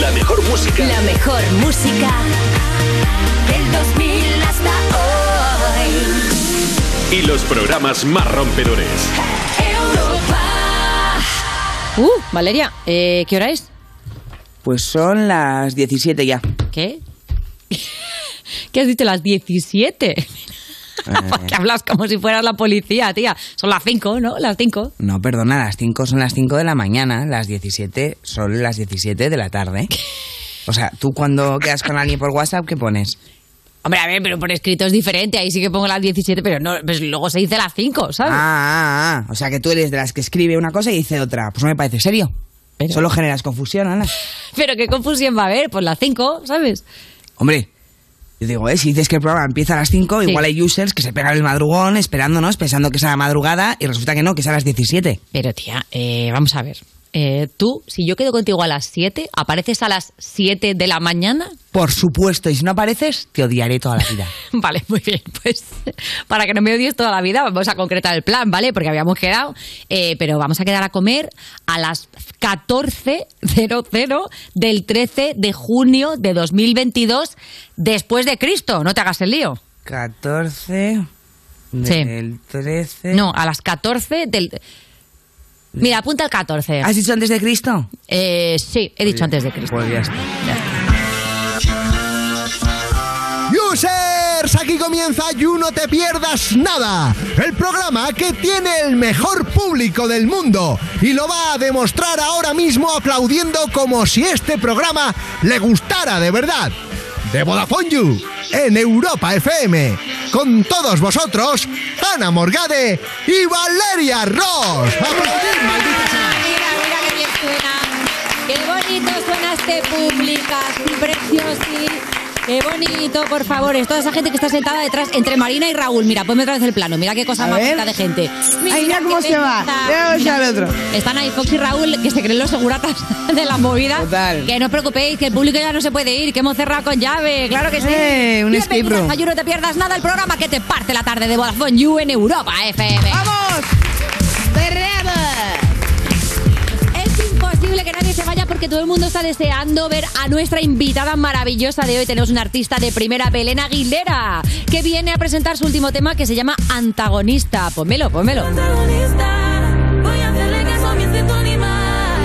La mejor música. La mejor música del 2000 hasta hoy. Y los programas más rompedores. Europa. Uh, Valeria, eh, ¿qué hora es? Pues son las 17 ya. ¿Qué? ¿Qué has dicho? Las 17. Eh. Porque hablas como si fueras la policía, tía. Son las 5, ¿no? Las 5. No, perdona, las 5 son las 5 de la mañana, las 17 son las 17 de la tarde. O sea, tú cuando quedas con alguien por WhatsApp, ¿qué pones? Hombre, a ver, pero por escrito es diferente. Ahí sí que pongo las 17, pero no, pues luego se dice las 5, ¿sabes? Ah, ah, ah. O sea, que tú eres de las que escribe una cosa y dice otra. Pues no me parece serio. Pero- Solo generas confusión, Ana. Pero qué confusión va a haber, pues las 5, ¿sabes? Hombre, yo digo, ¿eh? si dices que el programa empieza a las 5, Sí. igual hay users que se pegan el madrugón esperándonos, pensando que es a la madrugada y resulta que no, que es a las 17. Pero tía, eh, vamos a ver. Eh, tú, si yo quedo contigo a las 7, ¿apareces a las 7 de la mañana? Por supuesto, y si no apareces, te odiaré toda la vida. Vale, muy bien. Pues para que no me odies toda la vida, vamos a concretar el plan, ¿vale? Porque habíamos quedado, eh, pero vamos a quedar a comer a las 14.00 del 13 de junio de 2022, después de Cristo. No te hagas el lío. 14 Sí. del 13. No, a las 14 del... Mira, apunta el 14. ¿Has dicho antes de Cristo? Eh, sí, he dicho antes de Cristo. Pues ya está. Users, aquí comienza You No Te Pierdas Nada, el programa que tiene el mejor público del mundo y lo va a demostrar ahora mismo aplaudiendo como si este programa le gustara de verdad. De Vodafone You, en Europa FM, con todos vosotros, Ana Morgade y Valeria Ross. ¡Aplaudir, maldita sea! Mira, mira qué bien suena. Qué bonito suena este pública, así precioso. Qué bonito, por favor. Es toda esa gente que está sentada detrás entre Marina y Raúl. Mira, ponme otra vez el plano. Mira qué cosa más bonita de gente. Ay, mira cómo se va. Mira el otro. Están ahí Fox y Raúl, que se creen los seguratas de la movida. Total. Que no os preocupéis, que el público ya no se puede ir, que hemos cerrado con llave. Claro que sí. Eh, un escape room. no te pierdas nada, el programa que te parte la tarde de Vodafone You en Europa FM. ¡Vamos! Imposible que nadie se vaya porque todo el mundo está deseando ver a nuestra invitada maravillosa de hoy. Tenemos una artista de primera, Belén Aguilera, que viene a presentar su último tema que se llama Antagonista. Pónmelo, pónmelo. Protagonista, voy a hacerle caso a mi instinto animal.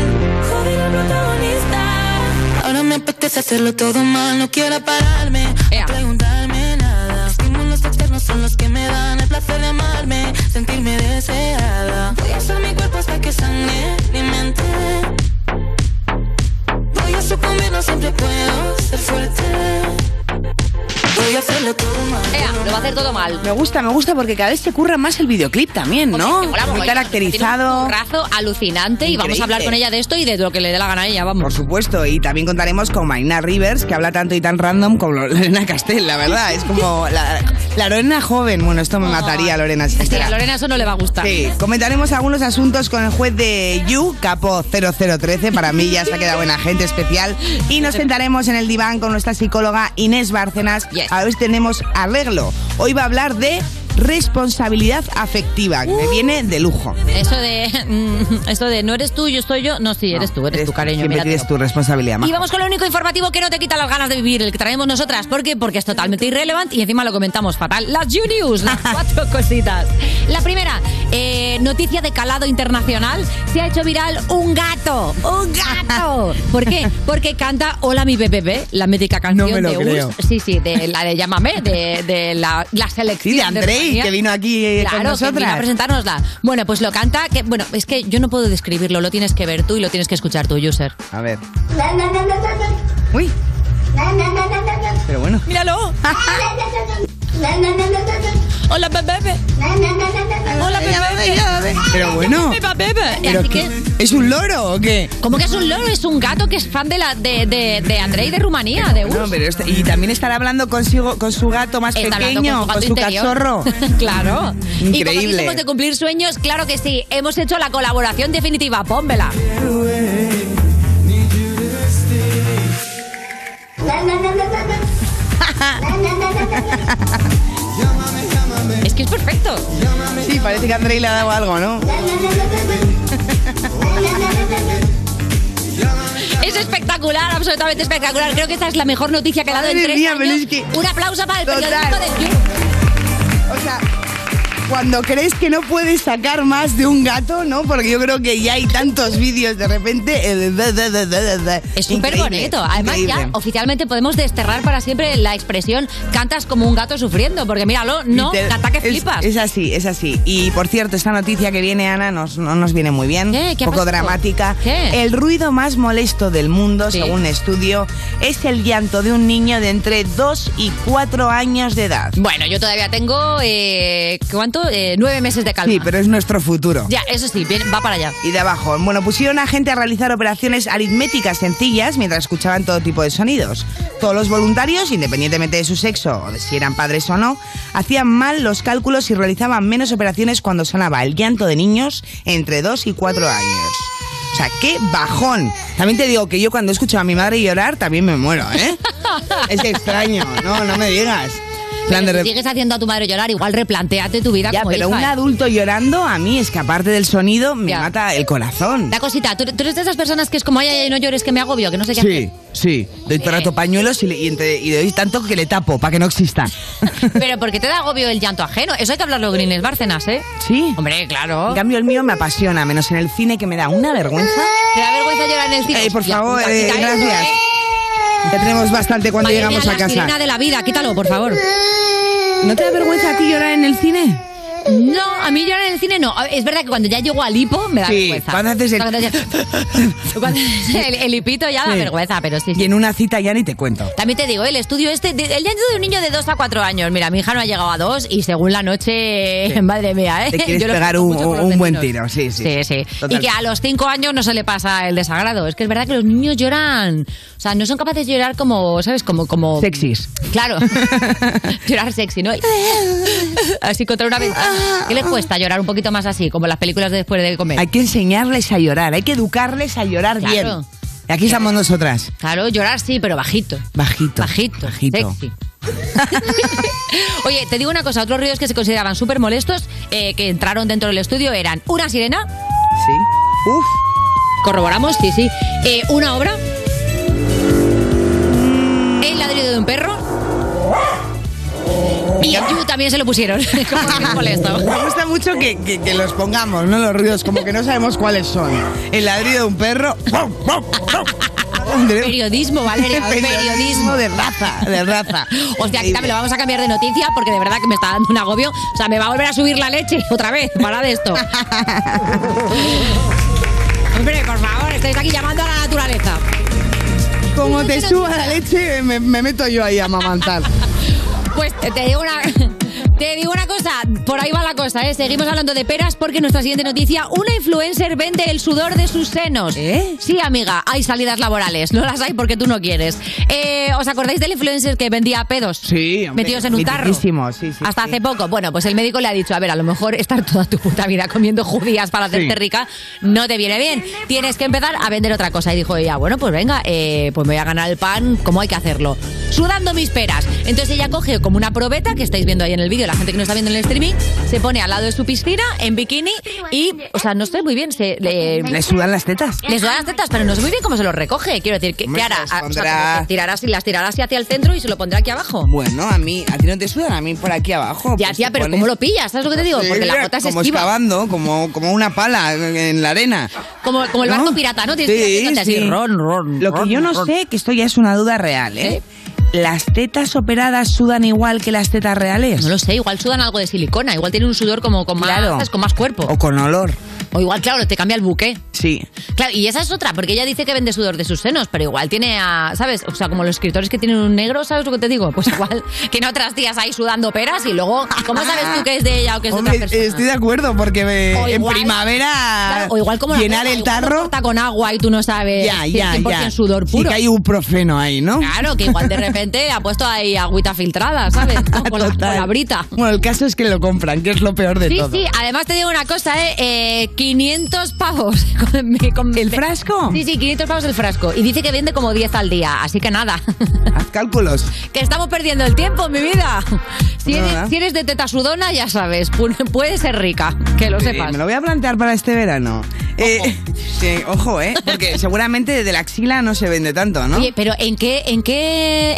Joder, el protagonista. Ahora me apetece hacerlo todo mal, no quiero pararme Ea. a preguntarme nada. Estímulos externos son los que me dan el placer de amarme, sentirme deseada. Voy a usar mi cuerpo hasta que sane mi mente. Sucumbir, no siempre puedo ser fuerte. Voy a hacerlo todo mal. Ea, lo va a hacer todo mal. Me gusta, me gusta porque cada vez se curra más el videoclip también, ¿no? mola Muy. Tiene caracterizado. un currazo alucinante y vamos a Increíble. hablar con ella de esto y de lo que le dé la gana a ella, vamos. Por supuesto, y también contaremos con Marina Rivers, que habla tanto y tan random como Lorena Castell, la verdad. Es como la, la Lorena joven. Bueno, esto me mataría, Lorena. Si Sí, a Lorena eso no le va a gustar. Sí, comentaremos algunos asuntos con el juez de You, Capo 0013. Para mí ya se ha quedado buena gente especial. Y nos sentaremos en el diván con nuestra psicóloga Inés Bárcenas. Yes. A ver si tenemos arreglo. Hoy va a hablar de responsabilidad afectiva, que Uh. me viene de lujo. Eso de, mm, eso de no eres tú, yo estoy yo. No, sí, eres tú, eres Eres- tú, cariño. Siempre tienes tu responsabilidad. Y majo. vamos con lo único informativo que no te quita las ganas de vivir, el que traemos nosotras. ¿Por qué? Porque es totalmente irrelevante y encima lo comentamos fatal. Las You News, las cuatro cositas. La primera, eh, noticia de calado internacional. Se ha hecho viral un gato. ¡Un gato! ¿Por qué? Porque canta Hola mi bebé, la mítica canción No me lo de creo. Us. Sí, sí, de la de Llámame, de, de la, la selección. Sí, de Andrei, Que vino aquí eh, Claro, con que nosotras. vino a presentárnosla. Bueno, pues lo canta, que bueno, es que yo no puedo describirlo, lo tienes que ver tú y lo tienes que escuchar tú, user. A ver. Uy, pero bueno. ¡Míralo! ¡Hola, bebé! ¡Hola, bebé! Pero bueno. ¿Pero Así qué? que, ¿Es un loro o qué? ¿cómo que es un loro? Es un gato que es fan de la de, de, de Andrei de Rumanía, de No, pero este- y también estará hablando consigo, con su gato más Está hablando pequeño, con su, interior. cachorro. claro. Y como Increíble. somos de cumplir sueños, claro que sí. Hemos hecho la colaboración definitiva. Pónmela. Es que es perfecto. Sí, parece que Andrei le ha dado algo, ¿no? Es espectacular. absolutamente espectacular. Creo que esta es la mejor noticia que ha dado en tres mía, pero años. es que- Un aplauso para el Total. periodismo de You. O sea, cuando crees que no puedes sacar más de un gato, ¿no? Porque yo creo que ya hay tantos vídeos de repente. eh, Es súper bonito. Además, ya oficialmente podemos desterrar para siempre la expresión cantas como un gato sufriendo. Porque míralo, no, Liter- canta que flipas. Es, así, es así. Y por cierto, esta noticia que viene, Ana, nos, no nos viene muy bien. ¿Qué? ¿Qué ha poco pasado? dramática. ¿Qué? El ruido más molesto del mundo, Sí. según un estudio, es el llanto de un niño de entre 2 y 4 años de edad. Bueno, yo todavía tengo, eh, ¿cuánto? Eh, nueve meses de calma. Sí, pero es nuestro futuro. Ya, eso sí, bien, va para allá. Y de abajo, bueno, pusieron a gente a realizar operaciones aritméticas sencillas mientras escuchaban todo tipo de sonidos. Todos los voluntarios, independientemente de su sexo o de si eran padres o no, hacían mal los cálculos y realizaban menos operaciones cuando sonaba el llanto de niños entre 2 y 4 años. O sea, qué bajón. También te digo que yo cuando escucho a mi madre llorar también me muero, ¿eh? es extraño, no, no me digas. Plan de si sigues haciendo a tu madre llorar, igual replanteate tu vida ya, como pero hija, un ¿eh? adulto llorando a mí es que aparte del sonido me Ya. mata el corazón. Da cosita, ¿tú, tú eres de esas personas que es como, ay, ay, no llores, que me agobio, que no sé qué Sí, sí. Doy todo rato pañuelos y, le, y, entre- y doy tanto que le tapo para que no exista. hacer. Pero ¿por qué te da agobio el llanto ajeno? Eso hay que hablarlo Inés Bárcenas, ¿eh? Sí. Hombre, claro. En cambio, el mío me apasiona, menos en el cine que me da una vergüenza. ¿Te da vergüenza llorar en el cine? Eh, por favor, eh, gracias. ¿eh? Ya tenemos bastante cuando Madre llegamos mía, a la sirena casa. de la vida, quítalo, por favor. ¿No te da vergüenza a ti llorar en el cine? No, a mí llorar en el cine no. Es verdad que cuando ya llego al hipo me da Sí, vergüenza. cuando haces el- Cuando haces- cuando haces el, el hipito ya da Sí. vergüenza, pero sí, sí. Y en una cita ya ni te cuento. También te digo, el estudio este, de- el llanto de un niño de 2 a 4 años. Mira, mi hija no ha llegado a 2 y según la noche, madre mía, ¿eh? Te quieres Yo lo pegar siento un, mucho por los un buen vecinos. tiro, sí, sí. Sí, sí. Y que a los 5 años no se le pasa el desagrado. Es que es verdad que los niños lloran. O sea, no son capaces de llorar como, ¿sabes? Como. como Sexys. Claro. llorar sexy, ¿no? así contra una ventana. ¿Qué les cuesta llorar un poquito más así? Como las películas de después de comer. Hay que enseñarles a llorar, hay que educarles a llorar Claro. bien. Y aquí estamos nosotras. Claro, llorar sí, pero bajito. Bajito. Bajito. Bajito. Sexy. Oye, te digo una cosa, otros ruidos que se consideraban súper molestos, eh, que entraron dentro del estudio, eran una sirena, Sí. Uf. corroboramos, sí, sí, eh, una obra, el ladrido de un perro, y You también se lo pusieron, como. Me gusta mucho que, que- que los pongamos, ¿no? Los ruidos, como que no sabemos cuáles son. El ladrido de un perro. Periodismo, Valeria, periodismo. de raza, de raza. Hostia, aquí también lo vamos a cambiar de noticia porque de verdad que me está dando un agobio. O sea, me va a volver a subir la leche otra vez. Para de esto. Hombre, por favor, estáis aquí llamando a la naturaleza. Como te suba la leche, me, me meto yo ahí a mamantar. Pues te, digo una. Te digo una cosa, por ahí va la cosa, ¿eh? Seguimos hablando de peras porque nuestra siguiente noticia, una influencer vende el sudor de sus senos. ¿Eh? Sí, amiga, hay salidas laborales, no las hay porque tú no quieres. Eh, ¿Os acordáis del influencer que vendía pedos? Sí, hombre, Metidos en un tarro. sí, sí, Hasta sí. hace poco. Bueno, pues el médico le ha dicho, a ver, a lo mejor estar toda tu puta vida comiendo judías para hacerte Sí. rica no te viene bien. Tienes que empezar a vender otra cosa. Y dijo ella, bueno, pues venga, eh, pues me voy a ganar el pan como hay que hacerlo. Sudando mis peras. Entonces ella coge como una probeta, que estáis viendo ahí en el vídeo, la gente que no está viendo en el streaming, se pone al lado de su piscina en bikini y, o sea, no sé muy bien, se le, ¿Le sudan las tetas? le sudan las tetas, pero no sé muy bien cómo se los recoge. Quiero decir, ¿qué, qué hará? las o sea, que tirará así- las tirará así hacia el centro y se lo pondrá aquí abajo. Bueno, a mí, a ti no te sudan, a mí por aquí abajo. Ya, pues tía, pero pones- ¿cómo lo pillas? ¿Sabes lo que te digo? Sí, Porque la gota es como esquiva. excavando, como, como una pala en la arena. Como, como el ¿No? barco pirata, ¿no? Tienes que ir Sí, así, sí. ron, ron, Lo que yo no ron. sé, que esto ya es una duda real, ¿eh? ¿Las tetas operadas sudan igual que las tetas reales? No lo sé, igual sudan algo de silicona, igual tiene un sudor como con más, Claro. con más cuerpo. O con olor. O igual, claro, te cambia el buque. Sí. Claro, y esa es otra, porque ella dice que vende sudor de sus senos, pero igual tiene a, ¿sabes? O sea, como los escritores que tienen un negro, ¿sabes lo que te digo? Pues igual tiene otras tías ahí sudando peras y luego, ¿cómo sabes tú que es de ella o que es de otra persona? estoy de acuerdo porque me- O en primavera Claro, o igual como la llenar el tarro. corta con agua y tú no sabes Ya, ya, es 100% ya. sudor Sí puro. que hay un profeno ahí, ¿no? Claro, que igual de repente ha puesto ahí agüita filtrada, ¿sabes? ¿No? Con, la, con Total. la brita. Bueno, el caso es que lo compran, que es lo peor de Sí, todo. sí, además te digo una cosa, ¿eh? Eh, 500 pavos. con- con- ¿El frasco? Sí, sí, 500 pavos el frasco. Y dice que vende como 10 al día, así que nada. Haz cálculos. que estamos perdiendo el tiempo, mi vida. Si eres, si eres de teta sudona, ya sabes, pu- puede ser rica, que lo sepas. me lo voy a plantear para este verano. Eh, Sí, ojo, ¿eh? Porque seguramente de la axila no se vende tanto, ¿no? Oye, pero ¿en qué, en qué,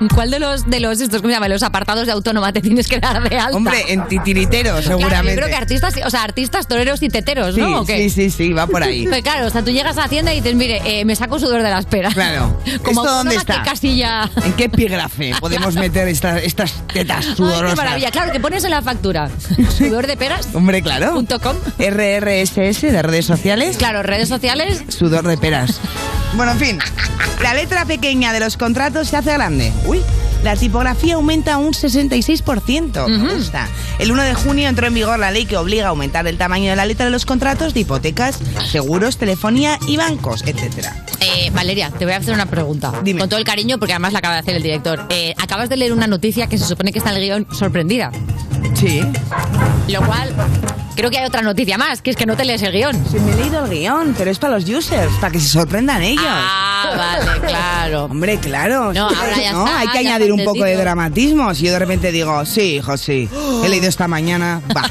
en cuál de los, de los, estos, ¿cómo se llama? Los apartados de autónoma te tienes que dar de alta? Hombre, en titiritero, Claro, seguramente. yo creo que artistas, o sea, artistas toreros y teteros, sí, ¿no? ¿O qué? sí, sí, sí, va por ahí. Pues claro, o sea, tú llegas a Hacienda y dices, mire, eh, me saco sudor de la espera. Claro. Como ¿Esto dónde autónoma, ¿qué está? casilla? ¿En qué epígrafe podemos meter estas, estas tetas Ay, sudorosas? qué maravilla. Claro, que pones en la factura. Sudor de peras. Hombre, claro. Punto com. RRSS de redes sociales. Claro, redes sociales. Sudor de peras. Bueno, en fin. La letra pequeña de los contratos se hace grande. Uy. La tipografía aumenta un 66%. Me gusta. El 1 de junio entró en vigor la ley que obliga a aumentar el tamaño de la letra de los contratos de hipotecas, seguros, telefonía y bancos, etcétera. Eh, Valeria, te voy a hacer una pregunta. Dime. Con todo el cariño, porque además la acaba de hacer el director. Eh, acabas de leer una noticia que se supone que está en el guion sorprendida. Sí. Lo cual, creo que hay otra noticia más, que es que no te lees el guion. Sí, me he leído el guion, pero es para los users, para que se sorprendan ellos. Ah, vale, claro. Hombre, claro. No, ahora ya No, está, hay que añadir un poco de dramatismo. Si yo de repente digo, sí, hijo, sí, he leído esta mañana, va,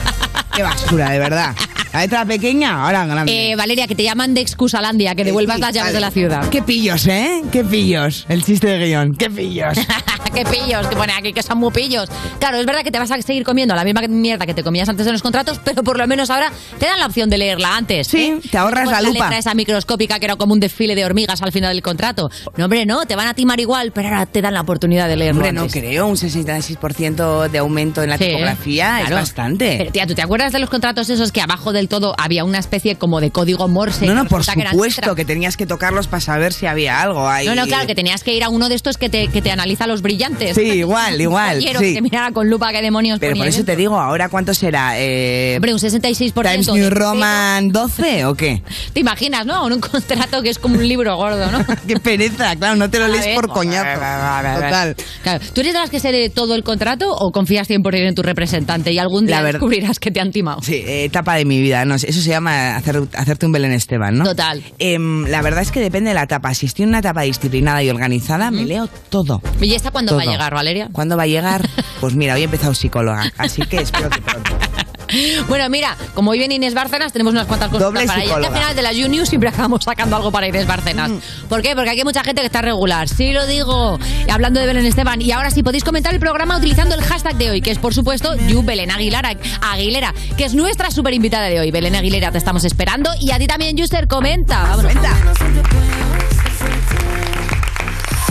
qué basura, de verdad. La letra pequeña, ahora grande. Eh, Valeria, que te llaman de Excusalandia, que devuelvas Sí, las llaves vale. de la ciudad. Qué pillos, ¿eh? Qué pillos. El chiste de guion, qué pillos. qué pillos, que pone aquí que son muy pillos. Claro, es verdad que te vas a seguir comiendo la misma mierda que te comías antes de los contratos, pero por lo menos ahora te dan la opción de leerla antes. Sí, ¿eh? te ahorras Pues la lupa. letra esa microscópica que era como un desfile de hormigas al final del contrato. No, hombre, no, te van a timar igual, pero ahora te dan la oportunidad de leerlo Hombre, no creo, un 66% de aumento en la Sí, tipografía claro. es bastante. Pero tía, ¿tú te acuerdas de los contratos esos que abajo del todo había una especie como de código Morse? no, que no, por que supuesto letras? que tenías que tocarlos para saber si había algo ahí. No, no, claro, que tenías que ir a uno de estos que te, que te analiza los brillantes. Sí, igual, igual, Quiero sí. que te mirara con lupa qué demonios Pero por eso dentro. te digo, ¿ahora cuánto será? Eh, Hombre, un 66%. ¿Times New Roman 12 o qué? ¿Te imaginas, no? Un contrato que es como un libro gordo, ¿no? Qué pereza, claro, no te lo A lees ver. por coñazo. Total. Claro. ¿Tú eres de las que se lee todo el contrato o confías 100% en tu representante y algún día verdad- descubrirás que te han timado? Sí, eh, etapa de mi vida, no sé, eso se llama hacer, hacerte un Belén Esteban, ¿no? Total. Em, la verdad es que depende de la etapa. Si estoy en una etapa disciplinada y organizada, me leo todo. ¿Y esta cuándo va a llegar, Valeria? ¿Cuándo va a llegar? Pues mira, hoy he empezado psicóloga, así que espero que pronto. Bueno, mira, como hoy viene Inés Bárcenas, tenemos unas cuantas cosas Doble para ella. Que al final de la Junior siempre acabamos sacando algo para Inés Bárcenas. ¿Por qué? Porque aquí hay mucha gente que está regular. Sí lo digo. Hablando de Belén Esteban. Y ahora sí podéis comentar el programa utilizando el hashtag de hoy, que es por supuesto You Belén Aguilera, Aguilera, que es nuestra super invitada de hoy. Belén Aguilera, te estamos esperando. Y a ti también, Juster, comenta. Vámonos. Cuenta.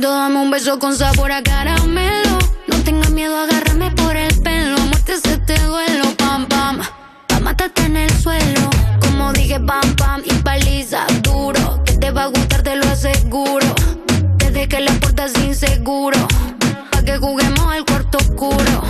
Dame un beso con sabor a caramelo. No tengas miedo, agárrame por el pelo. Muerte ese te duelo, pam, pam. Pa' matarte en el suelo. Como dije, pam, pam. Y paliza duro. Que te va a gustar, te lo aseguro. Desde que le estás inseguro. Pa' que juguemos al cuarto oscuro.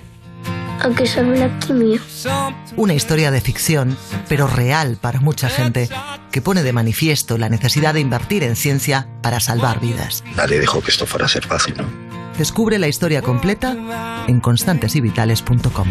¿A qué sabe la quimio? Una historia de ficción, pero real para mucha gente, que pone de manifiesto la necesidad de invertir en ciencia para salvar vidas. Nadie dijo que esto fuera a ser fácil, ¿no? Descubre la historia completa en constantesyvitales.com.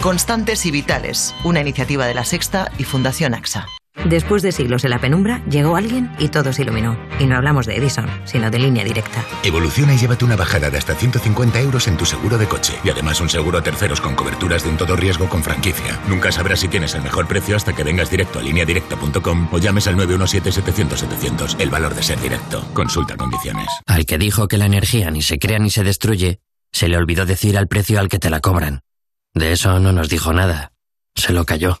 Constantes y Vitales, una iniciativa de la Sexta y Fundación AXA. Después de siglos en la penumbra, llegó alguien y todo se iluminó. Y no hablamos de Edison, sino de línea directa. Evoluciona y llévate una bajada de hasta 150 euros en tu seguro de coche. Y además un seguro a terceros con coberturas de un todo riesgo con franquicia. Nunca sabrás si tienes el mejor precio hasta que vengas directo a lineadirecta.com o llames al 917-700-700. El valor de ser directo. Consulta condiciones. Al que dijo que la energía ni se crea ni se destruye, se le olvidó decir al precio al que te la cobran. De eso no nos dijo nada. Se lo cayó.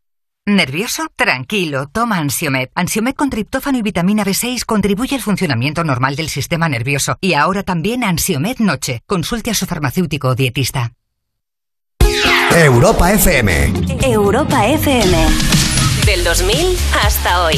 ¿Nervioso? Tranquilo, toma Ansiomed. Ansiomed con triptófano y vitamina B6 contribuye al funcionamiento normal del sistema nervioso. Y ahora también Ansiomed Noche. Consulte a su farmacéutico o dietista. Europa FM. Europa FM. Del 2000 hasta hoy.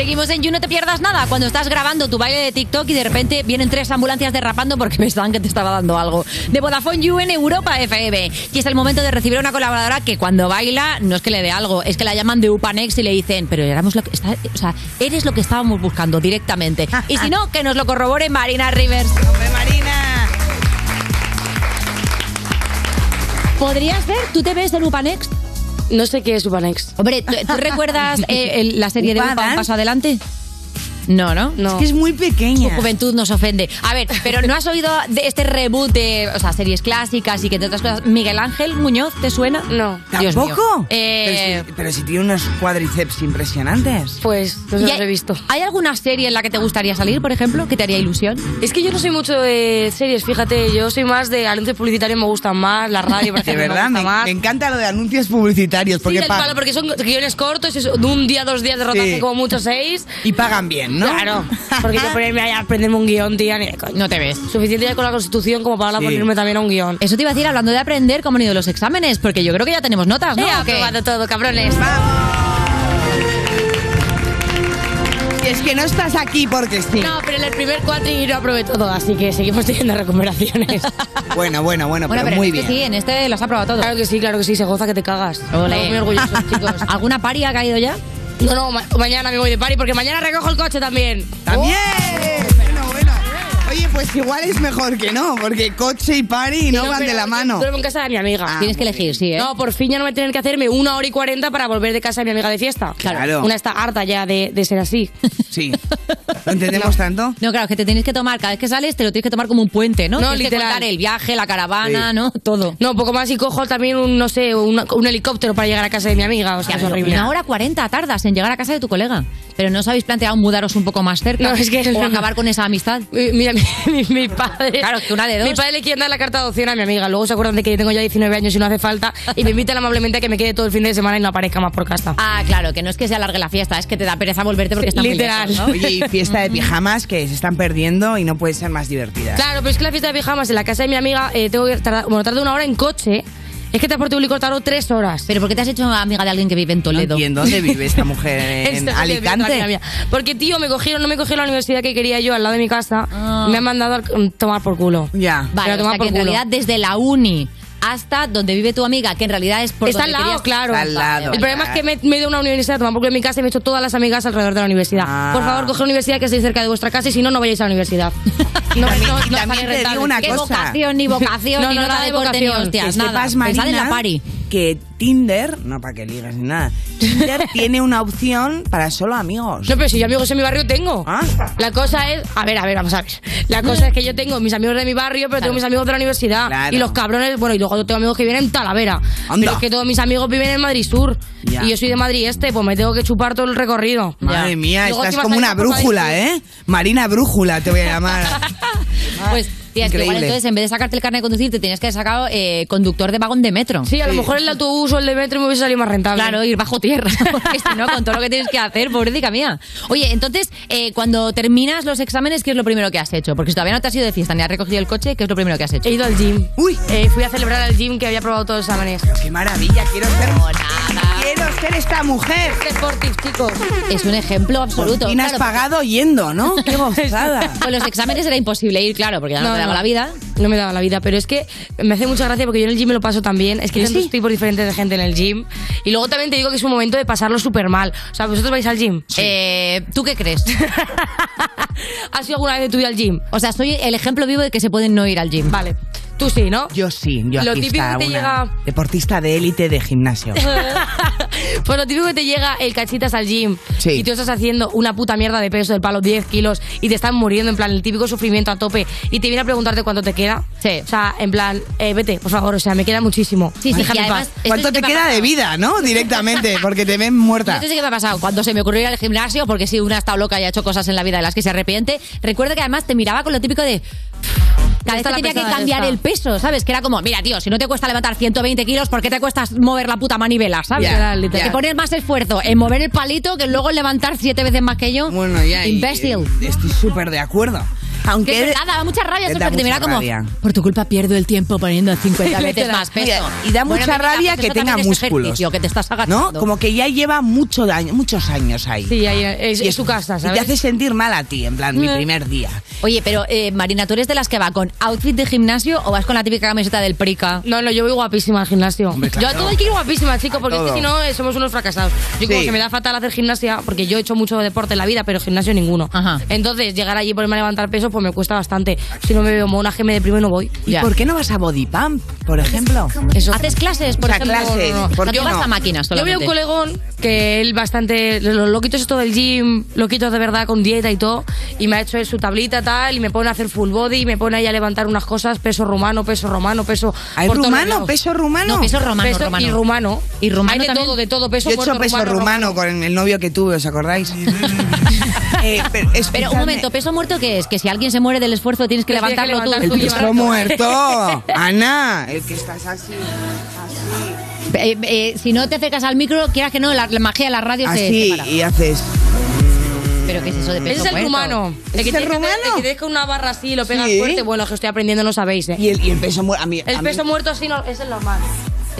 Seguimos en You, no te pierdas nada. Cuando estás grabando tu baile de TikTok y de repente vienen tres ambulancias derrapando porque pensaban que te estaba dando algo. De Vodafone You en Europa FM. Y es el momento de recibir a una colaboradora que cuando baila no es que le dé algo, es que la llaman de Upanex y le dicen, pero éramos lo que está- o sea, eres lo que estábamos buscando directamente. Y si no, que nos lo corrobore Marina Rivers. Marina! ¿Podrías ver? ¿Tú te ves en Upanex? No sé qué es Upanex. Hombre, ¿tú, tú recuerdas eh, el- la serie de Upa Upa, un Dance? paso adelante? No, ¿no? Es que es muy pequeña. Tu juventud nos ofende. A ver, pero ¿no has oído de este reboot de o sea, series clásicas y que entre otras cosas, Miguel Ángel Muñoz, ¿te suena? No. Dios mío. ¿Tampoco? Eh, Pero, si, pero si tiene unos cuádriceps impresionantes. Pues no se ¿y los hay- he visto. ¿Hay alguna serie en la que te gustaría salir, por ejemplo, que te haría ilusión? Es que yo no soy mucho de series, fíjate, yo soy más de anuncios publicitarios, me gustan más, la radio, por De ejemplo, verdad, me me, más. me encanta lo de anuncios publicitarios. Sí, Porque del pa- palo, porque son guiones cortos, es de un día, dos días de rodaje, Sí. como mucho seis. Y pagan bien, ¿no? Claro, porque yo ponerme ahí a aprenderme un guion, tía, ni de. No te ves. Suficiente ya con la Constitución como para Sí. ponerme también a un guion. Eso te iba a decir hablando de aprender cómo han ido los exámenes, porque yo creo que ya tenemos notas, ¿no? Aprobado todo, cabrones. Y es que no estás aquí porque sí. No, pero en el primer cuatri no aprobé todo, así que seguimos teniendo recuperaciones. Bueno, bueno, bueno, Bueno, pero, pero muy en este bien. sí, en este lo has aprobado todo. Claro que sí, claro que sí, se goza que te cagas. Estamos muy orgullosos, chicos. ¿Alguna pari ha caído ya? No, no, ma- mañana me voy de party porque mañana recojo el coche también. También. Oye, pues igual es mejor que no, porque coche y party no, van pero de la yo mano. Duermo en casa de mi amiga. Ah, Tienes que elegir, sí, ¿eh? No, por fin ya no voy a tener que hacerme una hora y cuarenta para volver de casa de mi amiga de fiesta. Claro. Una está harta ya de, de ser así. Sí. ¿Lo entendemos tanto? No, claro, que te tienes que tomar, cada vez que sales, te lo tienes que tomar como un puente, ¿no? No, tienes que literal. contar el viaje, la caravana, Sí. ¿no? Todo. No, poco más y cojo también un, no sé, un, un helicóptero para llegar a casa de mi amiga. O sea, es horrible. Una hora cuarenta tardas en llegar a casa de tu colega. Pero no os habéis planteado mudaros un poco más cerca. No, es que- o acabar con esa amistad. Mi- Mira, mi, mi- padre. Claro, que una de dos. Mi padre le quiere dar la carta de adopción a mi amiga. Luego se acuerdan de que yo tengo ya 19 años y no hace falta. Y me invitan amablemente a que me quede todo el fin de semana y no aparezca más por casa. Ah, claro, que no es que se alargue la fiesta, es que te da pereza volverte porque está muy Literal. lejos, ¿no? Oye, y fiesta de pijamas que se están perdiendo y no pueden ser más divertidas. Claro, pero es que la fiesta de pijamas en la casa de mi amiga eh, tengo que tardar, bueno, tardo una hora en coche. Es que transporte público tardo tres horas. Pero ¿por qué te has hecho amiga de alguien que vive en No Toledo? entiendo dónde vive esta mujer en Alicante. Porque, tío, me cogieron, no me cogieron a la universidad que quería yo al lado de mi casa. Ah. Me han mandado a tomar por culo. Ya. Vale, o sea que en realidad desde la uni hasta donde vive tu amiga, que en realidad es por Está al lado, querías- claro. Está al lado. El problema es que me, me he ido a una universidad a tomar por culo en mi casa y me he hecho todas las amigas alrededor de la universidad. Ah. Por favor, coge una universidad que esté cerca de vuestra casa y si no, no vayáis a la universidad. No, También- no, no también te digo una Qué cosa. vocación, ni vocación, No, ni nada de corte, ni vocación. hostias, que nada. Pensad en la pari. Que Tinder, no para que ligas ni nada, Tinder tiene una opción para solo amigos. No, pero si yo amigos en mi barrio tengo. Ah. La cosa es. A ver, a ver, vamos a ver. La cosa es que yo tengo mis amigos de mi barrio, pero tengo mis amigos de la universidad. Claro. Y los cabrones, bueno, y luego tengo amigos que viven en Talavera. Anda. Pero es que todos mis amigos viven en Madrid Sur. Ya. Y yo soy de Madrid Este, pues me tengo que chupar todo el recorrido. Madre mía, Luego estás como una brújula, ¿eh? Marina Brújula te voy a llamar. Pues, tía, es que igual entonces en vez de sacarte el carnet de conducir, te tenías que haber sacado eh, conductor de vagón de metro. Sí, a lo mejor el autobús o el de metro me hubiese salido más rentable. Claro, ir bajo tierra, porque si no, con todo lo que tienes que hacer, pobrecita mía. Oye, entonces, eh, cuando terminas los exámenes, ¿qué es lo primero que has hecho? Porque si todavía no te has ido de fiesta ni has recogido el coche, ¿qué es lo primero que has hecho? He ido al gym. Uy, Eh, fui a celebrar al gym que había probado todos los exámenes. qué maravilla, quiero ser. Quiero ser esta mujer. Sportive, chicos. Es un ejemplo absoluto. Y has Claro, pagado yendo, ¿no? Qué gozada. Con los exámenes era imposible ir, claro, porque ya no, te daba la vida. No me daba la vida, pero es que me hace mucha gracia porque yo en el gym me lo paso también. Es que hay ¿Sí? tantos tipos diferentes de gente en el gym. Y luego también te digo que es un momento de pasarlo súper mal. O sea, ¿vosotros vais al gym? Eh, ¿Tú qué crees? ¿Has ido alguna vez de tu vida al gym? O sea, soy el ejemplo vivo de que se pueden no ir al gym. Vale. Tú sí, ¿no? Yo sí, yo Lo aquí típico está que te una llega- deportista de élite de gimnasio. pues lo típico que te llega el cachitas al gym Sí. y tú estás haciendo una puta mierda de peso del palo 10 kilos y te están muriendo en plan el típico sufrimiento a tope y te viene a preguntarte cuánto te queda. Sí. O sea, en plan, eh, vete, por favor, o sea, me queda muchísimo. Sí, sí, Déjame y en además, paz. esto ¿Cuánto sí que te me ha queda de pasado. vida, no? Directamente, porque te ven muerta. Esto sí que me ha pasado. Cuando se me ocurrió ir al gimnasio, porque si una ha estado loca y ha hecho cosas en la vida de las que se arrepiente, recuerdo que además te miraba con lo típico de. Cada vez Esta que tenía que cambiar esta. el peso, ¿sabes? Que era como, mira, tío, si no te cuesta levantar 120 kilos, ¿por qué te cuesta mover la puta manivela, ¿sabes? Literal, literal. Que pones más esfuerzo en mover el palito que luego en levantar siete veces más que yo. Bueno, ya. Imbécil. y Estoy súper de acuerdo. Aunque. Que es verdad, daba mucha rabia, Da. Porque te mucha mira como, rabia. por tu culpa pierdo el tiempo poniendo 50 veces más peso. Mira, y da mucha rabia pues que tenga músculos. que te estás agachando. ¿No? Como que ya lleva mucho daño, muchos años ahí. Sí, ahí es, Y es su casa, Y ¿sabes? te hace sentir mal a ti, en plan, mi Eh. primer día. Oye, pero eh, Marina, ¿tú eres de las que va con outfit de gimnasio o vas con la típica camiseta del prica? No, no, yo voy guapísima al gimnasio. claro. Yo a todo hay que ir guapísima, chico, porque es que si no eh, somos unos fracasados. Yo como Sí. que me da fatal hacer gimnasia, porque yo he hecho mucho deporte en la vida, pero gimnasio ninguno. Ajá. Entonces, llegar allí y ponerme a levantar pesos, pues pues me cuesta bastante. Si no me veo mona, que me deprimo y no voy. ¿Y por qué no vas a Body Pump, por ejemplo? Eso. ¿Haces clases, por O sea, ejemplo? clases, No, no, no. ¿por No, qué tú vas no? a máquinas Yo veo solamente. un colegón que él bastante. Los loquitos esto del gym, loquitos de verdad con dieta y todo. Y me ha hecho él su tablita tal. Y me pone a hacer full body. Y me pone ahí a levantar unas cosas. Peso rumano, peso romano, peso. ¿Hay por todos rumano? ¿Peso rumano? No, peso romano, Peso y rumano. Y rumano Hay de también. todo, de todo. Peso Yo he hecho peso rumano, con el novio que tuve, ¿os acordáis? Eh, pero, Pero un momento, ¿peso muerto qué es? Que si alguien se muere del esfuerzo tienes que Pues tienes que levantarlo tú. El peso muerto. Ana, el que estás así. Eh, eh, si no te acercas al micro, quieras que no, la, la magia de la radio se Así, y haces. ¿Pero qué es eso de peso Ese es el rumano. El que, ¿Es el que rumano? el que tienes con una barra así y lo pegas Sí. fuerte. Bueno, que estoy aprendiendo, no sabéis, ¿eh? Y el, y el peso muerto. A mí, El a mí- peso muerto sí no, es el normal.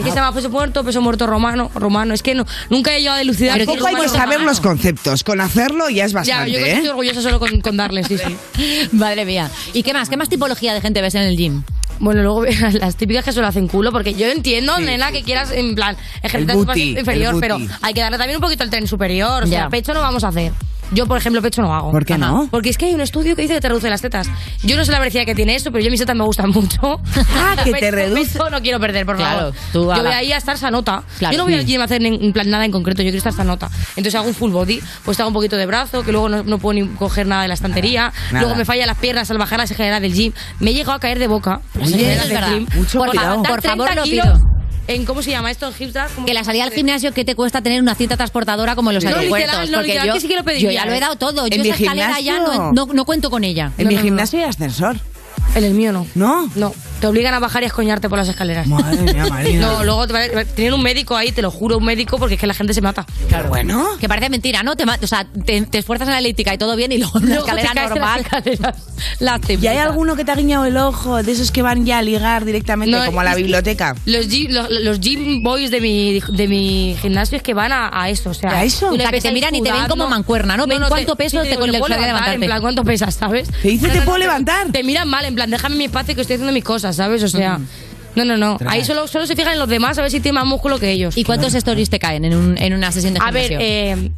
Es que se llama peso muerto, peso muerto romano, romano. Es que no, nunca he llegado a elucidar. qué Tampoco hay que saber romano. los conceptos. Con hacerlo ya es Ya, bastante, yo ¿eh? estoy orgullosa solo con, con darles, sí, sí. Madre mía. ¿Y qué más? ¿Qué más tipología de gente ves en el gym? Bueno, luego las típicas que solo hacen culo, porque yo entiendo, nena, que quieras, en plan, ejercitar tu inferior, el pero hay que darle también un poquito al tren superior. O sea, Ya. pecho no vamos a hacer. Yo, por ejemplo, pecho no hago. ¿Por qué no? Porque es que hay un estudio que dice que te reduce las tetas. Yo no sé la velocidad que tiene eso, pero yo mis tetas me gustan mucho. Ah, que te reduce. pecho no quiero perder, por Claro, favor. tú yo voy ahí a estar sanota. Claro. yo no voy Sí. al gym a hacer en plan nada en concreto, yo quiero estar sanota. Entonces hago un full body, pues hago un poquito de brazo, que luego no, no puedo ni coger nada de la estantería. Nada. Luego me fallan las piernas al bajar las escaleras del gym. Me he llegado a caer de boca. Oye, es del verdad. gym. Mucho por cuidado. Por favor, 30 lo kilos pido. En, ¿Cómo se llama esto? En hip thrust, ¿cómo Que la salida al gimnasio, ¿qué te cuesta tener una cinta transportadora como en los No, aeropuertos? literal, no, Porque literal, yo, que sí que lo yo ya lo he ¿eh? dado todo. Yo En mi esa escalera ya no, gimnasio- no, no cuento con ella. En No, mi no, no. gimnasio hay ascensor. En el mío no. ¿No? No, te obligan a bajar y a escoñarte por las escaleras. Madre mía, Marina. No, luego te va- tienen un médico ahí, te lo juro, un médico, porque es que la gente se mata. Claro. Bueno. Que parece mentira, ¿no? Te, o sea, te, te esfuerzas en la elíptica y todo bien y luego en te escalera normal. Las ¿Y hay alguno que te ha guiñado el ojo? De esos que van ya a ligar directamente, No, como a la biblioteca. Los gym, los, los gym boys de mi, de mi gimnasio es que van a, a eso, o sea, ¿A eso? O sea, que te miran y te ven como mancuerna, ¿no? Ven cuánto peso sí, te- digo, le puedo levantar. En plan, ¿cuánto pesas, sabes? Te dice, "Te puedo te- levantar". Te, miran mal, en plan, déjame mi espacio que estoy haciendo mis cosas, ¿sabes? O sea, no, no, no. Ahí solo, solo se fijan en los demás a ver si tienen más músculo que ellos. ¿Y cuántos stories te caen en, un- en una sesión de A ver, gimnasio? eh,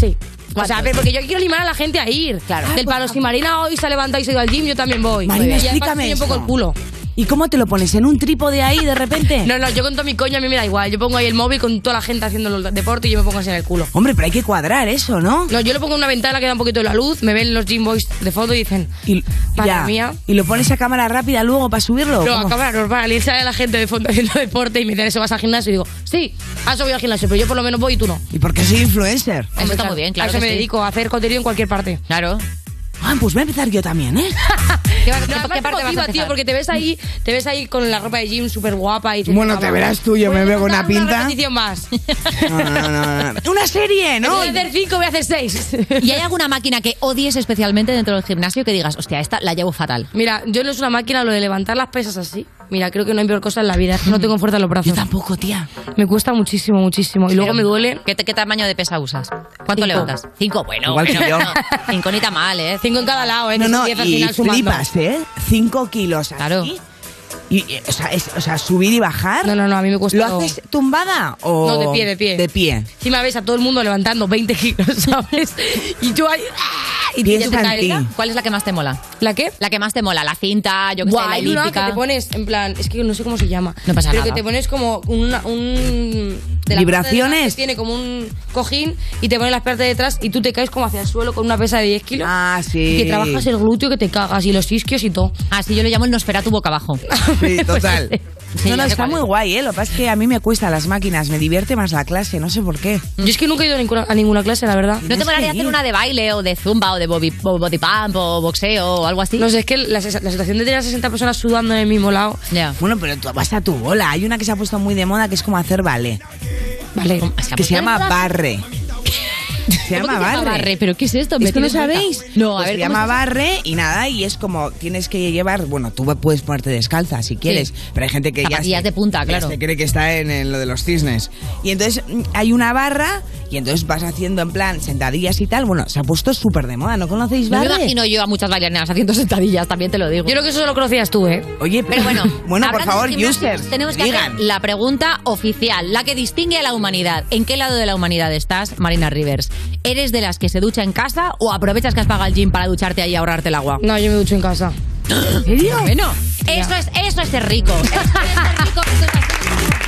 sí. O sea, a ver, porque yo quiero limar a la gente a ir. Claro. Del palo, si Marina hoy se ha levantado y se ha ido al gym, yo también voy. Marina, explícame un poco el culo. ¿Y cómo te lo pones? ¿En un trípode ahí de repente? No, no, yo con todo mi coño a mí me da igual. Yo pongo ahí el móvil con toda la gente haciendo el deporte y yo me pongo así en el culo. Hombre, pero hay que cuadrar eso, ¿no? No, yo lo pongo en una ventana que da un poquito de la luz, me ven los gym boys de fondo y dicen, Y, ya. mía. ¿Y lo pones a cámara rápida luego para subirlo? no, ¿Cómo? a cámara normal. Y sale la gente de fondo haciendo deporte y me dicen, ¿eso vas al gimnasio? Y digo, sí, a eso voy al gimnasio, pero yo por lo menos voy y tú no. ¿Y por qué soy influencer? Eso está muy bien, claro A eso que me sí. dedico, a hacer contenido en cualquier parte. Claro. Ah, pues voy a empezar yo también, ¿eh? ¿Qué, No, qué- vas a tío, porque te ves ahí, te ves ahí con la ropa de gym súper guapa y Bueno, "Venga, te va". verás tú, yo me veo con una pinta. repetición más. No, no, no, no, no. Una serie, ¿no? Voy a hacer cinco, voy a hacer seis. ¿Y hay alguna máquina que odies especialmente dentro del gimnasio que digas, hostia, esta la llevo fatal? Mira, yo no es una máquina lo de levantar las pesas así. Mira, creo que no hay peor cosa en la vida. Es que no tengo fuerza en los brazos. Yo tampoco, tía. Me cuesta muchísimo, muchísimo. Y luego me duele. ¿Qué, qué tamaño de pesa usas? ¿Cuánto Cinco. levantas? Cinco, bueno. Igual que bueno. yo. Cinco ni tan mal, ¿eh? Cinco en cada lado, ¿eh? No, no, son diez al y final sumando. flipas, ¿eh? Cinco kilos así. Claro. Y, y, o, sea, es- o sea, subir y bajar. No, no, no, a mí me cuesta. ¿Lo haces tumbada o...? No, de pie, de pie. De pie. Encima ves a todo el mundo levantando 20 kilos, ¿sabes? Y tú ahí. ¡ah! Y Piensa te en ti. ¿Cuál es la que más te mola? ¿La qué? La que más te mola, la cinta, yo que sé, Guau, la hay una que te pones, en plan, es que no sé cómo se llama. No pasa pero nada. que te pones como una, un... de la ¿Vibraciones? parte de adelante Tiene como un cojín y te pones las piernas de detrás y tú te caes como hacia el suelo con una pesa de 10 kilos. Ah, sí. Y que trabajas el glúteo que te cagas y los isquios y todo. Ah, sí, yo lo llamo el Nosferatu boca abajo. Sí, total. Sí, no, no, está muy es. guay, ¿eh? Lo que pasa es que a mí me cuesta las máquinas, me divierte más la clase, no sé por qué. Yo es que nunca he ido a ninguna, a ninguna clase, la verdad. ¿No te molaría hacer una de baile o de zumba o de body, o body pump o boxeo o algo así? No sé, es que la, la situación de tener a 60 personas sudando en el mismo lado. Ya. Bueno, pero tú vas a tu bola. Hay una que se ha puesto muy de moda que es como hacer ballet. Vale. Que se llama barre. Se ¿Cómo llama que barre. barre? ¿Pero qué es esto? Me ¿Esto no sabéis? No, a Pues ver, Se ¿cómo llama es? barre y nada, y es como tienes que llevar. Bueno, tú puedes ponerte descalza si quieres, pero hay gente que ya. Zapatillas se- de punta, ya claro. Se cree que está en, en lo de los cisnes. Y entonces mm, hay una barra y entonces vas haciendo en plan sentadillas y tal. Bueno, se ha puesto súper de moda. ¿No conocéis No me barre? imagino yo a muchas bailarinas haciendo sentadillas, también te lo digo. Yo creo que eso lo conocías tú, ¿eh? Oye, Pero bueno, bueno, por favor, users, tenemos que digan. hacer la pregunta oficial, la que distingue a la humanidad. ¿En qué lado de la humanidad estás, Marina Rivers? ¿Eres de las que se ducha en casa o aprovechas que has pagado el gym para ducharte ahí y ahorrarte el agua? No, yo me ducho en casa. ¿En serio? Bueno, eso es, eso es ser rico. Eso es ser rico. es así. Lo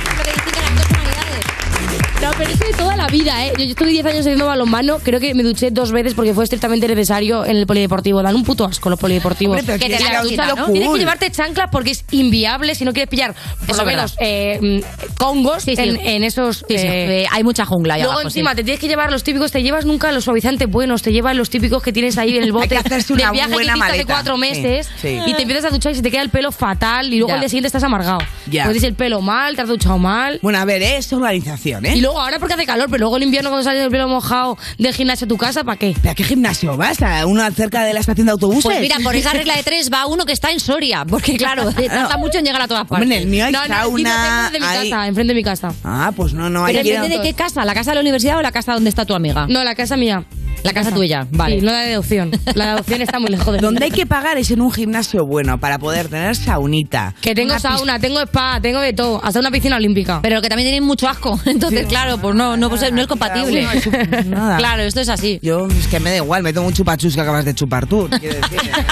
No, pero eso de toda la vida, ¿eh? Yo, yo estuve 10 años haciendo balonmano, creo que me duché dos veces porque fue estrictamente necesario en el polideportivo. Dan un puto asco los polideportivos. Hombre, pero que tienes te que la ducha, ¿no? cool. Tienes que llevarte chanclas porque es inviable si no quieres pillar por Eso lo es menos eh, congos Sí, sí. En, en esos... Sí, sí, eh, eh, hay mucha jungla ahí Luego abajo, encima sí. te tienes que llevar los típicos, te llevas nunca los suavizantes buenos, te llevas los típicos que tienes ahí en el bote que hacerse de una viaje que buena hiciste hace cuatro meses sí. y te empiezas a duchar y se te queda el pelo fatal y luego Ya. al día siguiente estás amargado. Ya. Pues tienes el pelo mal, te has duchado mal. Bueno, a ver, es organización, ¿eh? Y luego ahora porque hace calor, pero luego el invierno cuando sales el pelo mojado del gimnasio a tu casa, ¿para qué? ¿Pero a qué gimnasio vas? ¿A uno cerca de la estación de autobuses? Pues mira, por esa regla de tres va uno que está en Soria, porque claro, tarda mucho en llegar a todas partes. Hombre, en el mío hay No, no, sauna. enfrente de mi hay- casa, enfrente de mi casa. Ah, pues no, no hay ¿Pero depende de qué casa? ¿La casa de la universidad o la casa donde está tu amiga? No, la casa mía. La casa tuya, vale. Sí, no la de adopción. La de adopción está muy lejos de. Donde hay que pagar es en un gimnasio bueno para poder tener saunita. Que tengo Una sauna, tengo spa, tengo de todo, hasta una piscina olímpica. Pero que también tienen mucho asco. Entonces, claro, pues no, no, pues no es compatible. Cada uno es su- nada. Claro, esto es así. Yo, es que me da igual, me tomo un chupachus que acabas de chupar tú. quiero decir. Yo ya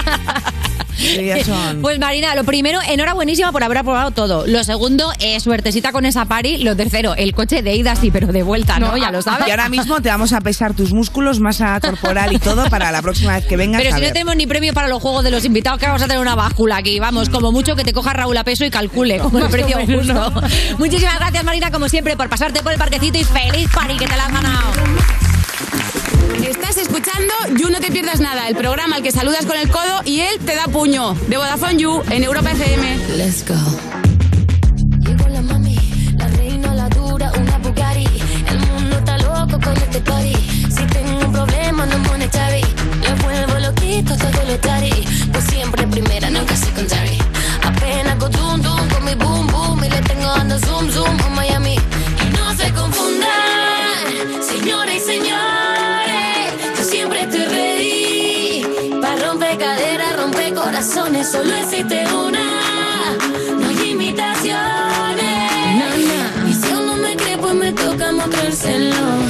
son- Pues Marina, lo primero, enhorabuenísima por haber aprobado todo. Lo segundo, eh, suertecita con esa pari. Lo tercero, el coche de ida sí, pero de vuelta, ¿no? ya lo sabes. Y ahora mismo te vamos a pesar tus músculos, masa corporal y todo para la próxima vez que vengas. Pero a si no ver. tenemos ni premio para los juegos de los invitados, que vamos a tener una báscula aquí. Vamos, como mucho que te coja Raúl a peso y calcule con el precio menos, justo. Muchísimas gracias, Marina, como siempre, por pasarte por el parquecito y feliz pari que te la has ganado. Estás escuchando You No Te Pierdas Nada, el programa al que saludas con el codo y él te da puño. De Vodafone You en Europa FM. Let's go. Llegó la mami, la reina, la dura, una Bugatti. El mundo está loco con este party. Si tengo un problema, no monetary. Le vuelvo loquito todo lo tari. Pues siempre primera, nunca secondary. Apenas go zoom zoom con mi boom boom. Y le tengo dando zoom zoom a Miami. Y no se confundan, señores y señores. Solo existe una. No hay imitaciones. Y si aún no me cree, pues me toca mostrárselo.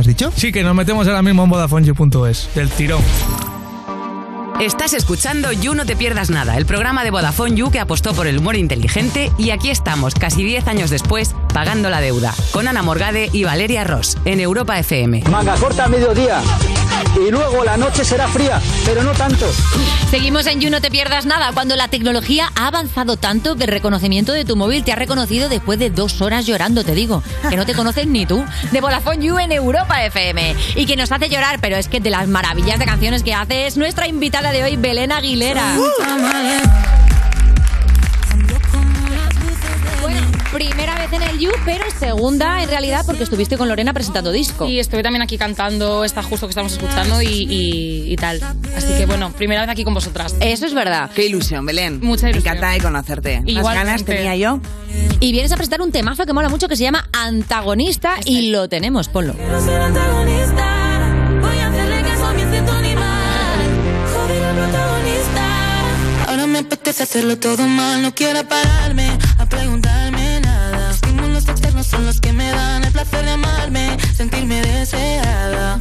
dicho? Sí, que nos metemos ahora mismo en VodafoneYou.es, del tirón. Estás escuchando You No Te Pierdas Nada, el programa de Vodafone You que apostó por el humor inteligente y aquí estamos, casi 10 años después, pagando la deuda, con Ana Morgade y Valeria Ross, en Europa FM. Manga corta a mediodía y luego la noche será fría, pero no tanto. Seguimos en You No Te Pierdas Nada, cuando la tecnología ha avanzado tanto que el reconocimiento de tu móvil te ha reconocido después de dos horas llorando, te digo, que no te conoces ni tú, de Vodafone You en Europa FM. Y que nos hace llorar, pero es que de las maravillas de canciones que hace es nuestra invitada de hoy, Belén Aguilera. Bueno, primera vez en el You, pero segunda en realidad porque estuviste con Lorena presentando disco. Y estuve también aquí cantando esta justo que estamos escuchando y, y- y tal. Así que bueno, primera vez aquí con vosotras. Eso es verdad. Qué ilusión, Belén. Mucha ilusión. Encantada de conocerte. Las Igualmente. ganas tenía yo. Y vienes a presentar un temazo que mola mucho que se llama Antagonista y lo tenemos, ponlo. Voy a Apetece hacerlo todo mal. No quiero pararme a preguntarme nada. Estímulos externos son los que me dan el placer de amarme, sentirme deseada.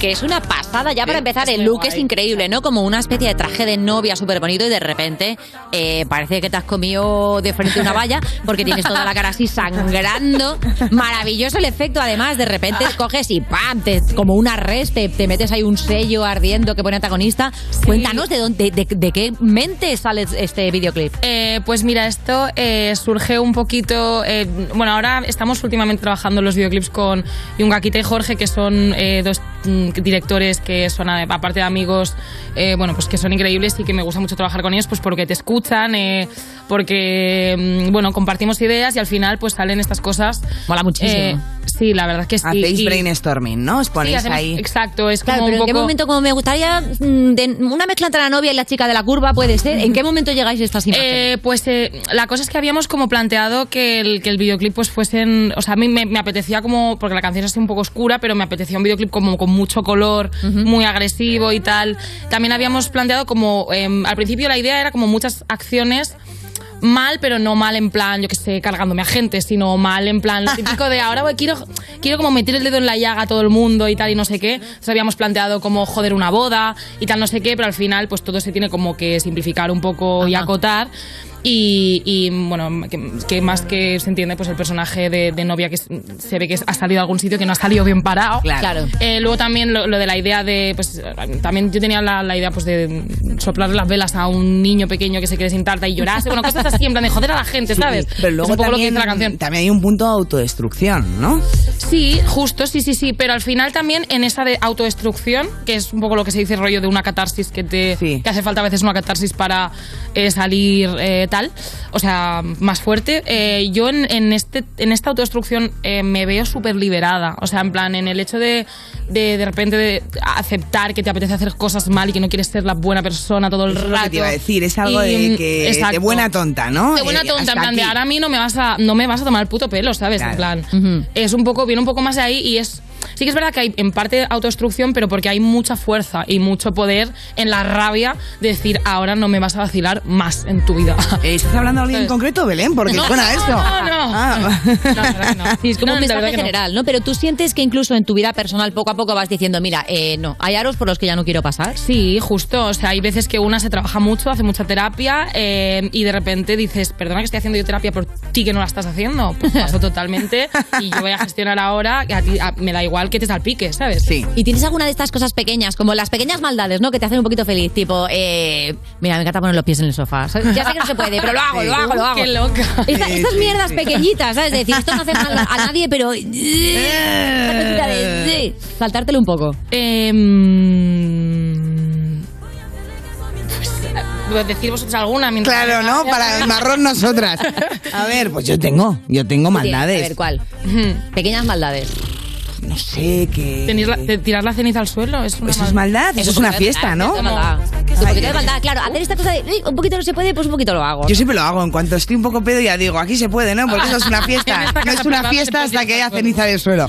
Que es una pasada. Ya para empezar, el look es increíble, ¿no? Como una especie de traje de novia súper bonito y de repente eh, parece que te has comido de frente una valla porque tienes toda la cara así sangrando. Maravilloso el efecto, además. De repente coges y ¡pam! Te, como una res, te, te metes ahí un sello ardiendo que pone antagonista. Cuéntanos de, dónde, de, de qué mente sale este videoclip. Eh, pues mira, esto eh, surge un poquito. eh, bueno, ahora estamos últimamente trabajando los videoclips con Yunga Kite y Jorge, que son dos mm, directores que son, eh, aparte de amigos, eh, bueno, pues que son increíbles y que me gusta mucho trabajar con ellos, pues porque te escuchan, eh, porque, mm, bueno, compartimos ideas y al final, pues salen estas cosas. Mola muchísimo. sí, la verdad que sí. Hacéis Y- brainstorming, ¿no? Os Sí, ponéis hacemos- ahí. Exacto, es Claro, como pero un ¿en qué poco- momento, como me gustaría, mm, de una mezcla entre la novia y la chica de la curva, puede ser? ¿En qué momento llegáis a estas imágenes? Eh, pues eh, la cosa es que habíamos como planteado que el, que el videoclip pues fuesen, o sea, a mí me, me apetecía como, porque la canción es así un poco oscura, pero me apetecía un videoclip como con mucho color, muy agresivo y tal. También habíamos planteado como, em, al principio la idea era como muchas acciones mal, pero no mal en plan, yo que sé, cargándome a gente, sino mal en plan, lo típico de ahora voy, quiero, quiero como meter el dedo en la llaga a todo el mundo y tal y no sé qué. Entonces habíamos planteado como joder una boda y tal, no sé qué, pero al final pues todo se tiene como que simplificar un poco y acotar. Y, y, bueno, que, que más que se entiende, pues el personaje de, de novia que se ve que ha salido de algún sitio que no ha salido bien parado. Claro. Eh, luego también lo, lo de la idea de, pues también yo tenía la, la idea pues de soplar las velas a un niño pequeño que se quede sin tarta y llorase, bueno, cosas así en plan de joder a la gente, ¿sabes? Pero Es un poco lo que también, dice la canción. también hay un punto de autodestrucción, ¿no? Sí, justo, sí, sí, sí, pero al final también en esa de autodestrucción, que es un poco lo que se dice rollo de una catarsis que te que hace falta a veces una catarsis para eh, salir eh, o sea, más fuerte. eh, yo en, en este en esta autodestrucción eh, me veo súper liberada, o sea, en plan en el hecho de de, de repente de aceptar que te apetece hacer cosas mal y que no quieres ser la buena persona todo el Eso rato. que te iba a decir, es algo Y, de que exacto. de buena tonta, ¿no? De buena Eh, tonta, en plan de ahora a mí no me vas a, no me vas a tomar el puto pelo, ¿sabes? En plan, es un poco, viene un poco más de ahí y es sí que es verdad que hay en parte autodestrucción, pero porque hay mucha fuerza y mucho poder en la rabia de decir, ahora no me vas a vacilar más en tu vida. ¿Estás hablando de alguien en concreto, Belén? Porque No, suena no, esto. no, no. Ah. Sí, es como No, un mensaje no. general, ¿no? Pero tú sientes que incluso en tu vida personal poco a poco vas diciendo, mira, eh, no, hay aros por los que ya no quiero pasar. Sí, justo. O sea, hay veces que una se trabaja mucho, hace mucha terapia eh, y de repente dices, perdona que estoy haciendo yo terapia por ti que no la estás haciendo. Pues paso totalmente y yo voy a gestionar ahora, que a ti a- me da igual que te salpique, ¿sabes? Sí. ¿Y tienes alguna de estas cosas pequeñas, como las pequeñas maldades, ¿no? Que te hacen un poquito feliz, tipo, eh, mira, me encanta poner los pies en el sofá. ¿sabes? Ya sé que no se puede, pero lo hago, lo hago, lo hago. Qué loca. Esta- Sí, estas sí, mierdas sí. pequeñitas, ¿sabes? Decir, esto no hace mal a nadie, pero... esta cosita de- sí, Saltártelo un poco. Em, pues, decir vosotros alguna mientras Claro, ¿no? Para el marrón nosotras. A ver, pues yo tengo, yo tengo maldades. A ver, ¿cuál? Pequeñas maldades. No sé, que... Tener la- de- tirar la ceniza al suelo es una Eso es maldad, eso es una fiesta, ¿no? Un poquito de maldad, claro. Hacer esta cosa de "Uy, un poquito no se puede, pues un poquito lo hago. Yo siempre lo hago, en cuanto estoy un poco pedo ya digo, aquí se puede, ¿no? Porque eso es una En fiesta. esta No casa es una privada fiesta hasta que haya ceniza del suelo.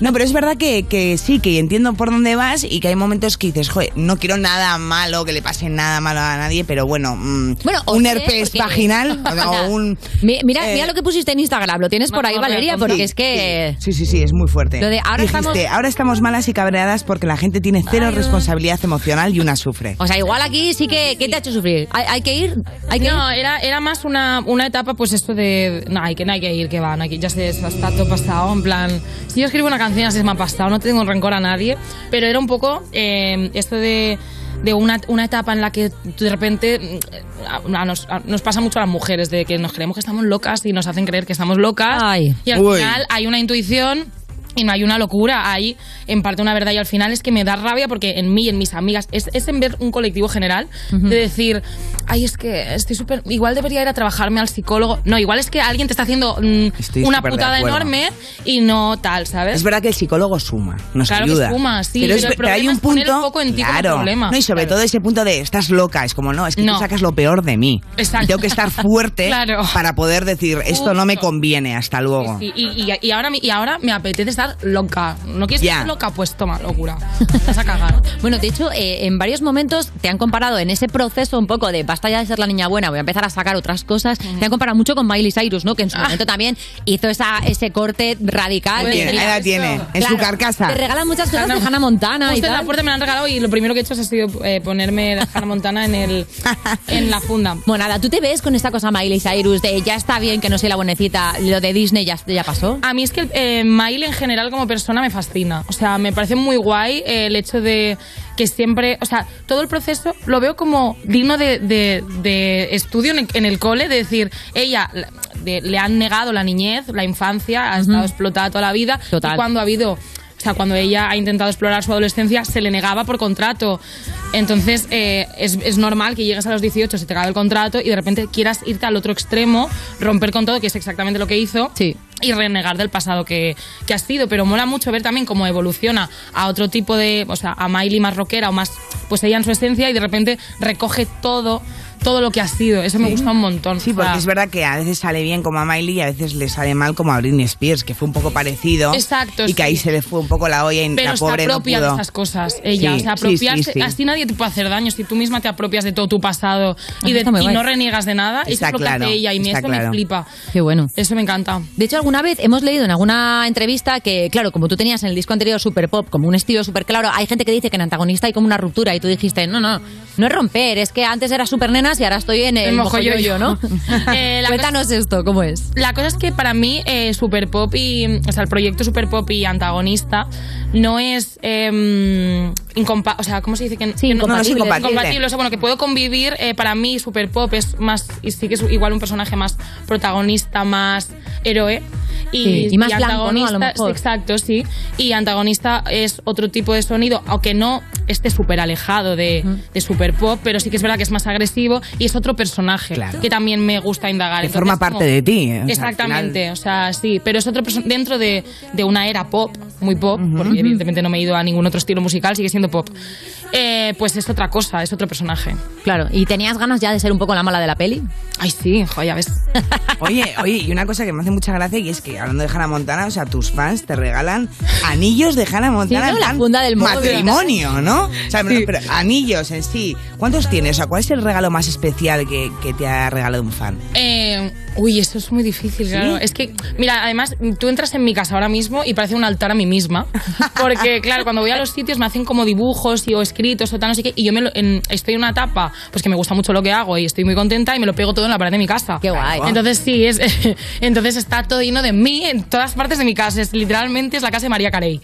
No, pero es verdad que, que sí, que entiendo por dónde vas y que hay momentos que dices, joder, no quiero nada malo, que le pase nada malo a nadie, pero bueno, mm, Bueno, o un herpes porque- vaginal o, un... Mi- Mira, eh, mira lo que pusiste en Instagram, lo tienes por ahí, Valeria, porque Sí, es que... Sí, sí, sí, es muy fuerte. Lo de ahora Dijiste, estamos- ahora estamos malas y cabreadas porque la gente tiene cero responsabilidad emocional y una sufre. O sea, igual aquí sí que... ¿Qué te ha hecho sufrir? ¿Hay, hay que ir? ¿Hay que no, ir? era, era más una, una etapa, pues esto de. No, hay que, no hay que ir, que va, no hay que, ya sé, eso está todo pasado. En plan, si yo escribo una canción, así se me ha pasado, no tengo rencor a nadie, pero era un poco eh, esto de de una, una etapa en la que de repente mm, a- a- nos, a- nos pasa mucho a las mujeres, de que nos creemos que estamos locas y nos hacen creer que estamos locas. Y al Uy. final hay una intuición y no hay una locura, hay en parte una verdad y al final es que me da rabia porque en mí y en mis amigas es, es en ver un colectivo general de decir, ay, es que estoy súper, igual debería ir a trabajarme al psicólogo. No, igual es que alguien te está haciendo mm, una putada enorme y no tal, ¿sabes? Es verdad que el psicólogo suma, nos Claro que ayuda. suma, sí, pero, es- pero el pero hay un es poner punto, el foco en claro, problema. no y sobre todo ese punto de estás loca, es como no, es que No. tú sacas lo peor de mí. Exacto. Tengo que estar fuerte Claro. para poder decir esto no me conviene, hasta luego. Sí, y, y- y ahora, y ahora me apetece estar loca. ¿No quieres Ya. estar loca? Pues toma, locura. Te vas a cagar. Bueno, de hecho, eh, en varios momentos te han comparado en ese proceso un poco de basta ya de ser la niña buena, voy a empezar a sacar otras cosas. Te han comparado mucho con Miley Cyrus, ¿no? Que en Ah. su momento también hizo esa, ese corte radical. Ahí de, tiene, la tiene, en su carcasa. Te regalan muchas cosas de Hannah Montana y Justo en la tal. puerta me la han regalado y lo primero que he hecho ha sido eh, ponerme de Hannah Montana en, el, en la funda. Bueno, nada, ¿tú te ves con esta cosa Miley Cyrus de ya está bien que no soy la buenecita, lo de Disney ya, ya pasó? A mí es que eh, Miley en general como persona me fascina. O sea, me parece muy guay el hecho de que siempre, o sea, todo el proceso lo veo como digno de, de- de estudio en el, en el cole, de decir, ella de- le han negado la niñez, la infancia, ha estado explotada toda la vida. Total. Y cuando ha habido, o sea, cuando ella ha intentado explorar su adolescencia, se le negaba por contrato. Entonces, eh, es, es normal que llegues a los 18, se te acabe el contrato y de repente quieras irte al otro extremo, romper con todo, que es exactamente lo que hizo. Y renegar del pasado que, que has sido. Pero mola mucho ver también cómo evoluciona a otro tipo de. O sea, a Miley más rockera o más. Pues ella en su esencia y de repente recoge todo, todo lo que ha sido. Eso me gusta un montón. Sí, porque es verdad que a veces sale bien como a Miley y a veces le sale mal como a Britney Spears, que fue un poco parecido. Exacto, Y que ahí se le fue un poco la olla y Pero la se pobre no apropia pudo. de esas cosas, ella. Sí, o sea, sí, sí, apropiarse, sí. así nadie te puede hacer daño. Si tú misma te apropias de todo tu pasado y, Eso de, y no reniegas de nada, eso Está es lo claro, que hace ella y eso me flipa. Qué bueno. Eso me encanta. De hecho, alguna vez hemos leído en alguna entrevista que, claro, como tú tenías en el disco anterior Super Pop como un estilo súper claro, hay gente que dice que en antagonista hay como una ruptura y tú dijiste, no, no, no es romper, es que antes era super y ahora estoy en el, El mojoyoyo. ¿no? Eh, Cuéntanos esto, ¿cómo es? La cosa es que para mí eh, Super Pop y, o sea, el proyecto Super Pop y antagonista no es eh, incompa o sea, ¿cómo se dice que, que incompatible. No, es incompatible. incompatible? O sea, bueno, que puedo convivir. eh, para mí Super Pop es más y sí que es igual un personaje más protagonista, más héroe. Y, Sí, y más blanco, ¿no? A lo antagonista, mejor. exacto, sí. Y antagonista es otro tipo de sonido, aunque no este súper alejado de, de super pop, pero sí que es verdad que es más agresivo y es otro personaje que también me gusta indagar. Que Entonces, forma parte como- de ti, ¿eh? Exactamente, o sea, sí, pero es otro dentro de, de una era pop, muy pop, porque evidentemente no me he ido a ningún otro estilo musical, sigue siendo pop. Eh, pues es otra cosa, es otro personaje. Claro, ¿y tenías ganas ya de ser un poco la mala de la peli? Ay, sí, joder, ya ves. Oye, oye, y una cosa que me hace mucha gracia y es que hablando de Hannah Montana, o sea, tus fans te regalan anillos de Hannah Montana. Sí, en ¿no? La funda del. Matrimonio, ¿no? O sea, pero anillos en sí. ¿Cuántos tienes? O sea, ¿cuál es el regalo más especial que, que te ha regalado un fan? Eh, uy, eso es muy difícil, ¿Sí? claro. Es que, mira, además, tú entras en mi casa ahora mismo y parece un altar a mí misma. Porque, claro, cuando voy a los sitios me hacen como dibujos y, o escritos o tal, no sé qué. Y yo me lo- en- estoy en una etapa, pues que me gusta mucho lo que hago y estoy muy contenta y me lo pego todo en la pared de mi casa. Qué guay. Entonces, sí, es, entonces está todo lleno de mí en todas partes de mi casa. Es, literalmente es la casa de María Carey.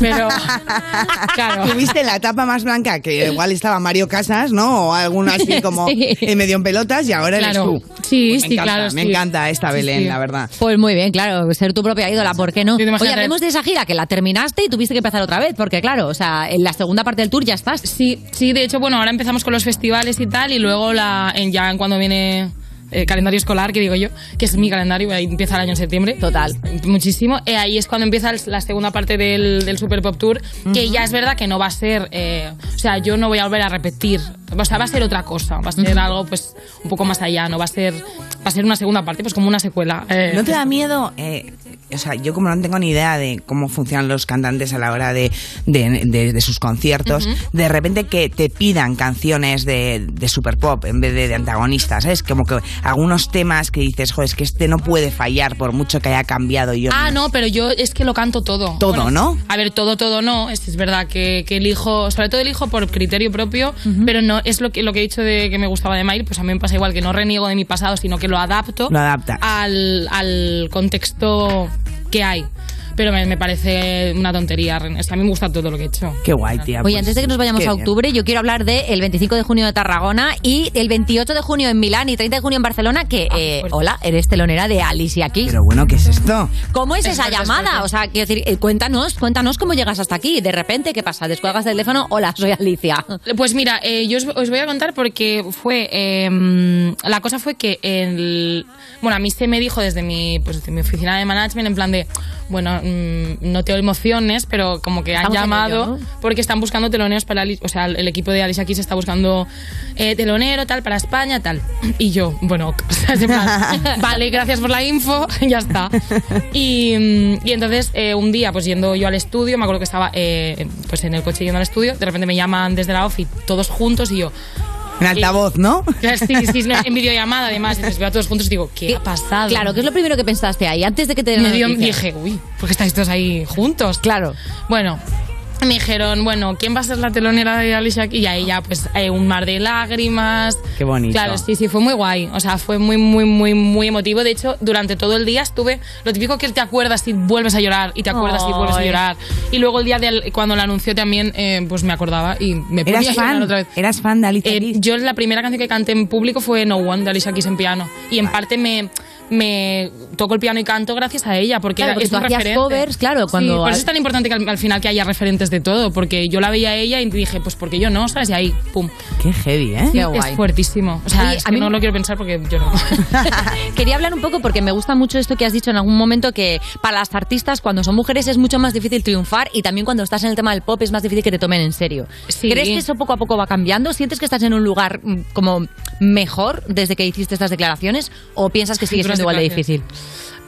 Pero, claro. Tuviste la etapa más blanca, que igual estaba Mario Casas, ¿no? O alguno así como Sí. en medio en pelotas y ahora eres Claro. tú. Sí, me sí, encanta, claro. Encanta esta Belén, sí. la verdad. Pues muy bien, claro, ser tu propia ídola, ¿por qué no? Oye, hablemos de esa gira, que la terminaste y tuviste que empezar otra vez, porque claro, o sea, en la segunda parte del tour ya estás. Sí, sí, de hecho, bueno, ahora empezamos con los festivales y tal, y luego la, en, ya en cuando viene el calendario escolar, que digo yo, que es mi calendario, ahí empieza el año en septiembre. Total. Muchísimo. Eh, ahí es cuando empieza la segunda parte del, del Super Pop Tour, que ya es verdad que no va a ser, eh, o sea, yo no voy a volver a repetir, o sea, va a ser otra cosa, va a ser algo pues un poco más allá, no va a ser, va a ser una segunda parte, pues como una secuela. Eh, ¿No te da miedo? eh, o sea, yo como no tengo ni idea de cómo funcionan los cantantes a la hora de, de, de- de sus conciertos, de repente que te pidan canciones de, de super pop en vez de, de antagonistas, ¿sabes? Como que algunos temas que dices, joder, es que este no puede fallar por mucho que haya cambiado yo. Ah, no, pero yo es que lo canto todo. Todo, ¿no? A ver, todo, todo no. Es, es verdad que, que elijo, sobre todo elijo por criterio propio, pero no es lo que, lo que he dicho de que me gustaba de Mail, pues a mí me pasa igual, que no reniego de mi pasado, sino que lo adapto Lo adaptas. al, al contexto que hay. Pero me, me parece una tontería. Es que a mí me gusta todo lo que he hecho. Qué guay, tía. Oye, antes de que nos vayamos a bien. octubre, yo quiero hablar del el 25 de junio de Tarragona y el 28 de junio en Milán y 30 de junio en Barcelona, que, eh, hola, eres telonera de Alicia Keys. Pero bueno, ¿qué es esto? ¿Cómo es, Es esa fuerte, llamada? O sea, quiero decir, eh, cuéntanos, cuéntanos cómo llegas hasta aquí. De repente, ¿qué pasa? Descuelgas el teléfono, hola, soy Alicia. Pues mira, eh, yo os, os voy a contar porque fue. eh, la cosa fue que el. Bueno, a mí se me dijo desde mi, pues, desde mi oficina de management en plan de. Bueno, mm, no te emociones, pero como que han Estamos llamado ello, ¿no? porque están buscando teloneros para. O sea, el equipo de Alicia Keys está buscando eh, telonero, tal, para España, tal. Y yo, bueno, vale, gracias por la info, ya está. Y, mm, y entonces, eh, un día, pues yendo yo al estudio, me acuerdo que estaba eh, pues en el coche yendo al estudio, de repente me llaman desde la office, todos juntos, y yo. En altavoz, ¿no? Claro, Sí, sí, sí, en videollamada además, y les veo a todos juntos y digo, ¿qué ha pasado? Claro, ¿qué es lo primero que pensaste ahí? Antes de que te den me la dio- dije, uy, ¿por qué estáis todos ahí juntos? Claro. Bueno, me dijeron, bueno, ¿quién va a ser la telonera de Alicia? Keys? Y ahí ya, pues, eh, un mar de lágrimas. Qué bonito. Claro, sí, sí, fue muy guay. O sea, fue muy, muy, muy, muy emotivo. De hecho, durante todo el día estuve. Lo típico que te acuerdas y vuelves a llorar, y te acuerdas y vuelves a llorar. Y luego el día del, cuando la anunció también, eh, pues me acordaba y me ponía ¿Eras a llorar fan? otra vez. ¿Eras fan de Alicia Eh, yo la primera canción que canté en público fue No One de Alicia Keys en piano. Y en parte me, me toco el piano y canto gracias a ella, porque, Claro, era, porque es tú un hacías referente. covers, claro, Sí, cuando- por eso es tan importante que al, al final que haya referentes de todo, porque yo la veía a ella y dije, pues porque yo no, ¿sabes? Y ahí, pum. Qué heavy, ¿eh? Sí, Qué guay. es fuertísimo. O sea, Oye, es a que mí no me- lo quiero pensar porque yo no. Quería hablar un poco porque me gusta mucho esto que has dicho en algún momento que para las artistas cuando son mujeres es mucho más difícil triunfar y también cuando estás en el tema del pop es más difícil que te tomen en serio. Sí. ¿Crees que eso poco a poco va cambiando? ¿Sientes que estás en un lugar mm, como mejor desde que hiciste estas declaraciones o piensas que sigue Futuras siendo igual de difícil?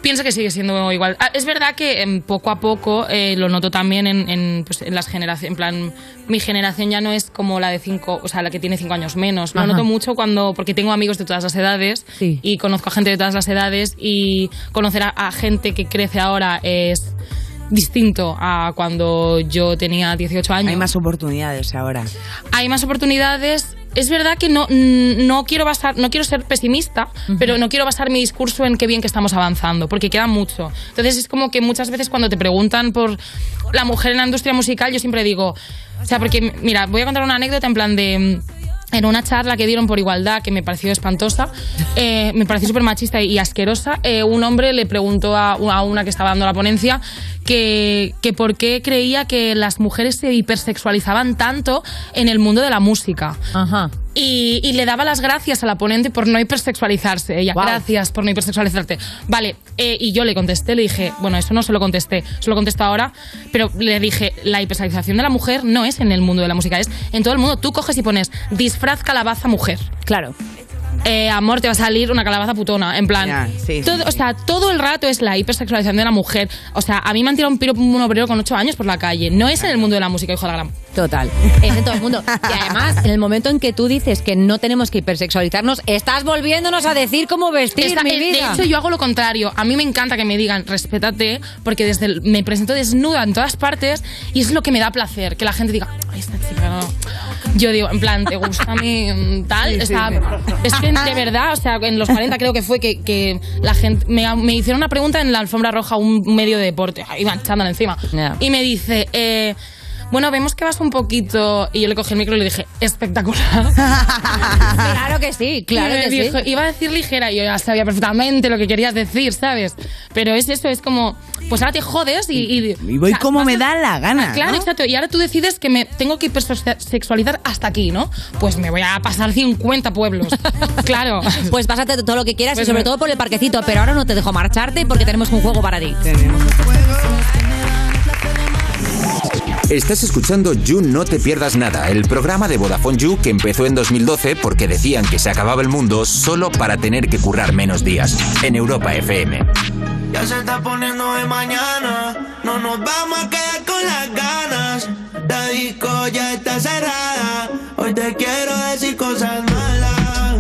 Pienso que sigue siendo igual. Ah, es verdad que em, poco a poco eh, lo noto también en, en, pues, en las generaciones. En plan, mi generación ya no es como la de cinco, o sea, la que tiene cinco años menos. Lo Ajá. noto mucho cuando, porque tengo amigos de todas las edades Sí. y conozco a gente de todas las edades y conocer a, a gente que crece ahora es distinto a cuando yo tenía 18 años. Hay más oportunidades ahora. hay más oportunidades. Es verdad que no, mm, no quiero basar, no quiero ser pesimista, pero no quiero basar mi discurso en qué bien que estamos avanzando, porque queda mucho. Entonces es como que muchas veces cuando te preguntan por la mujer en la industria musical, yo siempre digo, o sea, porque mira, voy a contar una anécdota en plan de mm, en una charla que dieron por igualdad, que me pareció espantosa, eh, me pareció súper machista y asquerosa, eh, un hombre le preguntó a, una que estaba dando la ponencia que, que por qué creía que las mujeres se hipersexualizaban tanto en el mundo de la música. Ajá. Y, y le daba las gracias a la ponente por no hipersexualizarse. Ella, gracias por no hipersexualizarte. Vale, eh, y yo le contesté, le dije, bueno, eso no se lo contesté, se lo contesto ahora, pero le dije, la hipersexualización de la mujer no es en el mundo de la música, es en todo el mundo. Tú coges y pones disfraz calabaza mujer. Claro. Eh, amor, te va a salir una calabaza putona. En plan, Ya, sí, todo, o sea, todo el rato es la hipersexualización de la mujer. O sea, a mí me han tirado un piropo un obrero con ocho años por la calle. No es en el mundo de la música, hijo de la gran. Total. Es en todo el mundo. Y además, en el momento en que tú dices que no tenemos que hipersexualizarnos, estás volviéndonos a decir cómo vestir, Esta- mi eh, de vida. hecho, yo hago lo contrario. A mí me encanta que me digan, respétate, porque desde el- me presento desnuda en todas partes y es lo que me da placer, que la gente diga, ay, esta chica no. Yo digo, en plan, ¿te gusta mi mm, tal? Sí, sí. es que de verdad, o sea, en los 40 creo que fue que, que la gente me, me hicieron una pregunta en la alfombra roja, un medio de deporte, iban echándole encima. Y me dice, eh, bueno, vemos que vas un poquito. Y yo le cogí el micro y le dije, espectacular. claro que sí, claro que sí. Iba a decir ligera y yo ya sabía perfectamente lo que querías decir, ¿sabes? Pero es eso, es como, pues ahora te jodes y... Y, Y voy como me da la gana. Ah, Claro, ¿no? exacto. Y ahora tú decides que me tengo que hipersexualizar hasta aquí, ¿no? Pues me voy a pasar 50 pueblos. claro. Pues pásate todo lo que quieras Pues y sobre me- todo por el parquecito, pero ahora no te dejo marcharte porque tenemos un juego para ti. Estás escuchando You No Te Pierdas Nada, el programa de Vodafone You que empezó en 2012 porque decían que se acababa el mundo solo para tener que currar menos días. En Europa FM. Ya se está poniendo de mañana, no nos vamos a quedar con las ganas. La disco ya está cerrada, hoy te quiero decir cosas malas.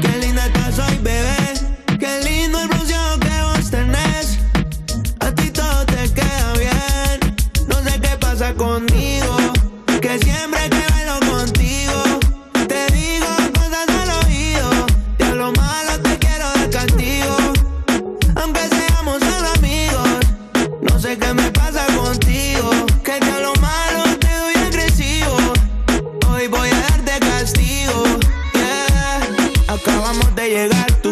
Qué linda estás hoy, bebé,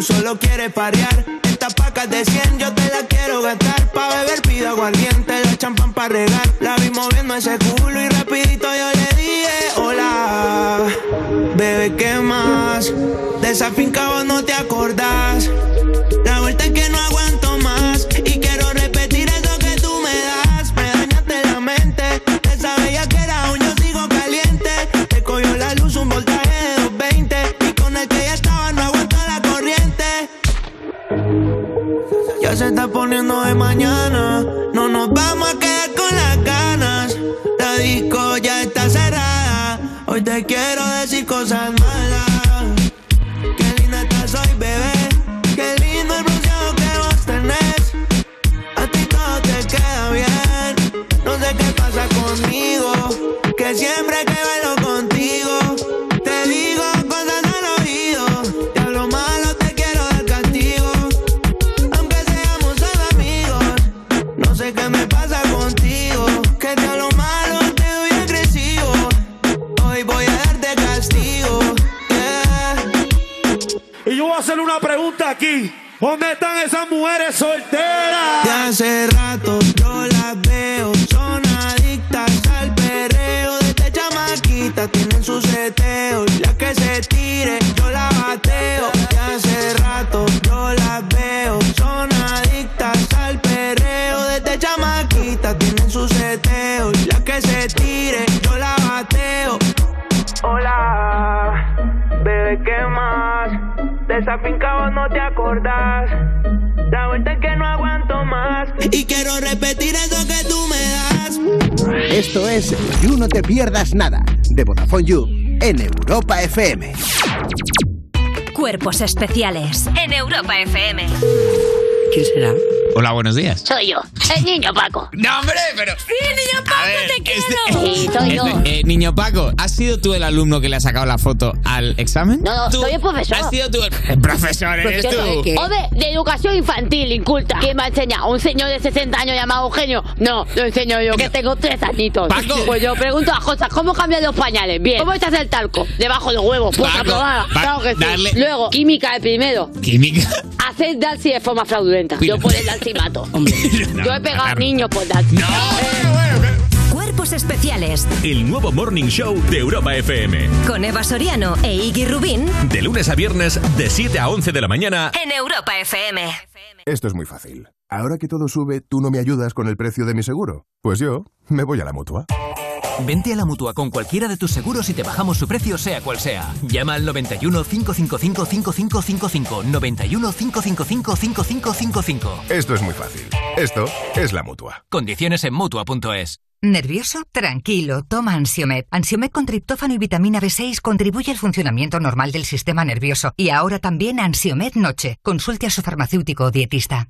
tú solo quieres parear. Estas pacas de 100 yo te las quiero gastar. Pa' beber pido aguardiente, la champán pa' regar. La vi moviendo ese culo y rapidito yo le dije hola. Bebé, ¿qué más? De esa no te Pierdas Nada, de Vodafone You, en Europa FM. Cuerpos especiales en Europa FM. ¿Quién será? Hola, buenos días. Soy yo, el niño Paco. No, hombre, pero... Sí, niño Paco, ver, te quiero. este- Sí, soy yo. Este, eh, niño Paco, ¿has sido tú el alumno que le ha sacado la foto al examen? No, no, ¿Tú? soy el profesor. ¿Has sido tú el, el profesor? ¿Eres tú? Hombre, de educación infantil, inculta. ¿Quién me ha enseñado? ¿Un señor de 60 años llamado Eugenio? No, lo enseño yo, que tengo tres añitos. Paco. Pues yo pregunto a cosas, ¿cómo cambian los pañales? Bien. ¿Cómo echas el talco? Debajo de los huevos. Pues aprobada. Claro que sí. darle- Luego, química el primero. Química. Hacer Darcy de forma fraudulenta. Yo por el Darcy mato. Yo he pegado a niños por Darcy. Cuerpos especiales El nuevo Morning Show de Europa FM. con Eva Soriano e Iggy Rubín De lunes a viernes, de 7 a 11 de la mañana. en Europa FM. Esto es muy fácil. Ahora que todo sube, ¿tú no me ayudas con el precio de mi seguro? Pues yo me voy a la mutua. Vente a la mutua con cualquiera de tus seguros y te bajamos su precio, sea cual sea. Llama al 91 555 5555. 91 555 5555. Esto es muy fácil. Esto es la mutua. Condiciones en mutua.es. ¿Nervioso? Tranquilo, toma Ansiomed. Ansiomed con triptófano y vitamina B6 contribuye al funcionamiento normal del sistema nervioso. Y ahora también Ansiomed Noche. Consulte a su farmacéutico o dietista.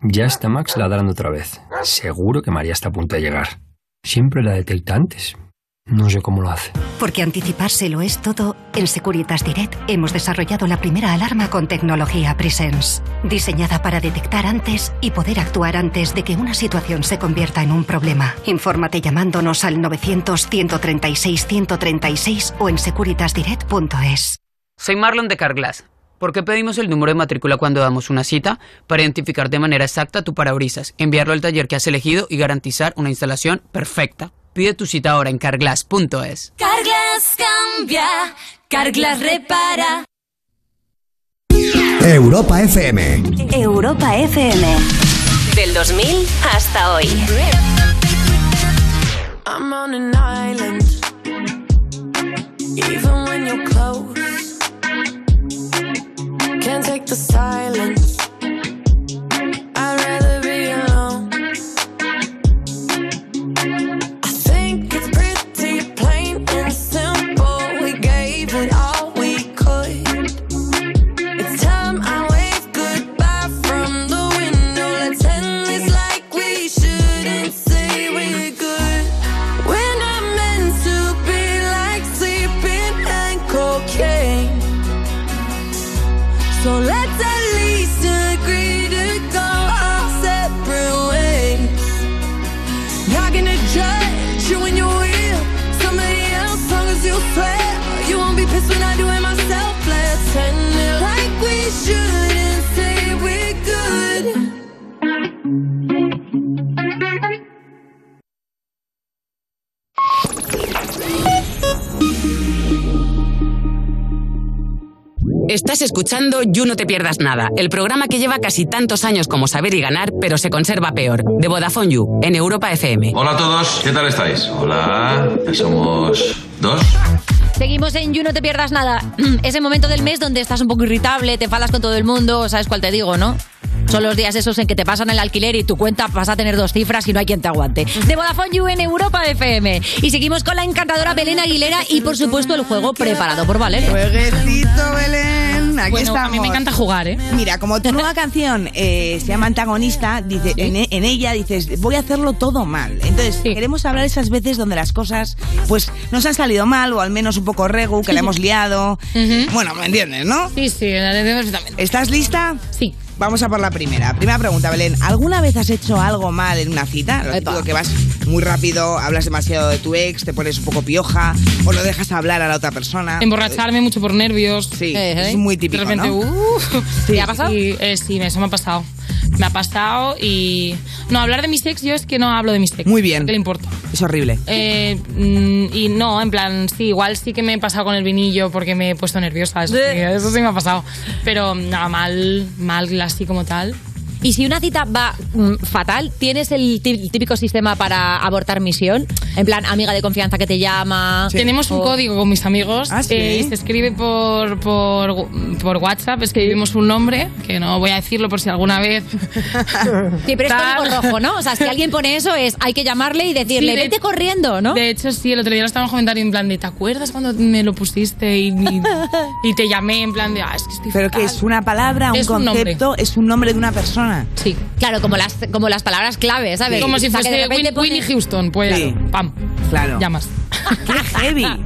Ya está Max ladrando otra vez. Seguro que María está a punto de llegar. Siempre la detecta antes. No sé cómo lo hace. Porque anticipárselo es todo, en Securitas Direct hemos desarrollado la primera alarma con tecnología Presence, diseñada para detectar antes y poder actuar antes de que una situación se convierta en un problema. Infórmate llamándonos al 900-136-136 o en securitasdirect.es. Soy Marlon de Carglass. ¿Por qué pedimos el número de matrícula cuando damos una cita? Para identificar de manera exacta tu parabrisas, enviarlo al taller que has elegido y garantizar una instalación perfecta. Pide tu cita ahora en carglass.es. Carglass cambia, Carglass repara. Europa FM. Europa FM. Del 2000 hasta hoy. I'm on an island. break the silence. Estás escuchando You No Te Pierdas Nada, el programa que lleva casi tantos años como Saber y Ganar, pero se conserva peor, de Vodafone You, en Europa FM. Hola a todos, ¿qué tal estáis? Hola, somos dos. Seguimos en You, no te pierdas nada. Ese momento del mes donde estás un poco irritable, te falas con todo el mundo, ¿sabes cuál te digo, no? Son los días esos en que te pasan el alquiler y tu cuenta pasa a tener dos cifras y no hay quien te aguante. De Vodafone You en Europa FM. Y seguimos con la encantadora Belén Aguilera y, por supuesto, el juego preparado por Valeria. Jueguecito, Belén. Aquí Bueno, a estamos. mí me encanta jugar, ¿eh? Mira, como tu nueva canción eh, se llama Antagonista, dice, en, e- en ella dices, voy a hacerlo todo mal. Entonces, queremos hablar esas veces donde las cosas, pues, nos han salido mal o al menos un poco regu, que la hemos liado. Bueno, ¿me entiendes, no? Sí, sí, la entiendo perfectamente. ¿Estás lista? Sí. Vamos a por la primera. Primera pregunta, Belén. ¿Alguna vez has hecho algo mal en una cita? Lo típico que vas muy rápido, hablas demasiado de tu ex, te pones un poco pioja o no dejas hablar a la otra persona. Emborracharme mucho por nervios. Sí, es muy típico, De repente, ¿no? uh, Sí. ha pasado? Sí, eh, sí, eso me ha pasado. Me ha pasado y... No, hablar de mis ex, yo es que no hablo de mis ex. Muy bien. ¿Qué le importa? Es horrible. Eh, mm, y no, en plan, sí, igual sí que me he pasado con el vinillo porque me he puesto nerviosa. Eso, sí, eso sí me ha pasado. Pero nada, mal, mal así como tal. Y si una cita va mm, fatal, ¿tienes el tí- típico sistema para abortar misión? En plan, amiga de confianza que te llama. Tenemos un o- código con mis amigos Ah, ¿sí? eh, y se escribe por, por, por WhatsApp, escribimos un nombre, que no voy a decirlo por si alguna vez... Sí, pero es código rojo, ¿no? O sea, si alguien pone eso, es hay que llamarle y decirle, Sí, de- vete corriendo, ¿no? De hecho, sí, el otro día lo estábamos comentando en plan de, ¿te acuerdas cuando me lo pusiste y, y- y te llamé en plan de, ah, es que estoy Pero que fatal"? es una palabra, un Es un nombre. concepto, es un nombre de una persona. Sí. Claro, como las, como las palabras clave, ¿sabes? Como si fuese repente Win- pone- Winnie Houston, pues Sí. pam, Claro. llamas. ¡Qué heavy!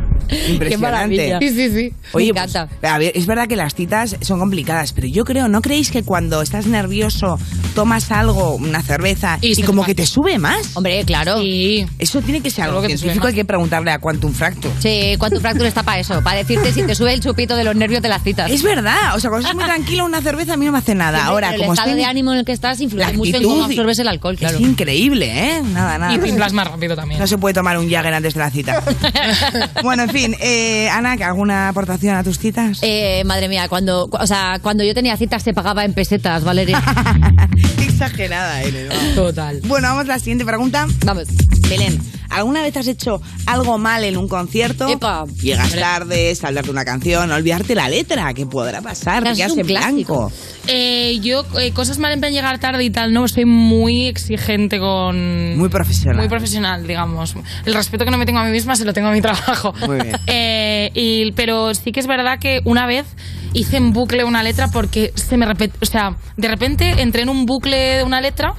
Impresionante. Sí, sí, sí. Oye, pues, a ver, es verdad que las citas son complicadas, pero yo creo, ¿no creéis que cuando estás nervioso tomas algo, una cerveza, y, como que te sube más? Hombre, claro. Sí. Eso tiene que ser algo que científico, hay que preguntarle a Quantum Fracture. Sí, ¿cuánto fracture está para eso? Para decirte si te sube el chupito de los nervios de las citas. Es verdad, o sea, cuando estás muy tranquilo, una cerveza a mí no me hace nada. Siempre, Ahora, como el estado estoy... de ánimo en el que estás influye mucho en cómo absorbes el alcohol, claro. Es increíble, ¿eh? Nada, nada. Y pimplas más rápido también. No se puede tomar un Jagger antes de la cita. bueno, en fin, eh, Ana, ¿alguna aportación a tus citas? Eh, madre mía, cuando, o sea, cuando yo tenía citas se pagaba en pesetas, Valeria. Exagerada eres. ¿no? Total. Bueno, vamos a la siguiente pregunta. Vamos. Belén, ¿alguna vez has hecho algo mal en un concierto? Epa. Llegas Hombre. tarde, saltarte una canción, olvidarte la letra, ¿qué podrá pasar? Te quedas es un en clásico. blanco. Eh, yo, eh, cosas mal en plan llegar tarde y tal, no, soy muy exigente con... Muy profesional. Muy profesional, digamos. El respeto que no me tengo a mí misma se lo tengo a mi trabajo. Muy bien. Eh, y, pero sí que es verdad que una vez hice en bucle una letra porque se me repet- o sea, de repente entré en un bucle de una letra.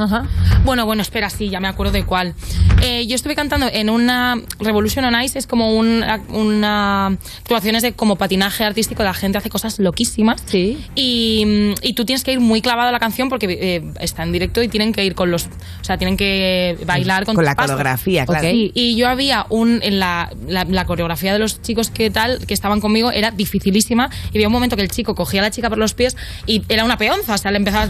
Bueno, bueno, espera, sí, ya me acuerdo de cuál. Eh, yo estuve cantando en una Revolution on Ice, es como un- una actuaciones de como patinaje artístico, la gente hace cosas loquísimas. Sí. Y, mm, y tú tienes que ir muy clavado a la canción porque eh, está en directo y tienen que ir con los, o sea, tienen que bailar con, Con la pasos. coreografía, claro. Sí, y yo había un en la, la, la coreografía de los chicos que tal que estaban conmigo era dificilísima y había un momento que el chico cogía a la chica por los pies y era una peonza, o sea, le empezaba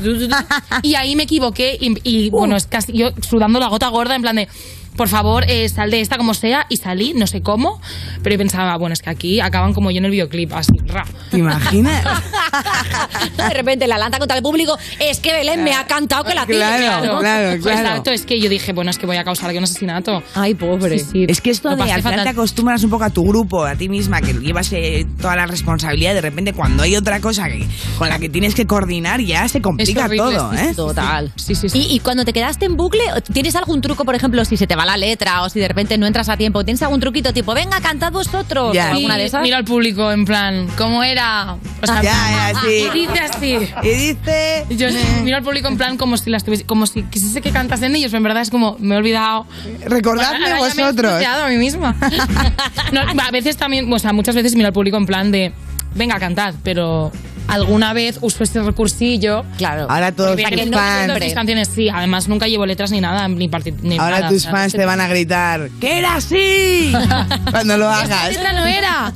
y ahí me equivoqué y, y, bueno, es casi yo sudando la gota gorda en plan de por favor, eh, sal de esta como sea y salí, no sé cómo, pero yo pensaba, bueno, es que aquí acaban como yo en el videoclip, así, ra. ¿Te imaginas? de repente la lanza contra el público, es que Belén me ha cantado que la tire. Claro, claro, Pues claro. Exacto, es que yo dije, bueno, es que voy a causar aquí un asesinato. Ay, pobre. Sí, sí. Es que esto de al final fatal. te acostumbras un poco a tu grupo, a ti misma, que llevas eh, toda la responsabilidad. De repente, cuando hay otra cosa que, con la que tienes que coordinar, ya se complica horrible, todo, sí, ¿eh? sí. Total. Sí, sí, sí. Y, y cuando te quedaste en bucle, ¿tienes algún truco, por ejemplo, si se te va la letra o si de repente no entras a tiempo? ¿Tienes algún truquito tipo, venga, cantad vosotros? Ya. o alguna de esas? Mira al público en plan, ¿cómo era? O sea, Ya, ya, sí. Y dice así. Y dice... Yo sí, miro al público en plan como si las tuviese, como si quisiese que cantasen ellos, pero en verdad es como, me he olvidado. Recordadme Ahora ya me he vosotros. a mí misma. No, a veces también, o sea, muchas veces miro al público en plan de, venga, cantad, pero alguna vez uso este recursillo. Claro. Ahora todos tus no fans... mis canciones, sí. Además, nunca llevo letras ni nada, ni, ni Ahora nada, tus fans te van a gritar ¡Que era así! Cuando lo ¡Esta hagas. letra no era!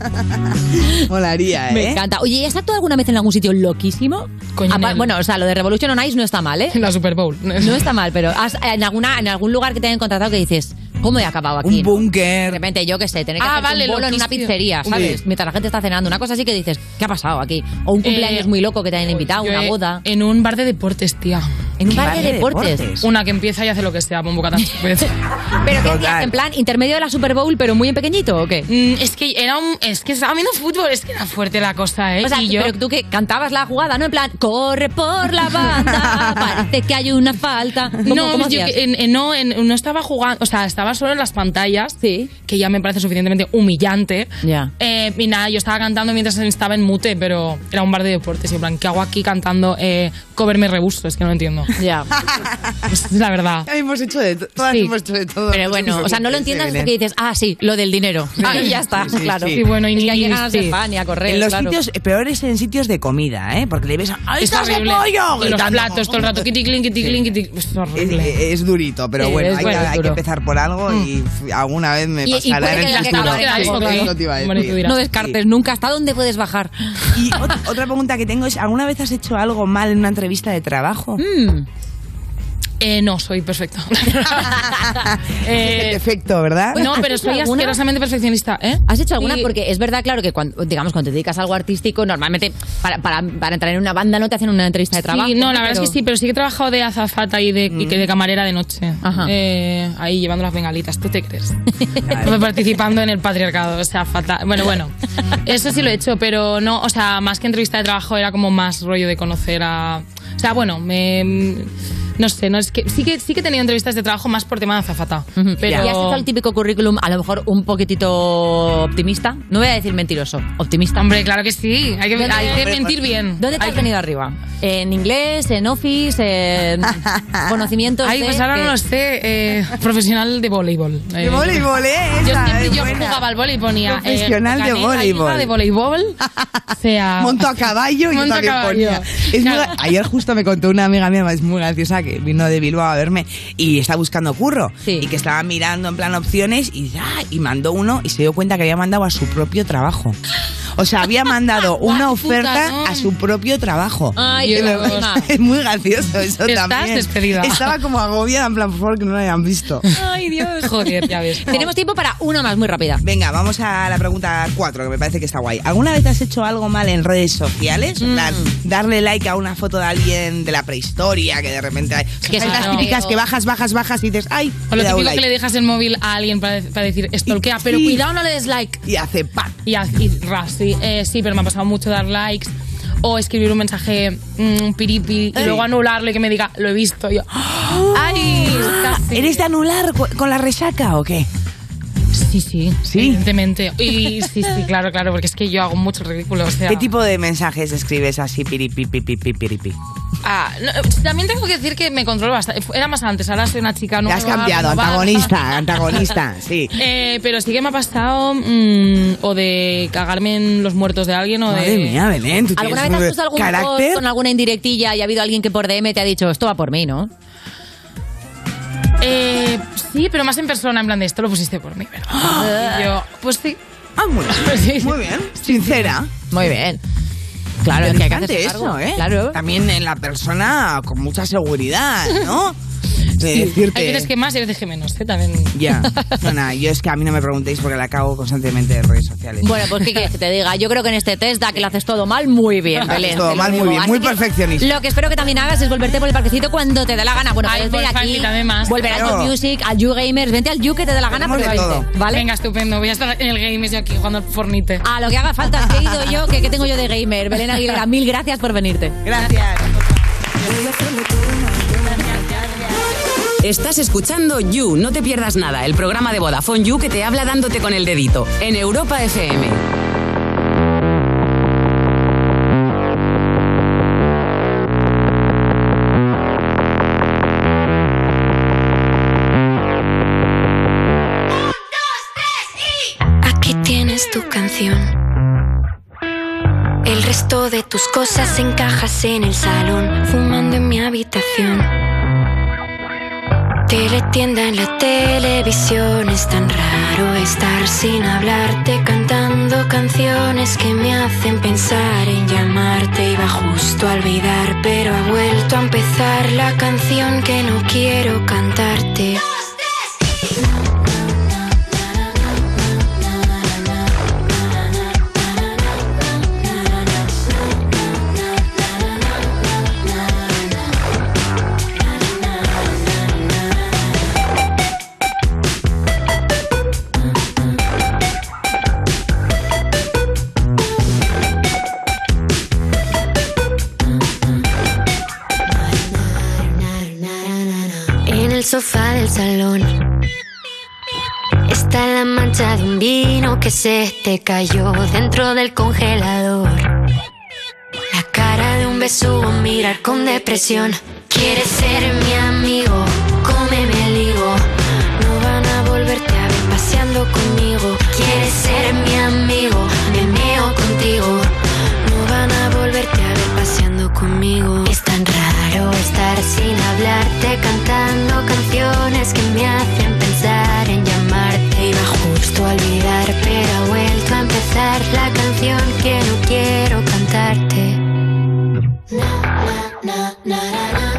Molaría, ¿eh? Me encanta. Oye, ¿y has actuado alguna vez en algún sitio loquísimo? Coño, Apa- en el- Bueno, o sea, lo de Revolution on Ice no está mal, ¿eh? La Super Bowl. No está mal, pero has- en, alguna, en algún lugar que te hayan contratado que dices, ¿cómo he acabado aquí? Un no? búnker. De repente, yo qué sé, tener que Ah, hacer vale, un bolo en una pizzería, ¿sabes? Sí. Mientras la gente está cenando, una cosa así que dices, ¿qué ha pasado aquí? O un cumpleaños Eh, muy loco que te hayan invitado, una boda. En un bar de deportes, tía. En un bar Bar de de deportes. deportes. Una que empieza y hace lo que sea, bombo. ¿Pero qué hacías? ¿En plan intermedio de la Super Bowl, pero muy en pequeñito o qué? Mm, es que era un. Es que estaba viendo fútbol, es que era fuerte la cosa, ¿eh? O sea, y yo. pero tú que cantabas la jugada, ¿no? En plan, corre por la banda, parece que hay una falta. ¿Cómo, no, cómo yo en- en- no, en- no estaba jugando, o sea, estaba solo en las pantallas, Sí. que ya me parece suficientemente humillante. Ya. Eh, y nada, yo estaba cantando mientras estaba en mute, pero era un bar de deportes. Y en plan, ¿qué hago aquí cantando eh, cover me rebusto? Es que no lo entiendo. Ya. es la verdad. Hemos hecho de to- todas Sí. hemos hecho de todo. Pero bueno, o sea, no lo entiendas hasta que dices, ah, sí, lo del dinero. Ah, y ya está, sí, sí, claro. sí. Y bueno, y Es ni sí. pan y a correr, En los claro. sitios peores en sitios de comida, ¿eh? Porque le ves a ¡Ahí Es estás de pollo! Y los platos todo el rato, kiticlin, kiticlin, kiticlin. Es Es, horrible. es durito, pero Sí, bueno, es hay, que, es hay que duro. empezar por algo y f- alguna vez me Y- y pasará en que el futuro. y. No descartes nunca hasta dónde puedes bajar. Y ot- otra pregunta que tengo es, ¿alguna vez has hecho algo mal en una entrevista de trabajo? Mm. Eh, no, soy perfecto. Eh, Defecto, ¿verdad? no, pero ¿Has hecho soy alguna? asquerosamente perfeccionista, ¿eh? ¿Has hecho alguna? Porque es verdad, claro, que cuando, digamos, cuando te dedicas a algo artístico, normalmente para, para, para entrar en una banda no te hacen una entrevista de trabajo. Sí, no, la verdad es que sí, pero sí que he trabajado de azafata y de, y de camarera de noche. Ajá. Eh, ahí llevando las bengalitas, ¿tú te crees? Participando en el patriarcado, o sea, fatal. Bueno, bueno, eso sí lo he hecho, pero no, o sea, más que entrevista de trabajo era como más rollo de conocer a... O sea, bueno, me... No sé, no es que sí que sí que he tenido entrevistas de trabajo más por tema de azafata. Pero ¿Y has hecho el típico currículum, a lo mejor un poquitito optimista? No voy a decir mentiroso, optimista. Hombre, claro que sí. Hay que, ¿Dónde- hay que mentir bien. ¿Dónde te has venido arriba? ¿En inglés, en office, en conocimientos Ay, de- pues ahora que- no lo sé. eh, profesional de voleibol. De voleibol, ¿eh? Yo Esa siempre yo jugaba al voleibol y ponía. eh, Profesional de voleibol. de voleibol. O sea. Monto a caballo y yo Monto a también caballo. ponía. Es muy- Claro. ayer justo me contó una amiga mía, es muy graciosa, que vino de Bilbao a verme y está buscando curro. Y que estaba mirando en plan opciones y, ah, y mandó uno y se dio cuenta que había mandado a su propio trabajo. O sea, había mandado una oferta a su propio trabajo. Ay, Y me- es muy gracioso eso Estás también. despedida. Estaba como agobiada, en plan, por favor, que no lo hayan visto. Ay, Dios. Joder, ya ves. Tenemos tiempo para una más muy rápida. Venga, vamos a la pregunta 4, que me parece que está guay. ¿Alguna vez has hecho algo mal en redes sociales? Plan, Mm. darle like a una foto de alguien de la prehistoria, que de repente hay... Que Que son las típicas que bajas, bajas, bajas y dices, ¡ay! O lo típico like. que le dejas el móvil a alguien para, para decir, stalkea, pero Sí. cuidado, no le des like. Y hace ¡pam! Y, y ras, sí, eh, sí, pero me ha pasado mucho dar likes o escribir un mensaje mm, piripi y Ay. luego anularle y que me diga, lo he visto. Y yo, ¡ay! casi. ¿Eres de anular con la resaca o qué? Sí, sí. ¿Sí? Evidentemente. Y sí, sí, claro, claro, porque es que yo hago mucho ridículo. O sea, ¿Qué tipo de mensajes escribes así, piripi, piripi, piripi? Ah, no, también tengo que decir que me controlo bastante. Era más antes, ahora soy una chica Te nueva. has cambiado, antagonista, antagonista, sí. Eh, pero sí que me ha pasado mm, o de cagarme en los muertos de alguien o Madre de... mía, Belén, tú ¿Alguna vez has puesto algún carácter... post con alguna indirectilla y ha habido alguien que por DM te ha dicho, esto va por mí, ¿no? Eh, sí, pero más en persona, en plan de esto lo pusiste por mí. Pero... Y yo, pues sí. Ah, muy bien, muy bien. Sincera. Muy bien. Claro, es que hay que hacerse Interesante cargo. eso, ¿eh? Claro. También en la persona con mucha seguridad, ¿no? De decirte... Hay veces que más y veces que menos, ¿eh? También. Ya. No, nada, yo es que a mí no me preguntéis porque la cago constantemente en redes sociales. Bueno, pues ¿qué quieres que te diga? Yo creo que en este test da que lo haces todo mal, muy bien, Belén. todo mal, muy bien, Así muy perfeccionista. Lo que espero que también hagas es volverte por el parquecito cuando te dé la gana. Bueno, puedes venir aquí, más. volver a. You Music, al You Gamers, vente al You que te dé la gana, pero de vente. ¿vale? Venga, estupendo. Voy a estar en el game yo aquí jugando al Fornite. A lo que haga falta, que he ido yo, que, que tengo yo de gamer. Belén Aguilera, mil gracias por venirte. Gracias. Estás escuchando You, no te pierdas nada, el programa de Vodafone You que te habla dándote con el dedito, en Europa FM. Aquí tienes tu canción. El resto de tus cosas encajas en el salón, fumando en mi habitación. Teletienda en la televisión, es tan raro estar sin hablarte, cantando canciones que me hacen pensar en llamarte. Iba justo a olvidar, pero ha vuelto a empezar la canción que no quiero cantarte. Sofá del salón está la mancha de un vino que se te cayó dentro del congelador. La cara de un besugo, mirar con depresión. Quieres ser mi amigo, cómeme el higo. No van a volverte a ver paseando conmigo. Quieres ser mi amigo, me meo contigo. No van a volverte a ver paseando conmigo. Es tan raro estar sin hablarte, cantando canciones que me hacen pensar en llamarte. Iba justo a olvidar, pero ha vuelto a empezar la canción que no quiero cantarte. Na, na, na.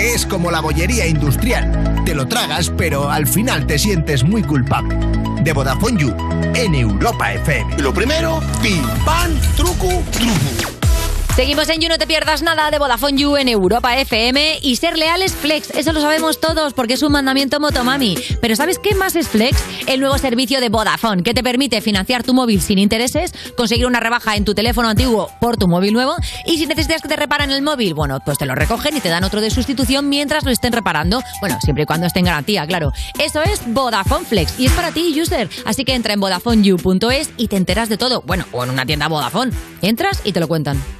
Es como la bollería industrial. Te lo tragas, pero al final te sientes muy culpable. De Vodafone You, en Europa FM. Lo primero, pim, pam, truco, truco. Seguimos en You, no te pierdas nada de Vodafone You en Europa FM y ser leal es flex, eso lo sabemos todos porque es un mandamiento motomami. Pero ¿sabes qué más es flex? El nuevo servicio de Vodafone que te permite financiar tu móvil sin intereses, conseguir una rebaja en tu teléfono antiguo por tu móvil nuevo y si necesitas que te reparen el móvil, bueno, pues te lo recogen y te dan otro de sustitución mientras lo estén reparando. Bueno, siempre y cuando esté en garantía, claro. Eso es Vodafone Flex y es para ti, user. Así que entra en VodafoneYou.es y te enteras de todo. Bueno, o en una tienda Vodafone. Entras y te lo cuentan.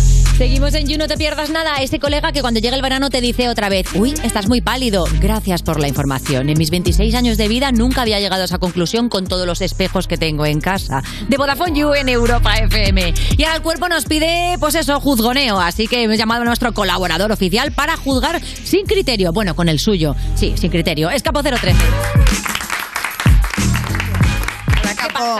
Seguimos en You, no te pierdas nada. Ese colega que cuando llega el verano te dice otra vez, uy, estás muy pálido. Gracias por la información. En mis 26 años de vida nunca había llegado a esa conclusión con todos los espejos que tengo en casa. De Vodafone You en Europa FM. Y ahora el cuerpo nos pide, pues eso, juzgoneo. Así que hemos llamado a nuestro colaborador oficial para juzgar sin criterio. Bueno, con el suyo. Sí, sin criterio. Escapo 013.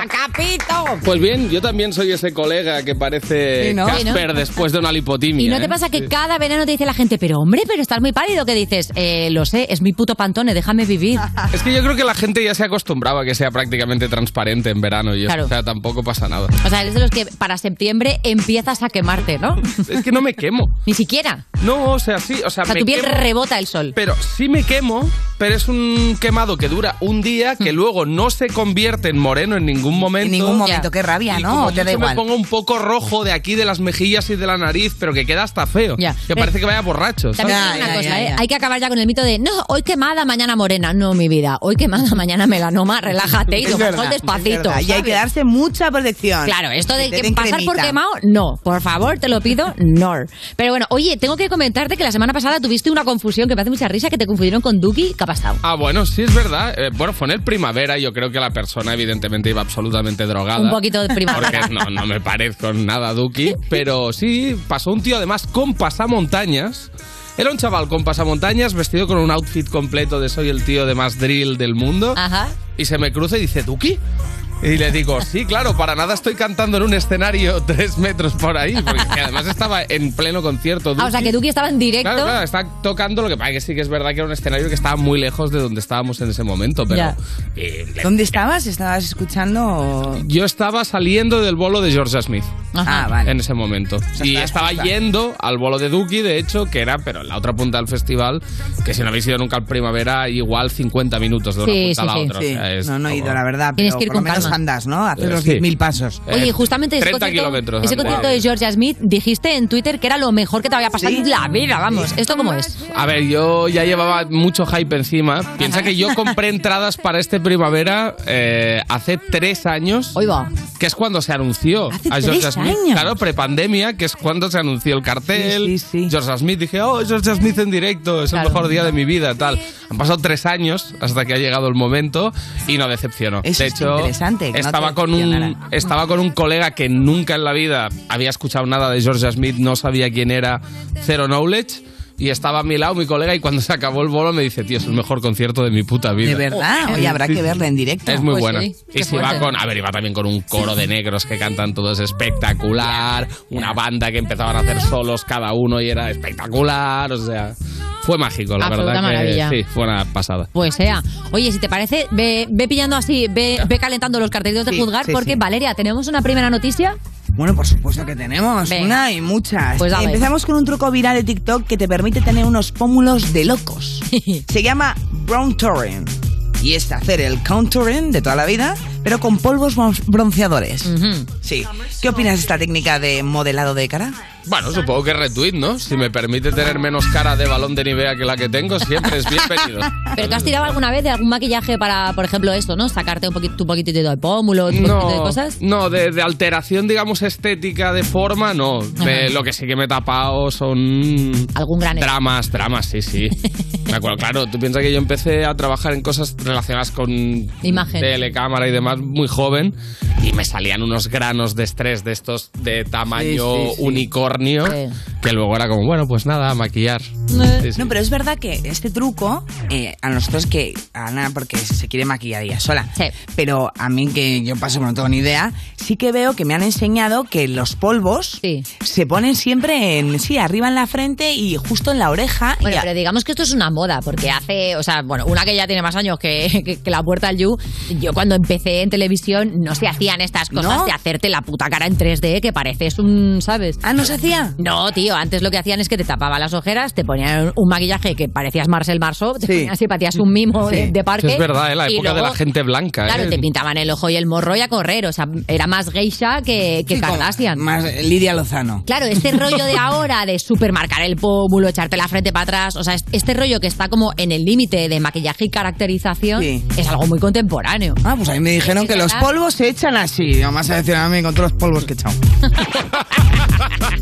¿Qué pasa, Capito? Pues bien, yo también soy ese colega que parece Sí, ¿no? Casper Sí, ¿no? después de una lipotimia. ¿Y no te ¿eh? pasa que Sí. cada verano te dice la gente, pero hombre, pero estás muy pálido? que dices? Eh, lo sé, es mi puto pantone, déjame vivir. Es que yo creo que la gente ya se acostumbraba a que sea prácticamente transparente en verano y Claro. o sea, tampoco pasa nada. O sea, eres de los que para septiembre empiezas a quemarte, ¿no? Es que no me quemo. Ni siquiera. No, o sea, sí, o sea, O sea, me tu piel quemo, rebota el sol. Pero sí me quemo, pero es un quemado que dura un día, que luego no se convierte en moreno en ningún momento. En ningún momento, qué rabia, Y ¿no? como ¿O te da mucho me igual? pongo un poco rojo de aquí de las mejillas y de la nariz, pero que queda hasta feo. Ya. Que parece que vaya borracho. ¿sabes? digo una cosa, ¿eh? Hay que acabar ya con el mito de no, hoy quemada, mañana morena. No, mi vida. Hoy quemada, mañana melanoma, relájate y toma sol despacito. Y hay que darse mucha protección. Claro, esto de que pasar por cremita. quemado, no. Por favor, te lo pido, no. Pero bueno, oye, tengo que comentarte que la semana pasada tuviste una confusión que me hace mucha risa, que te confundieron con Duki. ¿Qué ha pasado? Ah, bueno, sí es verdad. Eh, bueno, fue en el primavera y yo creo que la persona evidentemente iba absolutamente drogada. Un poquito de primavera. Porque no, no me parezco en nada Duki. Pero sí, pasó un tío además con pasamontañas. Era un chaval con pasamontañas vestido con un outfit completo de soy el tío de más drill del mundo. Ajá. Y se me cruza y dice, ¿Duki? Y le digo, sí, claro, para nada estoy cantando en un escenario tres metros por ahí. Porque que además estaba en pleno concierto. Ah, o sea, que Duki estaba en directo. Claro, claro, está tocando lo que pasa que sí que es verdad que era un escenario que estaba muy lejos de donde estábamos en ese momento, pero eh, le- ¿Dónde estabas? ¿Estabas escuchando? o- yo estaba saliendo del bolo de Georgia Smith. Ah, vale. En ese momento. y estaba yendo al bolo de Duki, de hecho, que era, pero en la otra punta del festival, que si no habéis ido nunca al primavera, igual 50 minutos de una Sí, punta a sí, la sí. otra. o Sí, sea, es no, no he ido, como- la verdad. Tienes pero que ir con calma. Andas, ¿no? Haces los Sí. 10.000 pasos. Eh, Oye, justamente ese 30 concierto, kilómetros. ese concierto de Georgia Smith, dijiste en Twitter que era lo mejor que te había pasado en la vida, vamos. ¿Esto cómo es? A ver, yo ya llevaba mucho hype encima. Piensa que yo compré entradas para este primavera eh, hace tres años. Que es cuando se anunció Hace a Georgia tres Smith. años. Claro, prepandemia, que es cuando se anunció el cartel. Georgia Smith, dije, oh, Georgia Smith en directo, es Claro. el mejor día de mi vida, tal. Han pasado tres años hasta que ha llegado el momento y no decepcionó. Eso de es hecho, no estaba, con un, estaba con un colega que nunca en la vida había escuchado nada de Georgia Smith, no sabía quién era, cero knowledge. Y estaba a mi lado mi colega y cuando se acabó el bolo me dice, tío, es el mejor concierto de mi puta vida. De verdad, oye, habrá que verla en directo. Es muy Pues buena. sí, y si va con, a ver, iba también con un coro de negros que cantan todos espectacular, una banda que empezaban a hacer solos cada uno y era espectacular, o sea, fue mágico, la Absoluta verdad. maravilla. Que, sí, fue una pasada. Pues sea. Oye, si te parece, ve, ve pillando así, ve, ve calentando los cartelitos de Sí, juzgar, sí, porque sí. Valeria, tenemos una primera noticia. Bueno, por supuesto que tenemos Venga. una y muchas. Pues. Empezamos con un truco viral de TikTok que te permite tener unos pómulos de locos. Se llama brown touring y es hacer el contouring de toda la vida, pero con polvos bron- bronceadores. Sí. ¿Qué opinas de esta técnica de modelado de cara? Bueno, supongo que retweet, ¿no? Si me permite tener menos cara de balón de Nivea que la que tengo, siempre es bienvenido. ¿Pero tú has tirado alguna vez de algún maquillaje para, por ejemplo, esto, ¿no? Sacarte un poquito, tu poquitito de pómulo, tu poquito de cosas. No, de, de alteración, digamos, estética de forma, no. De lo que sí que me he tapado son. Algún gran Dramas, dramas, sí, sí. Me acuerdo, claro, tú piensas que yo empecé a trabajar en cosas relacionadas con Imagen. telecámara y demás muy joven y me salían unos granos de estrés de estos de tamaño Sí, sí, sí. Unicornio. que luego era como, bueno, pues nada, a maquillar. Eh. Sí, sí. No, pero es verdad que este truco, eh, a nosotros que, a Ana, porque se quiere maquillar ella sola, pero a mí que yo paso, no tengo ni idea, sí que veo que me han enseñado que los polvos se ponen siempre en, sí, arriba en la frente y justo en la oreja. Bueno, y a- pero digamos que esto es una moda, porque hace, o sea, bueno, una que ya tiene más años que, que- que la puerta al You, yo cuando empecé en televisión no se hacían estas cosas ¿No? de hacerte la puta cara en 3D, que pareces un, ¿sabes? Ah, ¿no se hacía? No, tío, antes lo que hacían es que te tapaban las ojeras, te ponían un maquillaje que parecías Marcel Marceau, te ponían así, parecías un mimo de, de parque. Es verdad, ¿eh? la y época de la gente blanca. Claro, ¿eh? te pintaban el ojo y el morro y a correr, o sea, era más geisha que, que Kardashian. Más Lidia Lozano. Claro, este rollo de ahora de supermarcar el pómulo, echarte la frente para atrás, o sea, es- este rollo que está como en el límite de maquillaje y caracterización es algo muy contemporáneo. Ah, pues a mí me dijeron que los polvos se echan así. Vas a decir a mí con todos los polvos que he echado.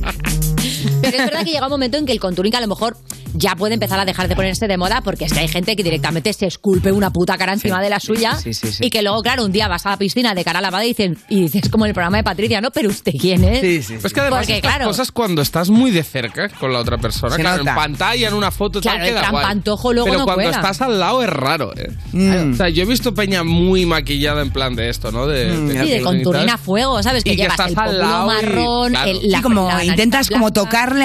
Pero es verdad que llega un momento en que el contouring a lo mejor ya puede empezar a dejar de ponerse de moda porque es que hay gente que directamente se esculpe una puta cara encima de la suya sí, sí, sí. y que luego, claro, un día vas a la piscina de cara lavada y, dicen, y dices como en el programa de Patricia, ¿no? Pero usted quién es? Es que además Porque, estas claro, cosas cuando estás muy de cerca con la otra persona, claro, nota. en pantalla, en una foto, Claro, tal, el queda guay. luego Pero no cuando cuela. estás al lado es raro, ¿eh? Mm. O sea, yo he visto peña muy maquillada en plan de esto, ¿no? De, sí, de contouring a fuego, ¿sabes? Que Y que llevas estás el al lado y- marrón, claro. el- la, Sí, como la intentas como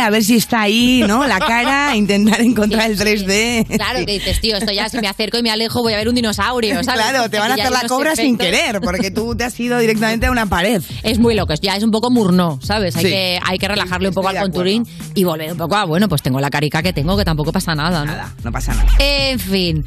a ver si está ahí, ¿no? La cara, intentar encontrar el 3D. Claro, que dices, tío, esto ya si me acerco y me alejo voy a ver un dinosaurio, ¿sabes? Claro, te van a hacer la cobra sin querer, porque tú te has ido directamente a una pared. Es muy loco, ya es un poco murnó, ¿sabes? Hay, Sí. que, hay que relajarle un poco al de contouring y volver un poco a, bueno, pues tengo la carica que tengo, que tampoco pasa nada, ¿no? No pasa nada. En fin.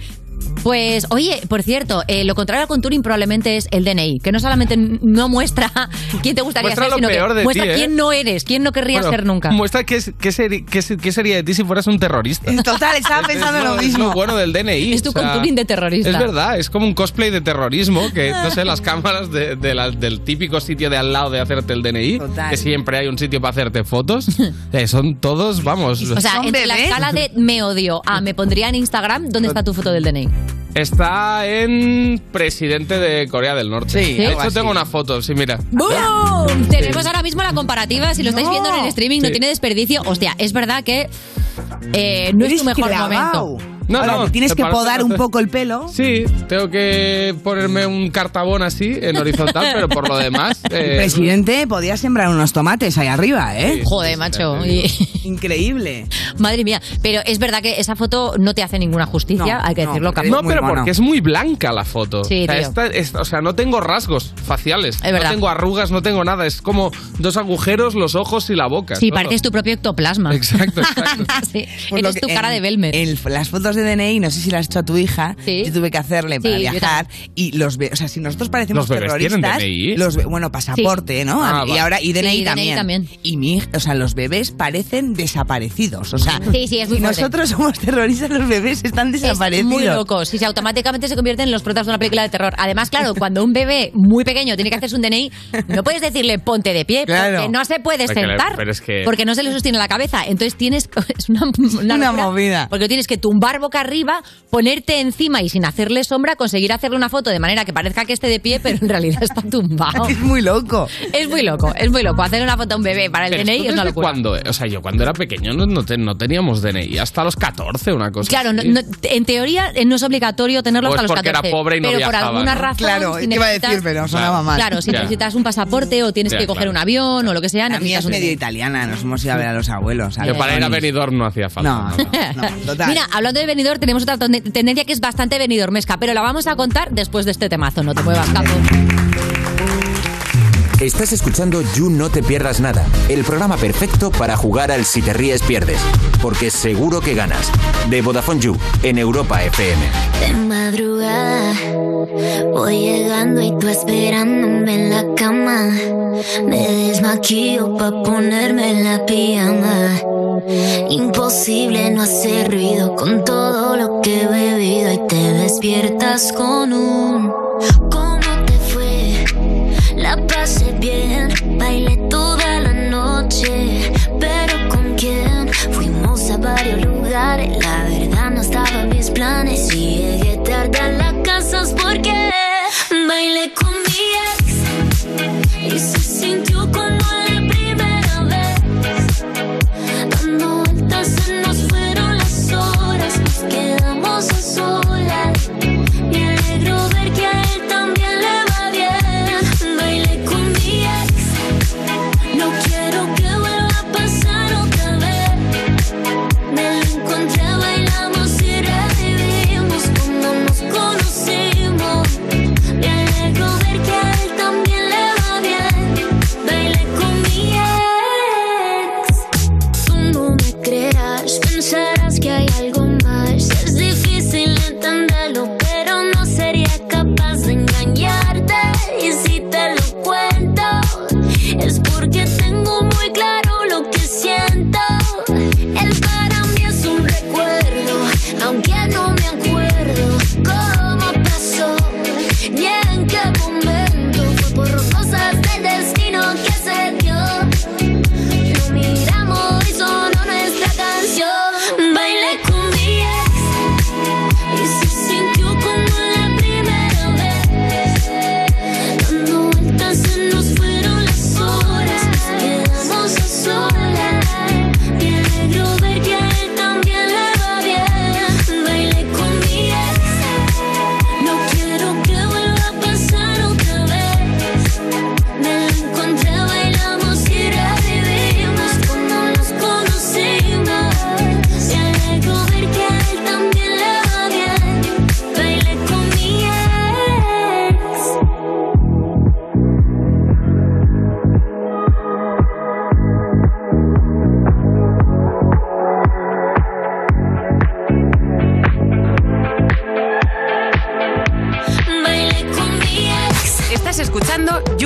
Pues, oye, por cierto, eh, lo contrario al contouring probablemente es el DNI, que no solamente no muestra quién te gustaría Muestra ser, lo sino peor que de muestra ti, ¿eh? quién no eres, quién no querrías Bueno, ser nunca. Muestra qué, es- qué seri- qué se- qué sería de ti si fueras un terrorista. Total, estaba pensando es lo Es mismo. lo bueno del DNI. Es tu o sea, contouring de terrorista. Es verdad, es como un cosplay de terrorismo, que no sé, las cámaras de- de la- del típico sitio de al lado de hacerte el DNI, Total. que siempre hay un sitio para hacerte fotos, eh, son todos, vamos. O sea, entre la escala de me odio a me pondría en Instagram, ¿dónde está tu foto del DNI? Está en presidente de Corea del Norte. Sí, de hecho así. tengo una foto, sí, mira. ¡Boom! Tenemos ahora mismo la comparativa. Si lo estáis No. viendo en el streaming, no Sí. tiene desperdicio. Hostia, es verdad que eh, no es tu mejor clavao. momento. No, Ahora, no, te tienes que podar un poco el pelo. Sí, tengo que ponerme un cartabón así, en horizontal, pero por lo demás... eh, Presidente, podía sembrar unos tomates ahí arriba, ¿eh? Joder, macho. Increíble. Madre mía. Pero es verdad que esa foto no te hace ninguna justicia, hay que decirlo. Capi. No, pero porque es muy blanca la foto. Sí, o, sea, esta- esta- o sea, no tengo rasgos faciales. Es verdad. No tengo arrugas, no tengo nada. Es como dos agujeros, los ojos y la boca. Sí, todo. pareces tu propio ectoplasma. Exacto, exacto. sí, Pues eres que tu cara en- de Belmer. en las fotos de DNI, no sé si las has hecho a tu hija, yo tuve que hacerle para Sí, viajar y los ve, o sea, si nosotros parecemos ¿Los bebés tienen terroristas, DNI? los be- bueno, pasaporte, ¿no? Ah, y ahora y DNI, Sí, DNI también. Y mi, hija- o sea, los bebés parecen desaparecidos, o sea, Sí, sí, es muy si fuerte. nosotros somos terroristas, los bebés están desaparecidos. Es muy loco. Si se automáticamente se convierten en los protas de una película de terror. Además, claro, cuando un bebé muy pequeño tiene que hacerse un DNI, no puedes decirle ponte de pie, Claro. porque no se puede Porque le- sentar. pero es que- Porque no se le sostiene la cabeza. Entonces tienes. Es una, una, Una locura, movida. Porque tienes que tumbar boca arriba, ponerte encima y sin hacerle sombra, conseguir hacerle una foto de manera que parezca que esté de pie, pero en realidad está tumbado. Es muy loco. Es muy loco, es muy loco. Hacer una foto a un bebé para el Pero DNI es una locura. cuándo, eh? O sea, yo cuando era pequeño no, no, te- no teníamos DNI. Hasta los 14, una cosa Claro, no- así. no- en teoría eh, no es obligatorio tenerlo O hasta los porque era 14. pobre y no pero por viajaba, alguna ¿no? razón. Claro, si iba a decir, necesitas- pero sonaba mal. Claro, si Ya. necesitas un pasaporte o tienes Ya, que coger claro. un avión o lo que sea, La mía necesitas es un medio italiana, nos hemos ido a ver a los abuelos. Yo para ir a Benidorm no hacía falta. No, no, total. Mira, hablando de tenemos otra tendencia que es bastante venidormesca, pero la vamos a contar después de este temazo. No te muevas, capo. Estás escuchando You No Te Pierdas Nada, el programa perfecto para jugar al Si Te Ríes Pierdes, porque seguro que ganas. De Vodafone You, en Europa FM. De madrugada voy llegando y tú esperándome en la cama. Me desmaquillo pa' ponerme la pijama. Imposible no hacer ruido con todo lo que he bebido y te despiertas con un ¿Cómo varios lugares, la verdad no estaba en mis planes. Y llegué tarde a la casa porque bailé con mi ex. Y se sintió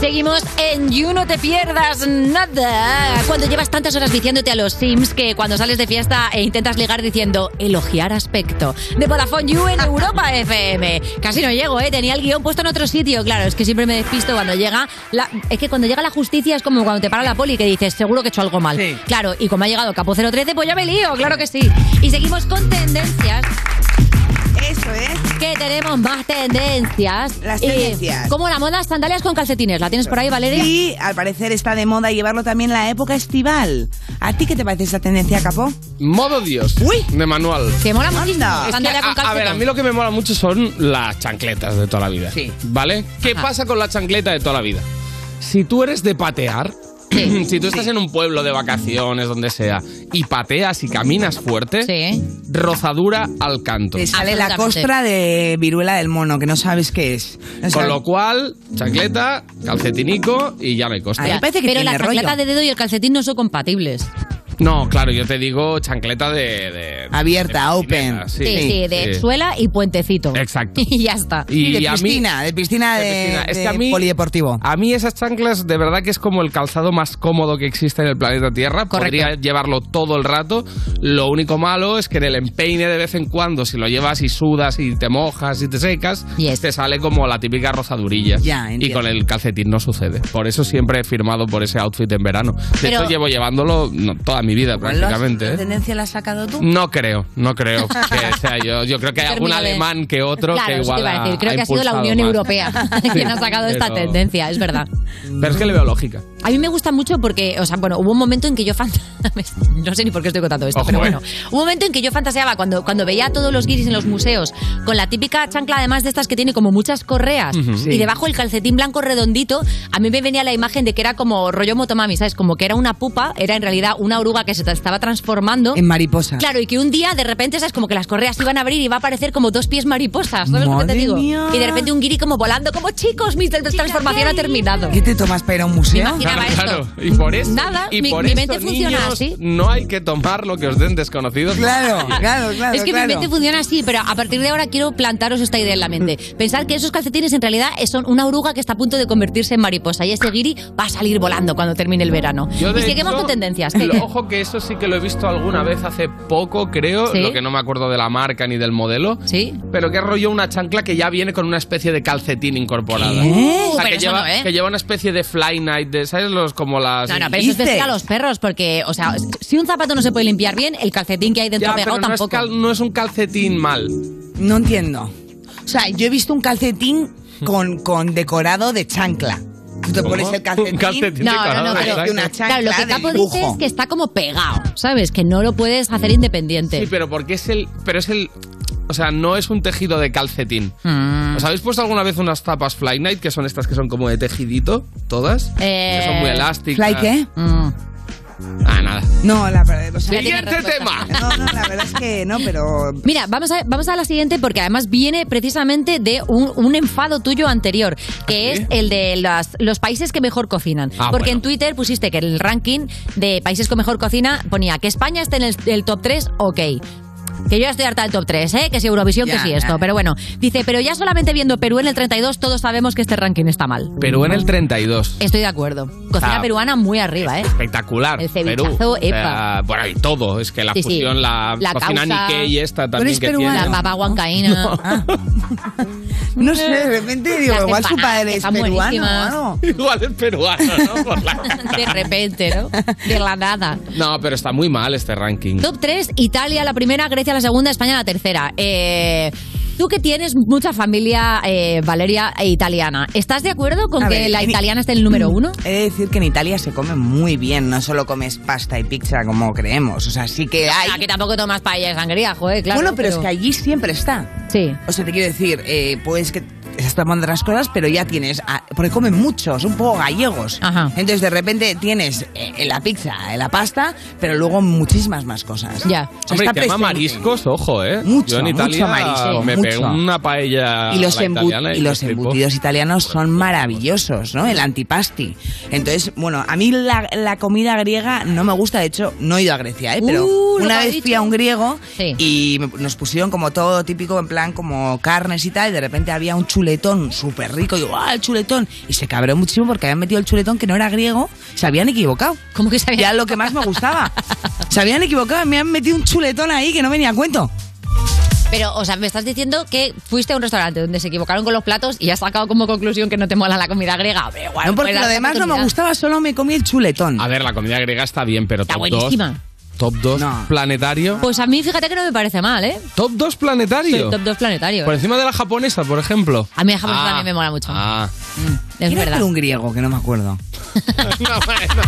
Seguimos en You, no te pierdas nada. Cuando llevas tantas horas diciéndote a los Sims que cuando sales de fiesta e intentas ligar diciendo elogiar aspecto. De Vodafone You en Europa FM. Casi no llego, ¿eh? Tenía el guion puesto en otro sitio. Claro, es que siempre me despisto cuando llega. La... Es que cuando llega la justicia es como cuando te para la poli que dices, seguro que he hecho algo mal. Claro, y como ha llegado Capo 013, pues ya me lío, claro que sí. Y seguimos con tendencias. Eso es. Que tenemos más tendencias. Las tendencias. como la moda sandalias con calcetines. ¿La tienes por ahí, Valeria? Sí, al parecer está de moda llevarlo también en la época estival. ¿A ti qué te parece esa tendencia, Capó? Modo Dios. De manual. Que mola muchísimo. Es que, Sandalia con a, a ver, a mí lo que me mola mucho son las chancletas de toda la vida. Sí. ¿Vale? ¿Qué pasa con la chancleta de toda la vida? Si tú eres de patear, si tú estás en un pueblo de vacaciones, donde sea, y pateas y caminas fuerte, rozadura al canto. Te sale la costra de viruela del mono, que no sabes qué es. O sea, Con lo cual, chancleta, calcetinico y ya me costa. Pero la chancleta de dedo y el calcetín no son compatibles. No, claro, yo te digo chancleta de... de- Abierta, de open. Sí, sí, de sí. suela y puentecito. Exacto. Y ya está. Y, de a mí- piscina, de piscina de, piscina. Es de que a mí- polideportivo. A mí esas chanclas de verdad que es como el calzado más cómodo que existe en el planeta Tierra. Podría llevarlo todo el rato. Lo único malo es que en el empeine de vez en cuando, si lo llevas y sudas y te mojas y te secas, te sale como la típica rozadurilla. Ya, y con el calcetín no sucede. Por eso siempre he firmado por ese outfit en verano. De Pero- hecho, llevo llevándolo no, toda mi vida prácticamente. ¿La ¿eh? tendencia la has sacado tú? No creo, no creo que sea yo. Yo creo que hay algún alemán que otro claro, que igual te iba a decir. Creo ha que ha sido la Unión más. Europea quien ha sacado esta tendencia, es verdad. Pero es que le veo lógica. A mí me gusta mucho porque, o sea, bueno, hubo un momento en que yo no sé ni por qué estoy contando esto, Ojo, pero eh. bueno, hubo un momento en que yo fantaseaba cuando, cuando veía a todos los guiris en los museos con la típica chancla además de estas que tiene como muchas correas. Sí. y debajo el calcetín blanco redondito, a mí me venía la imagen de que era como rollo motomami, ¿sabes? Como que era una pupa, era en realidad una oruga que se te estaba transformando En mariposa. Claro, y que un día de repente, ¿sabes? Como que las correas se iban a abrir y va a aparecer como dos pies mariposas, ¿sabes lo que te digo? mía. Y de repente un guiri como volando, como chicos, mi transformación ha terminado. ¿Qué te tomas para ir a un museo? Me imaginaba esto. Claro, y por eso, Nada, y mi- por mi eso, mente funciona niños, así. No hay que tomar lo que os den desconocidos. Claro, claro, claro. es que mi mente funciona así, pero a partir de ahora quiero plantaros esta idea en la mente. Pensar que esos calcetines en realidad son una oruga que está a punto de convertirse en mariposa y ese guiri va a salir volando cuando termine el verano. Yo, y seguimos hecho, con tendencias. lo- Ojo que eso sí que lo he visto alguna vez hace poco, creo, ¿Sí? lo que no me acuerdo de la marca ni del modelo. Sí. Pero que rollo una chancla que ya viene con una especie de calcetín incorporada. ¿Qué? O sea, Uh, pero que eso lleva, no, ¿eh? que lleva una especie de fly night, de, ¿sabes? Los, como las... No, no, pero eso es a los perros, porque, o sea, si un zapato no se puede limpiar bien, el calcetín que hay dentro Ya, pegado pero no es, tampoco. cal- no es un calcetín mal. No entiendo. O sea, yo he visto un calcetín con, con decorado de chancla. Tú te pones el calcetín. Un calcetín No, no, no, parece pero, una chancla claro, lo que Capo dice es que está como pegado, ¿sabes? Que no lo puedes hacer independiente. Sí, pero porque es el... Pero es el... O sea, no es un tejido de calcetín. Mm. ¿Os habéis puesto alguna vez unas tapas Fly Night, que son estas que son como de tejidito, todas? Eh, Que son muy elásticas. ¿Fly qué? Mm. Ah, nada. No, la verdad. o sea, Siguiente tema. No, no, la verdad es que no, pero. Mira, vamos a, vamos a la siguiente porque además viene precisamente de un, un enfado tuyo anterior, que es el de las- los países que mejor cocinan. Ah, porque bueno. en Twitter pusiste que el ranking de países con mejor cocina ponía que España esté en el, el top 3, ok. Que yo ya estoy harta del top 3, ¿eh? Que si Eurovisión, Ya, que si ya. esto. Pero bueno, dice, pero ya solamente viendo Perú en el 32, todos sabemos que este ranking está mal. Perú en el 32. Estoy de acuerdo. Cocina Ah. peruana muy arriba, ¿eh? Espectacular. El Perú. cevichazo, sea, epa. bueno, y todo. Es que la Sí, sí. fusión, la, La cocina causa- Nikkei esta también que La tiene. papa huancaína. No sé, de repente digo, Las igual su padre es peruano. ¿no? Igual es peruano, ¿no? Por la cara. De repente, ¿no? De la nada. No, pero está muy mal este ranking. Top 3, Italia la primera, Grecia la segunda, España la tercera. Eh, Tú que tienes mucha familia, eh, Valeria, e italiana, ¿estás de acuerdo con A que ver, la en- italiana esté en el número uno? He de decir que en Italia se come muy bien, no solo comes pasta y pizza como creemos. O sea, sí que hay. Aquí tampoco tomas paella y sangría, joder, claro. bueno, pero, es que allí siempre está. Sí. O sea, te quiero decir, eh, pues que estás tomando otras cosas, pero ya tienes. ah, porque comen muchos, un poco gallegos. Ajá. Entonces, de repente tienes eh, la pizza, eh, la pasta, pero luego muchísimas más cosas. Ya. O sea, Hombre, está presente. mariscos, ojo, ¿eh? Mucho, Yo en Italia mucho marisco, me mucho. una paella y los, a la embu- italiana y los embutidos italianos son maravillosos, ¿no? El antipasti. Entonces, bueno, a mí la, la comida griega no me gusta, de hecho, no he ido a Grecia, ¿eh? Pero Uh, una vez fui a un griego Sí. y nos pusieron como todo típico, en plan como carnes y tal, y de repente había un chuletón súper rico, y digo, ¡ah, el chuletón! Y se cabreó muchísimo porque habían metido el chuletón que no era griego, se habían equivocado. ¿Cómo que se habían Ya lo que más me gustaba. se habían equivocado, me han metido un chuletón ahí que no venía a cuento. Pero, o sea, me estás diciendo que fuiste a un restaurante donde se equivocaron con los platos y has sacado como conclusión que no te mola la comida griega. Hombre, igual, No, porque pues, lo demás no me gustaba, solo me comí el chuletón. A ver, la comida griega está bien, pero Está top 2. Top 2 planetario. Pues a mí, fíjate que no me parece mal, ¿eh? Top 2 planetario. Sí, top 2 planetario. Por encima de la japonesa, por ejemplo. A mí la japonesa Ah, también me mola mucho. Ah. Es ¿Quién verdad. un griego que no me acuerdo? no, bueno,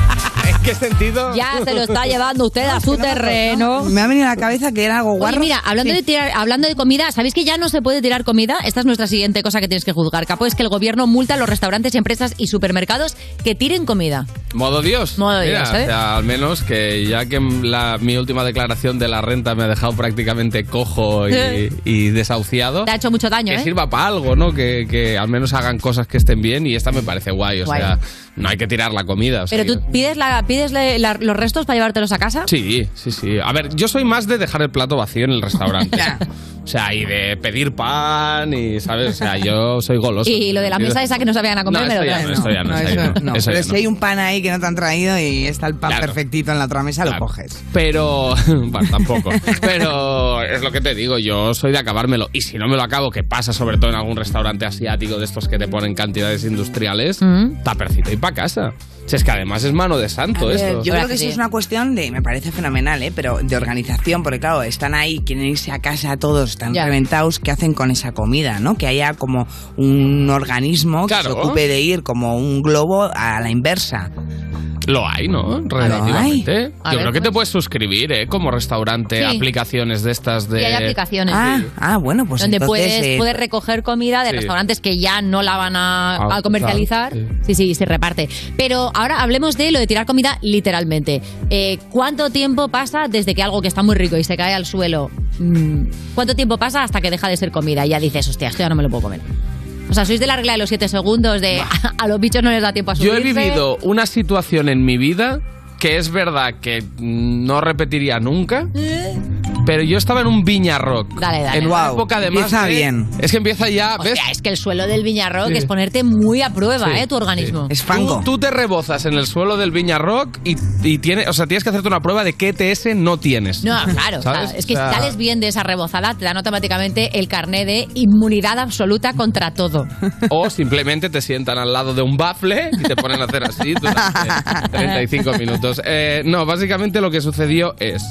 ¿En qué sentido? Ya se lo está llevando usted a su terreno. Me ha venido a la cabeza que era algo Oye, guarro. mira, hablando, Sí. de tirar- hablando de comida, ¿sabéis que ya no se puede tirar comida? Esta es nuestra siguiente cosa que tienes que juzgar, Capo, es que el gobierno multa a los restaurantes, empresas y supermercados que tiren comida. Modo Dios. Modo Mira, Dios, ¿eh? o sea, al menos que ya que la, mi última declaración de la renta me ha dejado prácticamente cojo y, y desahuciado. Te ha hecho mucho daño, Que ¿eh? sirva para algo, ¿no? Que, que al menos hagan cosas que estén bien y esta me parece guay. O Guay. sea, no hay que tirar la comida. o sea, Pero tú pides, la, pides la- los restos para llevártelos a casa. Sí, sí, sí. A ver, yo soy más de dejar el plato vacío en el restaurante. o sea, y de pedir pan y, ¿sabes? O sea, yo soy goloso. Y lo de la mesa esa que no sabían a comer, No, me lo esto ya no, esto ya no, esto ya eso no. Eso Pero ya si no. hay un pan ahí que no te han traído y está el pan Claro. perfectito en la otra mesa, Claro. lo coges. Pero, bueno, tampoco. Pero es lo que te digo, yo soy de acabármelo. Y si no me lo acabo, que pasa sobre todo en algún restaurante asiático de estos que te ponen cantidades industriales, Mm. tapercito y casa. Si es que además es mano de santo ver, esto. yo creo que eso es una cuestión de, me parece fenomenal, ¿eh? pero de organización, porque claro, están ahí, quieren irse a casa todos, están Ya. reventados, ¿qué hacen con esa comida? ¿no? Que haya como un organismo que se ocupe de ir como un globo a la inversa. Lo hay, ¿no? Relativamente. Yo ver, creo que pues. te puedes suscribir, ¿eh? Como restaurante, Sí. aplicaciones de estas de... Y hay aplicaciones. Ah, ah, bueno, pues donde entonces, puedes, eh, puedes recoger comida de Sí. restaurantes que ya no la van a, Ah, a comercializar. sí. sí, se reparte. Pero ahora hablemos de lo de tirar comida literalmente. Eh, ¿Cuánto tiempo pasa desde que algo que está muy rico y se cae al suelo? mm, ¿Cuánto tiempo pasa hasta que deja de ser comida? Y ya dices, hostia, esto ya no me lo puedo comer. O sea, sois de la regla de los siete segundos, de a los bichos no les da tiempo a Yo subirse. he vivido una situación en mi vida que es verdad que no repetiría nunca. Pero yo estaba en un Viña Rock. Dale, dale. En una Guau, época además. empieza de- bien. Es que empieza ya. ¿ves? Hostia, es que el suelo del Viñarrock Sí. es ponerte muy a prueba, Sí, ¿eh? Tu organismo. Es fango. Tú, tú te rebozas en el suelo del Viña Rock y, y tiene, o sea, tienes que hacerte una prueba de qué ETS no tienes. No, claro. es que O sea, si sales bien de esa rebozada, te dan automáticamente el carné de inmunidad absoluta contra todo. O simplemente te sientan al lado de un bafle y te ponen a hacer así durante 35 minutos. Eh, no, básicamente lo que sucedió es.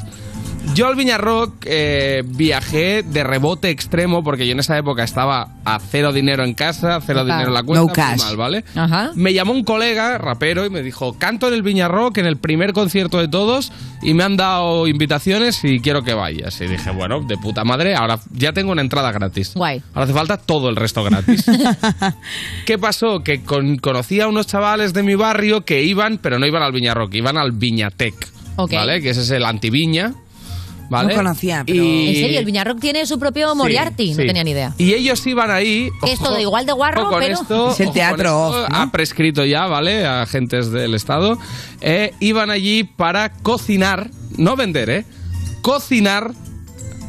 Yo al Viñarrock eh, viajé de rebote extremo porque yo en esa época estaba a cero dinero en casa, cero dinero en la cuenta, No cash. mal, ¿vale? Ajá. Me llamó un colega, rapero, y me dijo, canto en el Viñarrock en el primer concierto de todos y me han dado invitaciones y quiero que vayas. Y dije, bueno, de puta madre, ahora ya tengo una entrada gratis. Guay. Ahora hace falta todo el resto gratis. ¿Qué pasó? Que con- conocí a unos chavales de mi barrio que iban, pero no iban al Viñarrock, iban al Viñatec. Ok. ¿Vale? Que ese es el antiviña. ¿Vale? No conocía, pero- Y- En serio, el Viñarrock tiene su propio Moriarty. Sí, no sí. tenía ni idea. Y ellos iban ahí. Que es todo igual de guarro, pero- esto, Es el ojo teatro con esto, off, ¿no? Ha prescrito ya, ¿vale? Agentes del Estado. Eh, iban allí para cocinar, no vender, ¿eh? Cocinar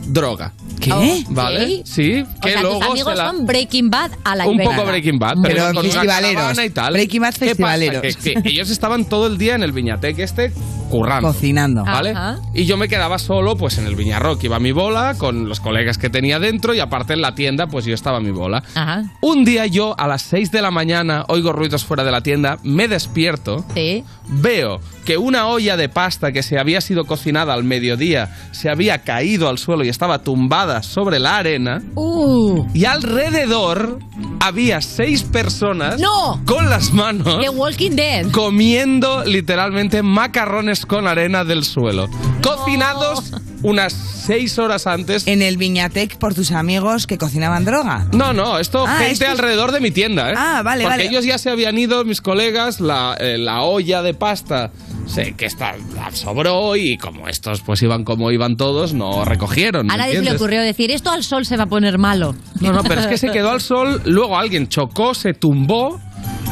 droga. ¿Qué? ¿Vale? Sí, O que sea, luego tus amigos se la- son Breaking Bad a la un poco Breaking Bad, pero, Pero con una festivaleros. caravana y tal. Breaking Bad ¿Qué pasa? festivaleros. Que, que ellos estaban todo el día en el Viñatec este currando. Cocinando. ¿Vale? Ajá. Y yo me quedaba solo, pues en el Viñarrock iba a mi bola, con los colegas que tenía dentro, y aparte en la tienda, pues yo estaba a mi bola. Ajá. Un día yo, a las 6 de la mañana, oigo ruidos fuera de la tienda, me despierto, Sí. veo que una olla de pasta que se había sido cocinada al mediodía se había caído al suelo y estaba tumbada sobre la arena. Uh. Y alrededor había seis personas ¡No! con las manos The Walking Dead. comiendo literalmente macarrones con arena del suelo. Cocinados unas seis horas antes. En el Viñatec por tus amigos que cocinaban droga. No, no, esto Ah, gente esto es- alrededor de mi tienda, ¿eh? Ah, vale, Porque vale. ellos ya se habían ido, mis colegas, la, eh, la olla de pasta sé que está, sobró y como estos pues iban como iban todos, no recogieron. ¿me A nadie se le ocurrió decir, esto al sol se va a poner malo. No, no, pero es que se quedó al sol, luego alguien chocó, se tumbó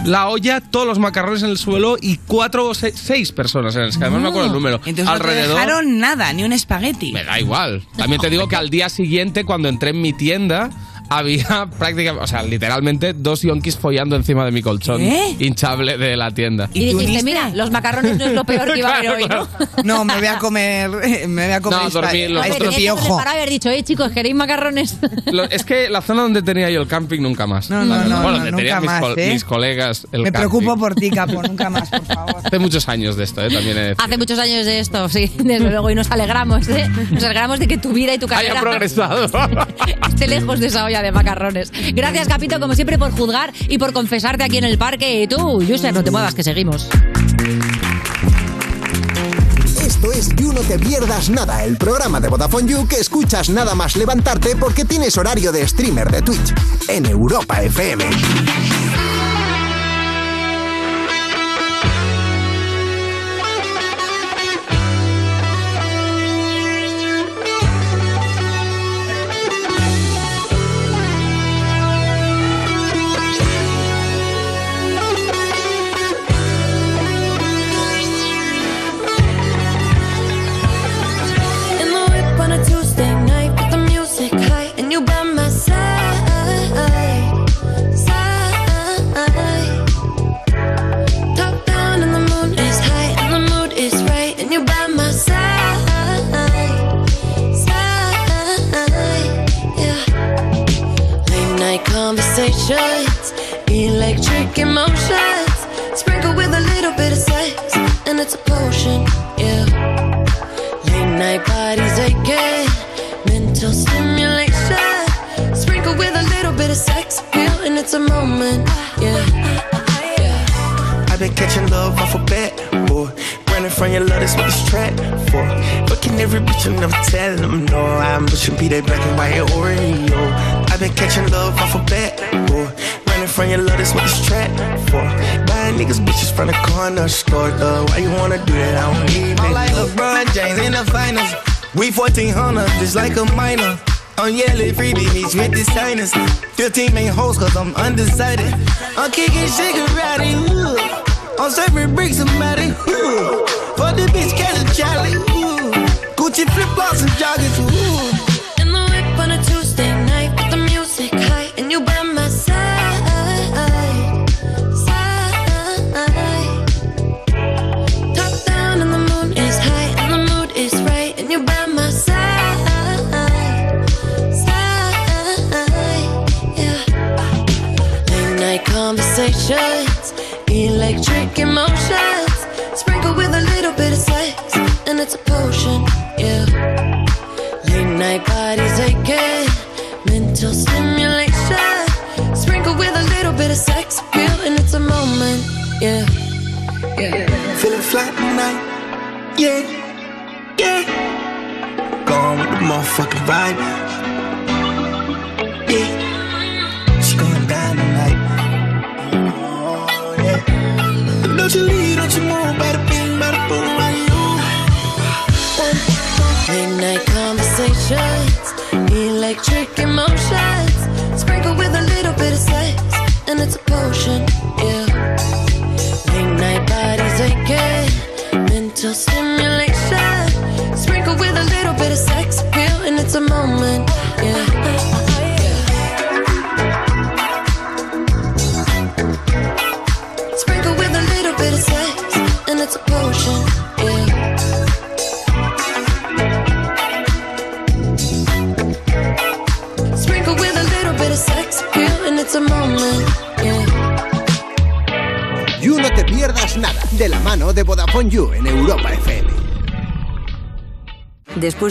la olla, todos los macarrones en el suelo y cuatro o se- seis personas en el que además no me acuerdo el número. Entonces no te alrededor. dejaron nada, ni un espagueti. Me da igual. También te digo que al día siguiente, cuando entré en mi tienda, había prácticamente, o sea, literalmente dos yonkis follando encima de mi colchón ¿Qué? hinchable de la tienda. Y, dijiste, mira, los macarrones no es lo peor que iba a haber hoy, ¿no? No, me voy a comer, me voy a comer No, dormí- los a este otros- piojo. y haber dicho, eh, chicos, ¿queréis macarrones? Lo- es que la zona donde tenía yo el camping nunca más. No, no, verdad. no, bueno, no, donde nunca tenían mis, más, col- ¿eh? mis colegas el Me camping. preocupo por ti, Capo, nunca más, por favor. Hace muchos años de esto, ¿eh? También he. Hace muchos años de esto, sí, desde luego, y nos alegramos, ¿eh? Nos alegramos de que tu vida y tu carrera Haya progresado. esté lejos de esa olla de macarrones. Gracias, Capito, como siempre, por juzgar y por confesarte aquí en el parque. Y tú, Yuser, no te muevas, que seguimos. Esto es You No Te Pierdas Nada, el programa de Vodafone You que escuchas nada más levantarte porque tienes horario de streamer de Twitch en Europa FM. Store, though. Why you wanna do that? I don't need it. Like LeBron James in the finals. We 1400, just like a minor. I'm yelling free beach with the signers. 15 main hoes, cause I'm undecided. I'm kicking karate, ooh. I'm serving bricks, somebody, ooh. For the bitch, catch a Charlie, ooh. Gucci flip flops and joggers, ooh.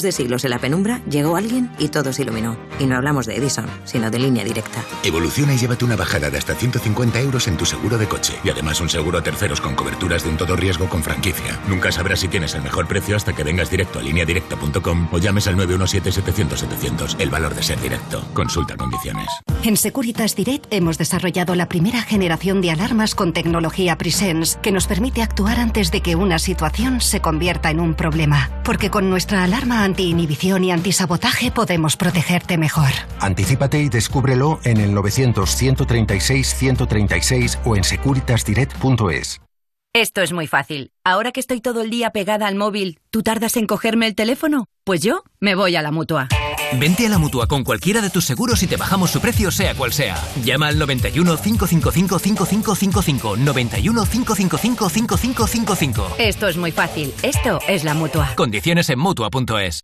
De siglos en la penumbra, llegó alguien y todo se iluminó. Y no hablamos de Edison, sino de línea directa. Evoluciona y llévate una bajada de hasta 150 euros en tu seguro de coche. Y además un seguro a terceros con coberturas de un todo riesgo con franquicia. Nunca sabrás si tienes el mejor precio hasta que vengas directo a lineadirecta.com o llames al 917-700-700. El valor de ser directo. Consulta condiciones. En Securitas Direct hemos desarrollado la primera generación de alarmas con tecnología Presence que nos permite actuar antes de que una situación se convierta en un problema. Porque con nuestra alarma anti-inhibición y antisabotaje podemos protegerte mejor. Anticípate y descúbrelo en el 900-136-136 o en securitasdirect.es. Esto es muy fácil. Ahora que estoy todo el día pegada al móvil, ¿tú tardas en cogerme el teléfono? Pues yo me voy a la mutua. Vente a la mutua con cualquiera de tus seguros y te bajamos su precio, sea cual sea. Llama al 91 555 5555. 91 555 5555. Esto es muy fácil. Esto es la mutua. Condiciones en mutua.es.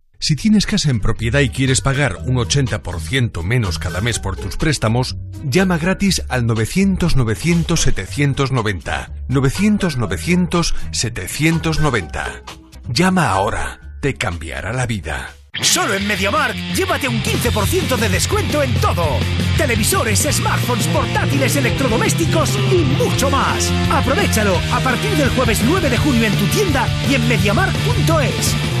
Si tienes casa en propiedad y quieres pagar un 80% menos cada mes por tus préstamos, llama gratis al 900-900-790. 900-900-790. Llama ahora. Te cambiará la vida. Solo en MediaMark, llévate un 15% de descuento en todo. Televisores, smartphones, portátiles, electrodomésticos y mucho más. Aprovechalo a partir del jueves 9 de junio en tu tienda y en MediaMark.es.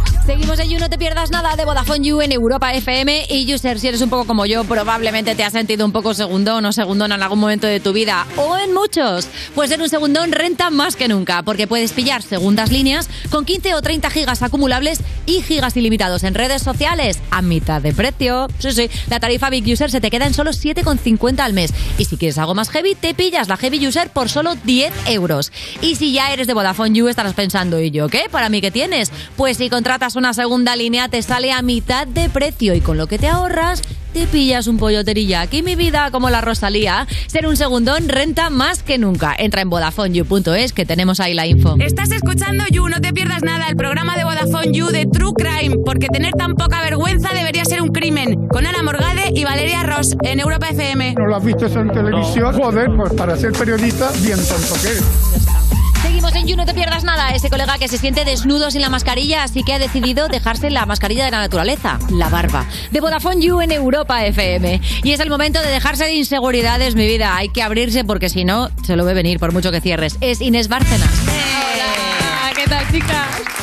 Seguimos en You, no te pierdas nada de Vodafone You en Europa FM y User, si eres un poco como yo, probablemente te has sentido un poco segundón o segundón en algún momento de tu vida o en muchos. Pues en un segundón renta más que nunca porque puedes pillar segundas líneas con 15 o 30 gigas acumulables y gigas ilimitados en redes sociales a mitad de precio. Sí, sí, la tarifa Big User se te queda en solo 7,50 al mes y si quieres algo más heavy te pillas la Heavy User por solo 10 euros. Y si ya eres de Vodafone You estarás pensando, ¿y yo qué? ¿Para mí qué tienes? Pues si contratas una segunda línea te sale a mitad de precio y con lo que te ahorras te pillas un pollo teriyaki, mi vida, como la Rosalía. Ser un segundón renta más que nunca. Entra en VodafoneYou.es que tenemos ahí la info. Estás escuchando You, no te pierdas nada, el programa de Vodafone You de True Crime, porque tener tan poca vergüenza debería ser un crimen, con Ana Morgade y Valeria Ross, en Europa FM. ¿No lo has visto eso en televisión? Joder, pues para ser periodista, bien tonto que eres. You, no te pierdas nada. Ese colega que se siente desnudo sin la mascarilla, así que ha decidido dejarse la mascarilla de la naturaleza, la barba. De Vodafone You en Europa FM. Y es el momento de dejarse de inseguridades, mi vida. Hay que abrirse porque si no, se lo ve venir por mucho que cierres. Es Inés Bárcenas. Hola, ¿qué tal, chicas?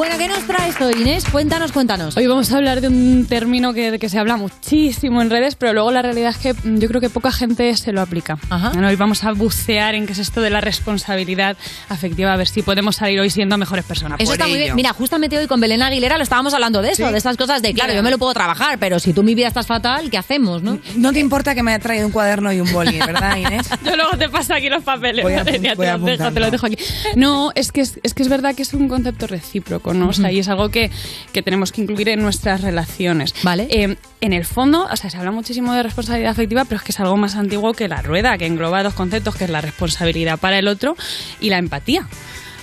Bueno, ¿qué nos traes hoy, Inés? Cuéntanos, cuéntanos. Hoy vamos a hablar de un término que, que se habla muchísimo en redes, pero luego la realidad es que mm, yo creo que poca gente se lo aplica. Bueno, hoy vamos a bucear en qué es esto de la responsabilidad afectiva, a ver si podemos salir hoy siendo mejores personas. Eso está muy bien. Mira, justamente hoy con Belén Aguilera lo estábamos hablando de eso, Sí. de estas cosas de, claro, yo me lo puedo trabajar, pero si tú mi vida estás fatal, ¿qué hacemos, no? No te importa que me haya traído un cuaderno y un boli, ¿verdad, Inés? Yo luego te paso aquí los papeles. Voy a voy te, los dejo, apuntando. te los dejo aquí. No, es que es, es que es verdad que es un concepto recíproco, ¿no? O sea, Ujú. y es algo que, que tenemos que incluir en nuestras relaciones. Vale. en el fondo, o sea, se habla muchísimo de responsabilidad afectiva, pero es que es algo más antiguo que la rueda, que engloba dos conceptos, que es la responsabilidad para el otro y la empatía.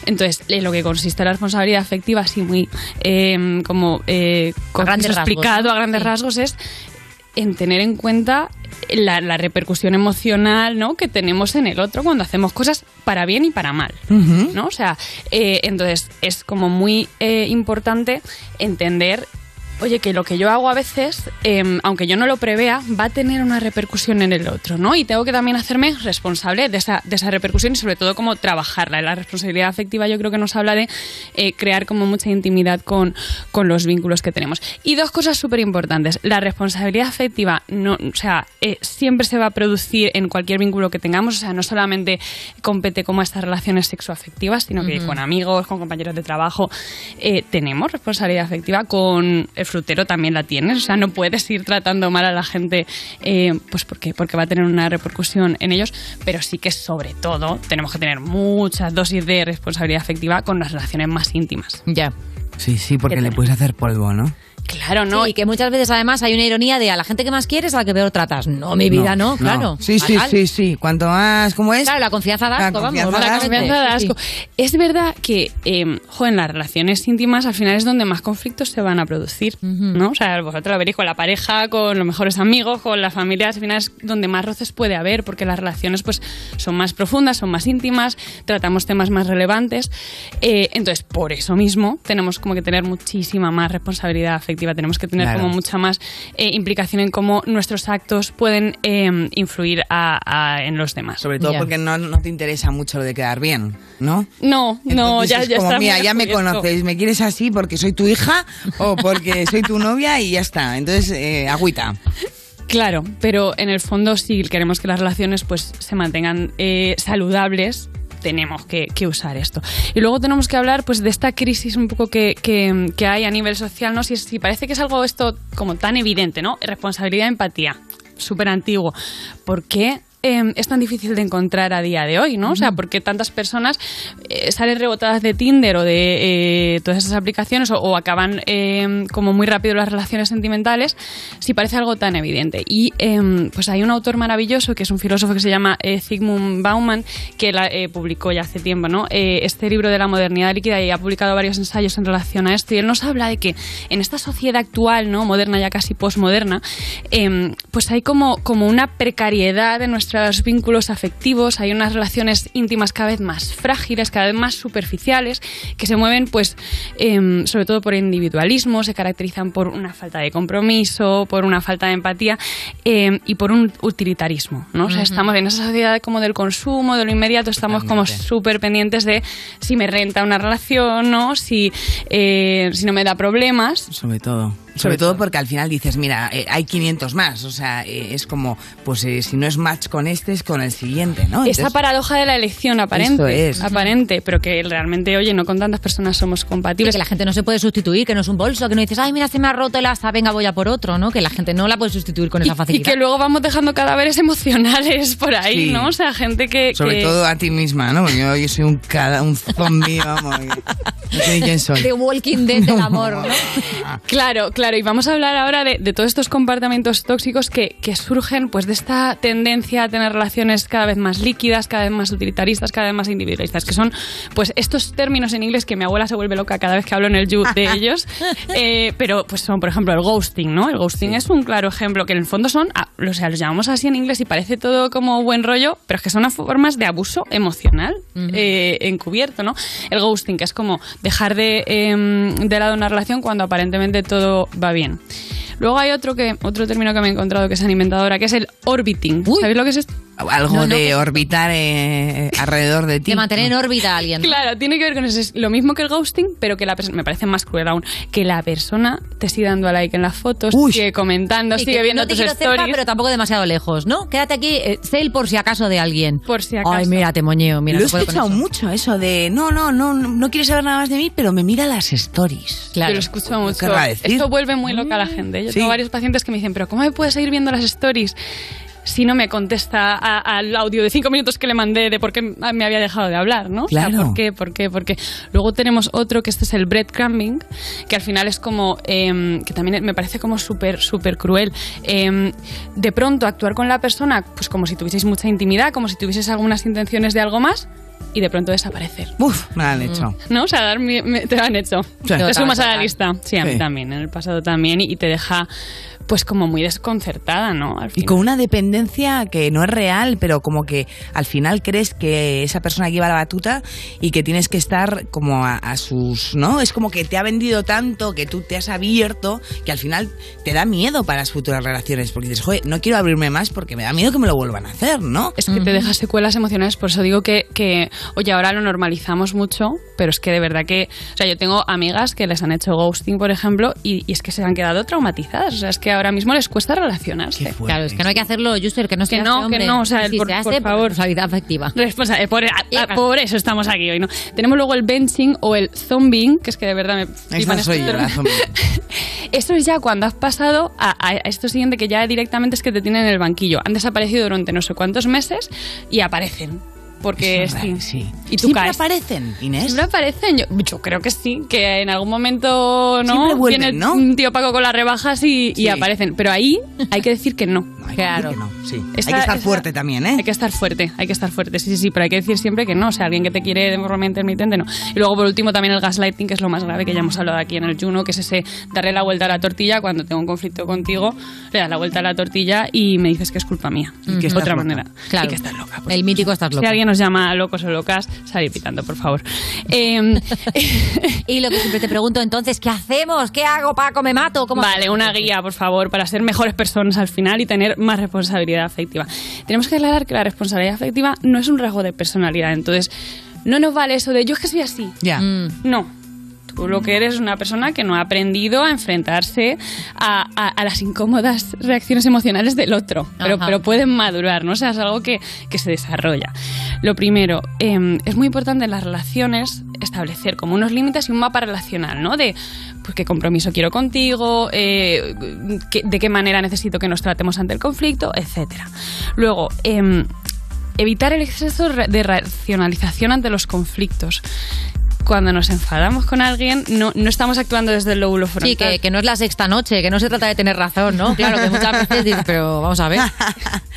Entonces, en lo que consiste la responsabilidad afectiva, así muy eh, como eh, rasgos, explicado a grandes rasgos, es en tener en cuenta la, la repercusión emocional ¿no? que tenemos en el otro cuando hacemos cosas para bien y para mal. ¿no? O sea, eh, entonces es como muy eh, importante entender. Oye, que lo que yo hago a veces, eh, aunque yo no lo prevea, va a tener una repercusión en el otro, ¿no? Y tengo que también hacerme responsable de esa, de esa repercusión y sobre todo cómo trabajarla. La responsabilidad afectiva yo creo que nos habla de eh, crear como mucha intimidad con, con los vínculos que tenemos. Y dos cosas súper importantes. La responsabilidad afectiva, no, o sea, eh, siempre se va a producir en cualquier vínculo que tengamos, o sea, no solamente compete como estas relaciones sexoafectivas, sino que con amigos, con compañeros de trabajo, eh, tenemos responsabilidad afectiva, con el frutero también la tienes, o sea, no puedes ir tratando mal a la gente, eh, pues porque, porque va a tener una repercusión en ellos, pero sí que sobre todo tenemos que tener muchas dosis de responsabilidad afectiva con las relaciones más íntimas. Ya. Sí, sí, porque le puedes hacer polvo, ¿no? Claro, ¿no? y que muchas veces además hay una ironía de a la gente que más quieres a la que peor tratas. No, mi vida no, claro. Sí, sí, sí, sí. Cuanto más, ¿cómo es? Claro, la confianza da La asco, vamos. confianza La da asco. confianza da Sí, asco. Es verdad que, eh, jo, en las relaciones íntimas al final es donde más conflictos se van a producir, ¿no? O sea, vosotros lo veréis con la pareja, con los mejores amigos, con las familias, al final es donde más roces puede haber, porque las relaciones pues son más profundas, son más íntimas, tratamos temas más relevantes. Eh, entonces, por eso mismo, tenemos como que tener muchísima más responsabilidad afectiva, tenemos que tener Claro. como mucha más eh, implicación en cómo nuestros actos pueden eh, influir a- a- en los demás. Sobre todo porque no, no te interesa mucho lo de quedar bien, ¿no? No, no, ya, es ya como, está mira, ya me conoces, me quieres así porque soy tu hija o porque soy tu novia y ya está. Entonces, eh, agüita. Claro, pero en el fondo si queremos que las relaciones pues se mantengan eh, saludables tenemos que, usar esto. Y luego tenemos que hablar pues de esta crisis un poco que, que- que hay a nivel social, ¿no? Si, si parece que es algo esto como tan evidente, ¿no? Responsabilidad, empatía, súper antiguo. ¿Por qué eh, es tan difícil de encontrar a día de hoy, ¿no? O sea, porque tantas personas eh, salen rebotadas de Tinder o de eh, todas esas aplicaciones o, o acaban eh, como muy rápido las relaciones sentimentales si parece algo tan evidente. Y eh, pues hay un autor maravilloso que es un filósofo que se llama eh, Zygmunt Bauman que la, eh, publicó ya hace tiempo, ¿no? Eh, este libro de la modernidad líquida y ha publicado varios ensayos en relación a esto y él nos habla de que en esta sociedad actual, ¿no? Moderna ya casi posmoderna, eh, pues hay como, como una precariedad de nuestros vínculos afectivos, hay unas relaciones íntimas cada vez más frágiles, cada vez más superficiales, que se mueven pues em, sobre todo por individualismo, se caracterizan por una falta de compromiso, por una falta de empatía em, y por un utilitarismo, ¿no? O sea, estamos en esa sociedad como del consumo, de lo inmediato, estamos como súper pendientes de si me renta una relación, ¿no? Si, eh, si no me da problemas. Sobre todo. Sobre, todo, porque al final dices, mira, eh, hay 500 más. O sea, eh, es como, pues eh, si no es match con este, es con el siguiente, ¿no? Esa Entonces- paradoja de la elección aparente, es. aparente, pero que realmente, oye, no con tantas personas somos compatibles. que la gente no se puede sustituir, que no es un bolso, que no dices, ay, mira, se me ha roto el asa, venga, voy a por otro, ¿no? Que la gente no la puede sustituir con esa y facilidad. que luego vamos dejando cadáveres emocionales por ahí, Sí. ¿no? O sea, gente que... Sobre que- todo a ti misma, ¿no? Porque yo, yo soy un, cada, un zombie, vamos. y No sé quién soy. The Walking Dead del amor, ¿no? Claro, claro, y vamos a hablar ahora de, de todos estos comportamientos tóxicos que, que surgen pues de esta tendencia a tener relaciones cada vez más líquidas, cada vez más utilitaristas, cada vez más individualistas, que son pues estos términos en inglés que mi abuela se vuelve loca cada vez que hablo en el you de ellos, eh, pero pues son por ejemplo el ghosting, ¿no? El ghosting es un claro ejemplo que en el fondo son, o sea, los llamamos así en inglés y parece todo como buen rollo, pero es que son formas de abuso emocional eh, encubierto, ¿no? El ghosting, que es como dejar de, em, de lado una relación cuando aparentemente todo va bien. Luego hay otro que otro término que me he encontrado que inventado ahora, que es el orbiting. ¿Sabéis lo que es esto? Algo No, no, de que- orbitar eh, alrededor de ti. De mantener en órbita a alguien. Claro, tiene que ver con eso. Es lo mismo que el ghosting, pero que la persona, me parece más cruel aún, que la persona te sigue dando a like en las fotos, sigue comentando, Sí, sigue viendo no te tus quiero cerca, stories. pero tampoco demasiado lejos, ¿no? Quédate aquí, eh, sé el por si acaso de alguien. Por si acaso. Ay, mira, te moñeo, mira. Lo he escuchado eso. mucho, eso de no, no, no, no quiere saber nada más de mí, pero me mira las stories. Yo lo escucho mucho. Esto vuelve muy loca a la gente. Yo Sí. tengo varios pacientes que me dicen, pero ¿cómo me puedes seguir viendo las stories? Si no me contesta al audio de cinco minutos que le mandé de por qué me había dejado de hablar, ¿no? O sea, Claro. ¿Por qué? ¿Por qué? ¿Por qué? Luego tenemos otro que este es el breadcrumbing, que al final es como, em, que también me parece como súper, súper cruel. Em, de pronto actuar con la persona, pues como si tuvieseis mucha intimidad, como si tuvieses algunas intenciones de algo más, y de pronto desaparecer. Uf, me lo han hecho. ¿No? O sea, dar mi- me- te lo han hecho. Sí. te sumas a la lista. Sí, a mí Sí. también, en el pasado también, y, y te deja pues como muy desconcertada, ¿no? Al Y con una dependencia que no es real, pero como que al final crees que esa persona lleva la batuta y que tienes que estar como a, a sus, ¿no? Es como que te ha vendido tanto, que tú te has abierto, que al final te da miedo para las futuras relaciones, porque dices, joder, no quiero abrirme más porque me da miedo que me lo vuelvan a hacer, ¿no? Es que te deja secuelas emocionales, por eso digo que, que, oye, ahora lo normalizamos mucho, pero es que de verdad que, o sea, yo tengo amigas que les han hecho ghosting, por ejemplo, y, y es que se han quedado traumatizadas, o sea, es que ahora mismo les cuesta relacionarse. Claro, es que no hay que hacerlo, User, que no Que se no, hace, hombre. que no, o sea, sí, por- se hace por favor. responsabilidad afectiva. Eh, por, a- a- por eso estamos aquí hoy, ¿no? Tenemos luego el benching o el zombing, que es que de verdad me Esa soy yo, la términos. Eso es ya cuando has pasado a, a esto siguiente, que ya directamente es que te tienen en el banquillo. Han desaparecido durante no sé cuántos meses y aparecen. Porque es sí. verdad, sí. Y tú ¿Siempre caes. aparecen, Inés? Siempre aparecen. Yo, yo creo que sí, que en algún momento no Siempre vuelven, viene ¿no? un tío Paco con las rebajas y, y Sí. aparecen. Pero ahí hay que decir que no. Claro. sí. Esa- hay que estar fuerte también, ¿eh? Hay que estar fuerte, hay que estar fuerte, sí, sí, sí, pero hay que decir siempre que no, o sea, alguien que te quiere de forma intermitente, no. Y luego, por último, también el gaslighting, que es lo más grave que ya hemos hablado aquí en el Juno, que es ese darle la vuelta a la tortilla cuando tengo un conflicto contigo, le das la vuelta a la tortilla y me dices que es culpa mía. Y que Otra manera. Claro. Y que estás loca. El mítico estás Si loca. alguien nos llama locos o locas, salir pitando, por favor. Eh, y lo que siempre te pregunto, entonces, ¿qué hacemos? ¿Qué hago, Paco? ¿Me mato? ¿Cómo Vale, una guía, por favor, para ser mejores personas al final y tener más responsabilidad afectiva. Tenemos que aclarar que la responsabilidad afectiva no es un rasgo de personalidad, entonces no nos vale eso de yo es que soy así. Ya. No. Tú lo que eres es una persona que no ha aprendido a enfrentarse a, a- a las incómodas reacciones emocionales del otro, pero, pueden madurar, ¿no? O sea, es algo que, que se desarrolla. Lo primero, em, es muy importante en las relaciones establecer como unos límites y un mapa relacional, ¿no? De pues, qué compromiso quiero contigo, eh, qué- de qué manera necesito que nos tratemos ante el conflicto, etcétera. Luego, em, evitar el exceso de racionalización ante los conflictos. Cuando nos enfadamos con alguien, no, no estamos actuando desde el lóbulo frontal. Sí, que, que no es la sexta noche, que no se trata de tener razón, ¿no? Claro, que muchas veces dices, pero vamos a ver.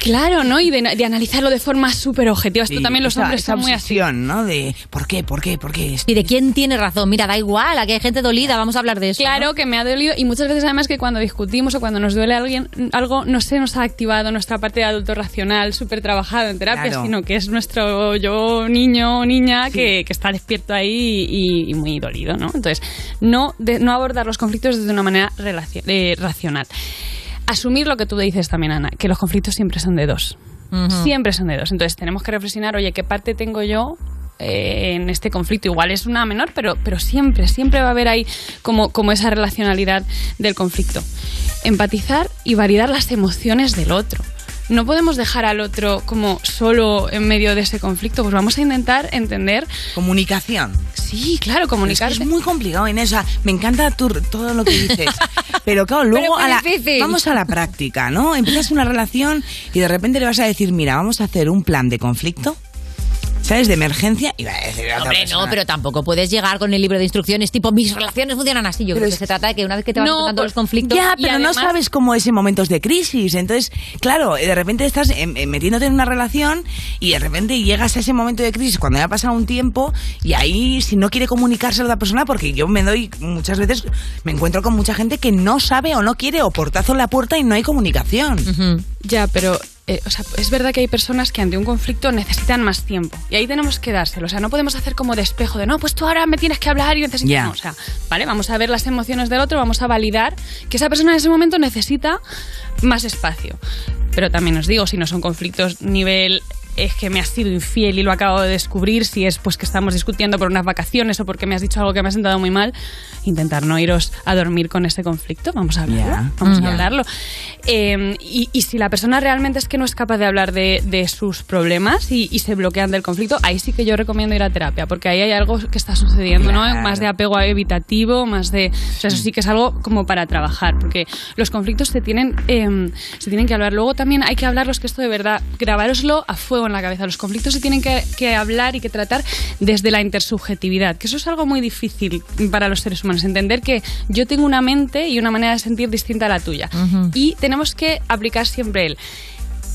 Claro, ¿no? Y de, de analizarlo de forma súper objetiva. Esto Sí, también los esa- hombres esa son muy así. ¿no? De ¿por qué, por qué, por qué? Y de quién tiene razón. Mira, da igual, aquí hay gente dolida, vamos a hablar de eso. Claro que me ha dolido y muchas veces además que cuando discutimos o cuando nos duele alguien algo no se nos ha activado nuestra parte de adulto racional súper trabajada en terapia, Claro. sino que es nuestro yo niño o niña que, que está despierto ahí y, y muy dolido, ¿no? Entonces, no, de- no abordar los conflictos desde una manera eh, racional. Asumir lo que tú dices también, Ana, que los conflictos siempre son de dos. Siempre son de dos. Entonces tenemos que reflexionar, oye, ¿qué parte tengo yo eh, en este conflicto? Igual es una menor, pero, pero siempre, siempre va a haber ahí como, como esa relacionalidad del conflicto. Empatizar y validar las emociones del otro. No podemos dejar al otro como solo en medio de ese conflicto, pues vamos a intentar entender. Comunicación. Sí, claro, Es, comunicar. que es muy complicado, Inés. Me encanta tu- todo lo que dices. Pero claro, luego a la- vamos a la práctica, ¿no? Empiezas una relación y de repente le vas a decir, mira, vamos a hacer un plan de conflicto, ¿sabes? De emergencia. Y va a decir a la otra Hombre, no, persona, pero tampoco puedes llegar con el libro de instrucciones tipo mis relaciones funcionan así. Yo Pero creo es- que se trata de que una vez que te van No, tocando pues- los conflictos. Ya, Y pero además- no sabes cómo es en momentos de crisis. Entonces, claro, de repente estás em, em, metiéndote en una relación y de repente llegas a ese momento de crisis cuando ya ha pasado un tiempo y ahí si no quiere comunicarse a la otra persona, porque yo me doy muchas veces, me encuentro con mucha gente que no sabe o no quiere o portazo en la puerta y no hay comunicación. Ya, pero eh, o sea, es verdad que hay personas que ante un conflicto necesitan más tiempo y ahí tenemos que dárselo. O sea, no podemos hacer como despejo de no, pues tú ahora me tienes que hablar y necesitas. Ya. No, o sea, vale, vamos a ver las emociones del otro, vamos a validar que esa persona en ese momento necesita más espacio. Pero también os digo, si no son conflictos nivel es que me has sido infiel y lo acabo de descubrir, si es pues que estamos discutiendo por unas vacaciones o porque me has dicho algo que me ha sentado muy mal, intentar no iros a dormir con ese conflicto, vamos a hablarlo, Ya. vamos a hablarlo. Eh, y, y si la persona realmente es que no es capaz de hablar de, de sus problemas y, y se bloquean del conflicto, ahí sí que yo recomiendo ir a terapia, porque ahí hay algo que está sucediendo, ¿no? Más de apego evitativo, más de... O sea, eso sí que es algo como para trabajar, porque los conflictos se tienen, eh, se tienen que hablar. Luego también hay que hablarlos, que esto de verdad, grabároslo a fuego en la cabeza. Los conflictos se tienen que, que hablar y que tratar desde la intersubjetividad, que eso es algo muy difícil para los seres humanos, entender que yo tengo una mente y una manera de sentir distinta a la tuya. Y tenemos que aplicar siempre el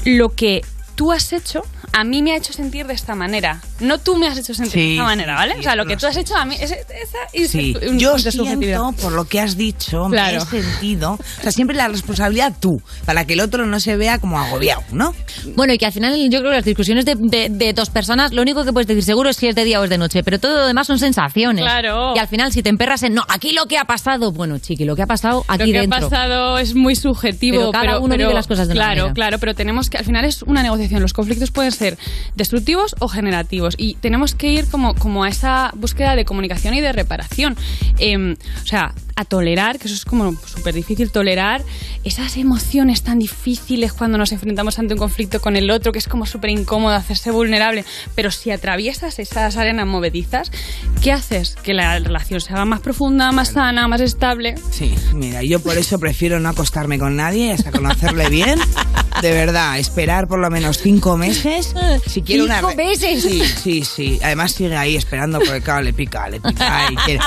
lo que tú has hecho a mí me ha hecho sentir de esta manera. No tú me has hecho sentir de esta manera, ¿vale? sí, o sea, lo lo que tú has hecho a mí es esa es Sí, un- yo siento, por lo que has dicho, Claro. me he sentido, o sea, siempre la responsabilidad tú, para que el otro no se vea como agobiado, ¿no? Bueno, y que al final yo creo que las discusiones de, de- de dos personas, lo único que puedes decir seguro es si es de día o es de noche, pero todo lo demás son sensaciones. Claro. Y al final, si te emperras en, no, aquí lo que ha pasado, bueno, chiqui, lo que ha pasado aquí lo que dentro. ha pasado es muy subjetivo. Pero cada uno vive las cosas de una Claro, manera. claro, pero tenemos que, al final es una negociación. Los conflictos pueden ser destructivos o generativos y tenemos que ir como, como a esa búsqueda de comunicación y de reparación. Em, o sea, a tolerar, que eso es como súper difícil, tolerar esas emociones tan difíciles cuando nos enfrentamos ante un conflicto con el otro, que es como súper incómodo hacerse vulnerable. Pero si atraviesas esas arenas movedizas, ¿qué haces? Que la relación se haga más profunda, más sana, más estable. Sí, mira, yo por eso prefiero no acostarme con nadie hasta conocerle bien. De verdad, esperar por lo menos cinco meses. Si quiero una ¿Cinco re- meses? Sí, sí, sí. Además sigue ahí esperando porque claro, le pica, le pica y quiere.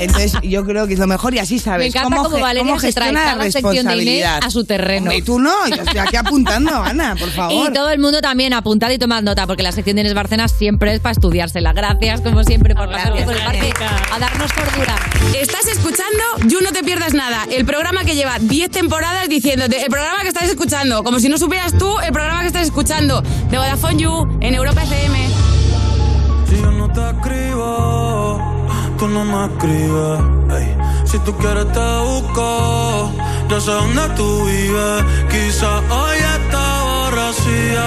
Entonces yo creo que es lo mejor y así sabes Me encanta cómo, Valeria cómo se trae gestiona la sección de responsabilidad. a su terreno. Hombre, y tú no, yo estoy aquí apuntando, Ana, por favor. Y todo el mundo también apuntad y tomad nota, porque la sección de Inés Barcena siempre es para estudiársela. Gracias, como siempre, por pasarte por el parque a darnos cordura. Estás escuchando You No Te Pierdas Nada, el programa que lleva 10 temporadas diciéndote el programa que estás escuchando, como si no supieras tú el programa que estás escuchando, de Vodafone You, en Europa FM. Si yo no te escribo, tú no me escribes. ey. Si tú quieres te busco, yo sé dónde tú vives. Quizá hoy está borracía,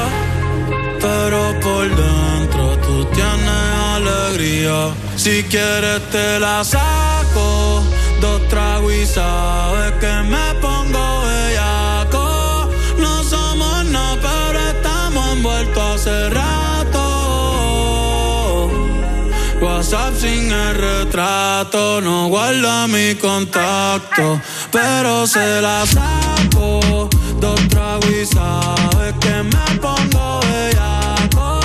pero por dentro tú tienes alegría. Si quieres te la saco, dos tragos y sabes que me pongo rato. WhatsApp sin el retrato, no guarda mi contacto, pero se la saco. Dos tragos y sabes que me pongo bellaco.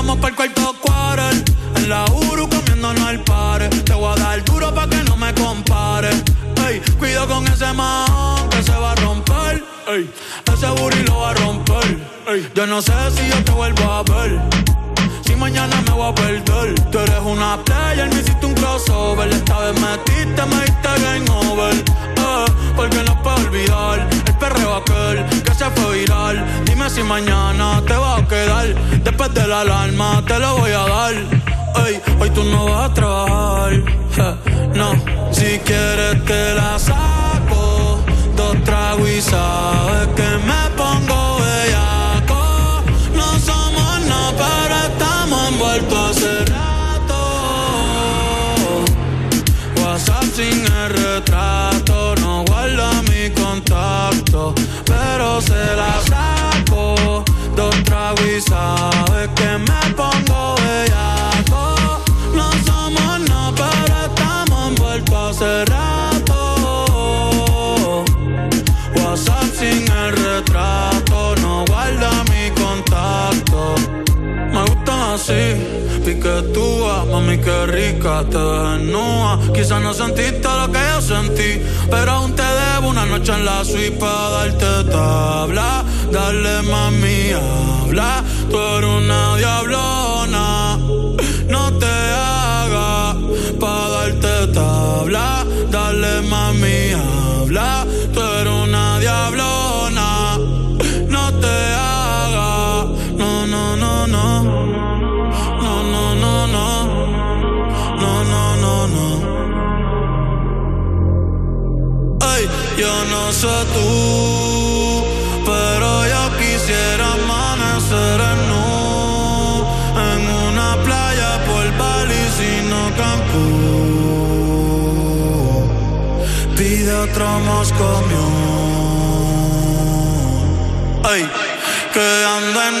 Vamos para el cuarto quarter. En la Uru comiéndonos al par. Te voy a dar duro pa' que no me compare. Ey, cuido con ese man que se va a romper. Ey, ese booty lo va a romper. Ey, yo no sé si yo te vuelvo a ver. Si mañana me voy a perder. Tú eres una player, me hiciste un crossover. Esta vez metiste, me diste game over. Eh, porque no puedo olvidar que se fue viral. Dime si mañana te va a quedar. Después de la alarma te lo voy a dar. Ey, hoy tú no vas a trabajar. eh, no, si quieres te la saco. Te desnuda. Quizás no sentiste lo que yo sentí, pero aún te debo una noche en la suite para darte tabla. Dale, mami, habla. Tú eres una diablona. No te hagas para darte tabla. Dale, mami, habla. Yo no sé tú, pero yo quisiera amanecer en nu en una playa por Bali, sino Cancún. Pide otro Moscow Ay, que anda en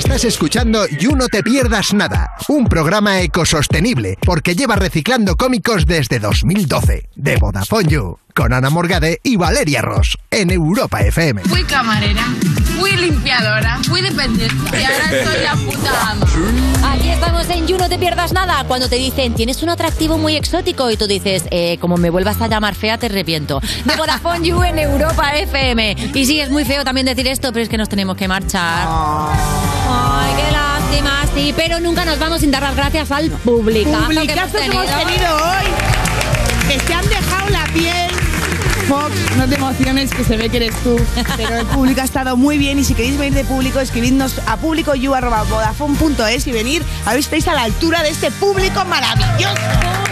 Estás escuchando You No Te Pierdas Nada, un programa ecosostenible porque lleva reciclando cómicos desde 2012. De Vodafone You, con Ana Morgade y Valeria Ross, en Europa FM. Fui camarera, fui limpiadora, fui dependiente y ahora soy la puta ama. Aquí estamos en You, no te pierdas nada. Cuando te dicen, tienes un atractivo muy exótico y tú dices, eh, como me vuelvas a llamar fea, te arrepiento. De Vodafone You en Europa FM. Y sí, es muy feo también decir esto, pero es que nos tenemos que marchar. Ay, qué sí. Pero nunca nos vamos sin dar las gracias al público. Publicazos hemos tenido hoy que se han dejado la piel. Fox, no te emociones que se ve que eres tú. Pero el público ha estado muy bien y si queréis venir de público, escribidnos a públicoyu.vodafone.es y venir a ver si estáis a la altura de este público maravilloso.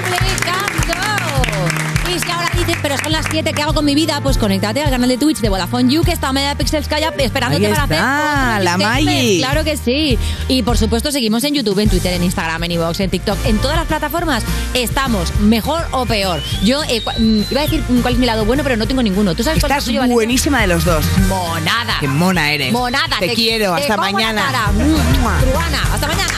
Ahora dices, pero son las 7, ¿qué hago con mi vida? Pues conéctate al canal de Twitch de Vodafone You, que está a media Pixels Calla esperándote Ahí para está, hacer. la Maggi. Claro que sí. Y por supuesto, seguimos en YouTube, en Twitter, en Instagram, en iVoox, en TikTok, en todas las plataformas. Estamos, mejor o peor. Yo eh, mm, iba a decir mm, cuál es mi lado bueno, pero no tengo ninguno. ¿Tú sabes cuál es Estás tuyo, Valeria? buenísima de los dos. Monada. Qué mona eres. Monada. Te, quiero. te Hasta como la mañana. Mm, Truana. Hasta mañana.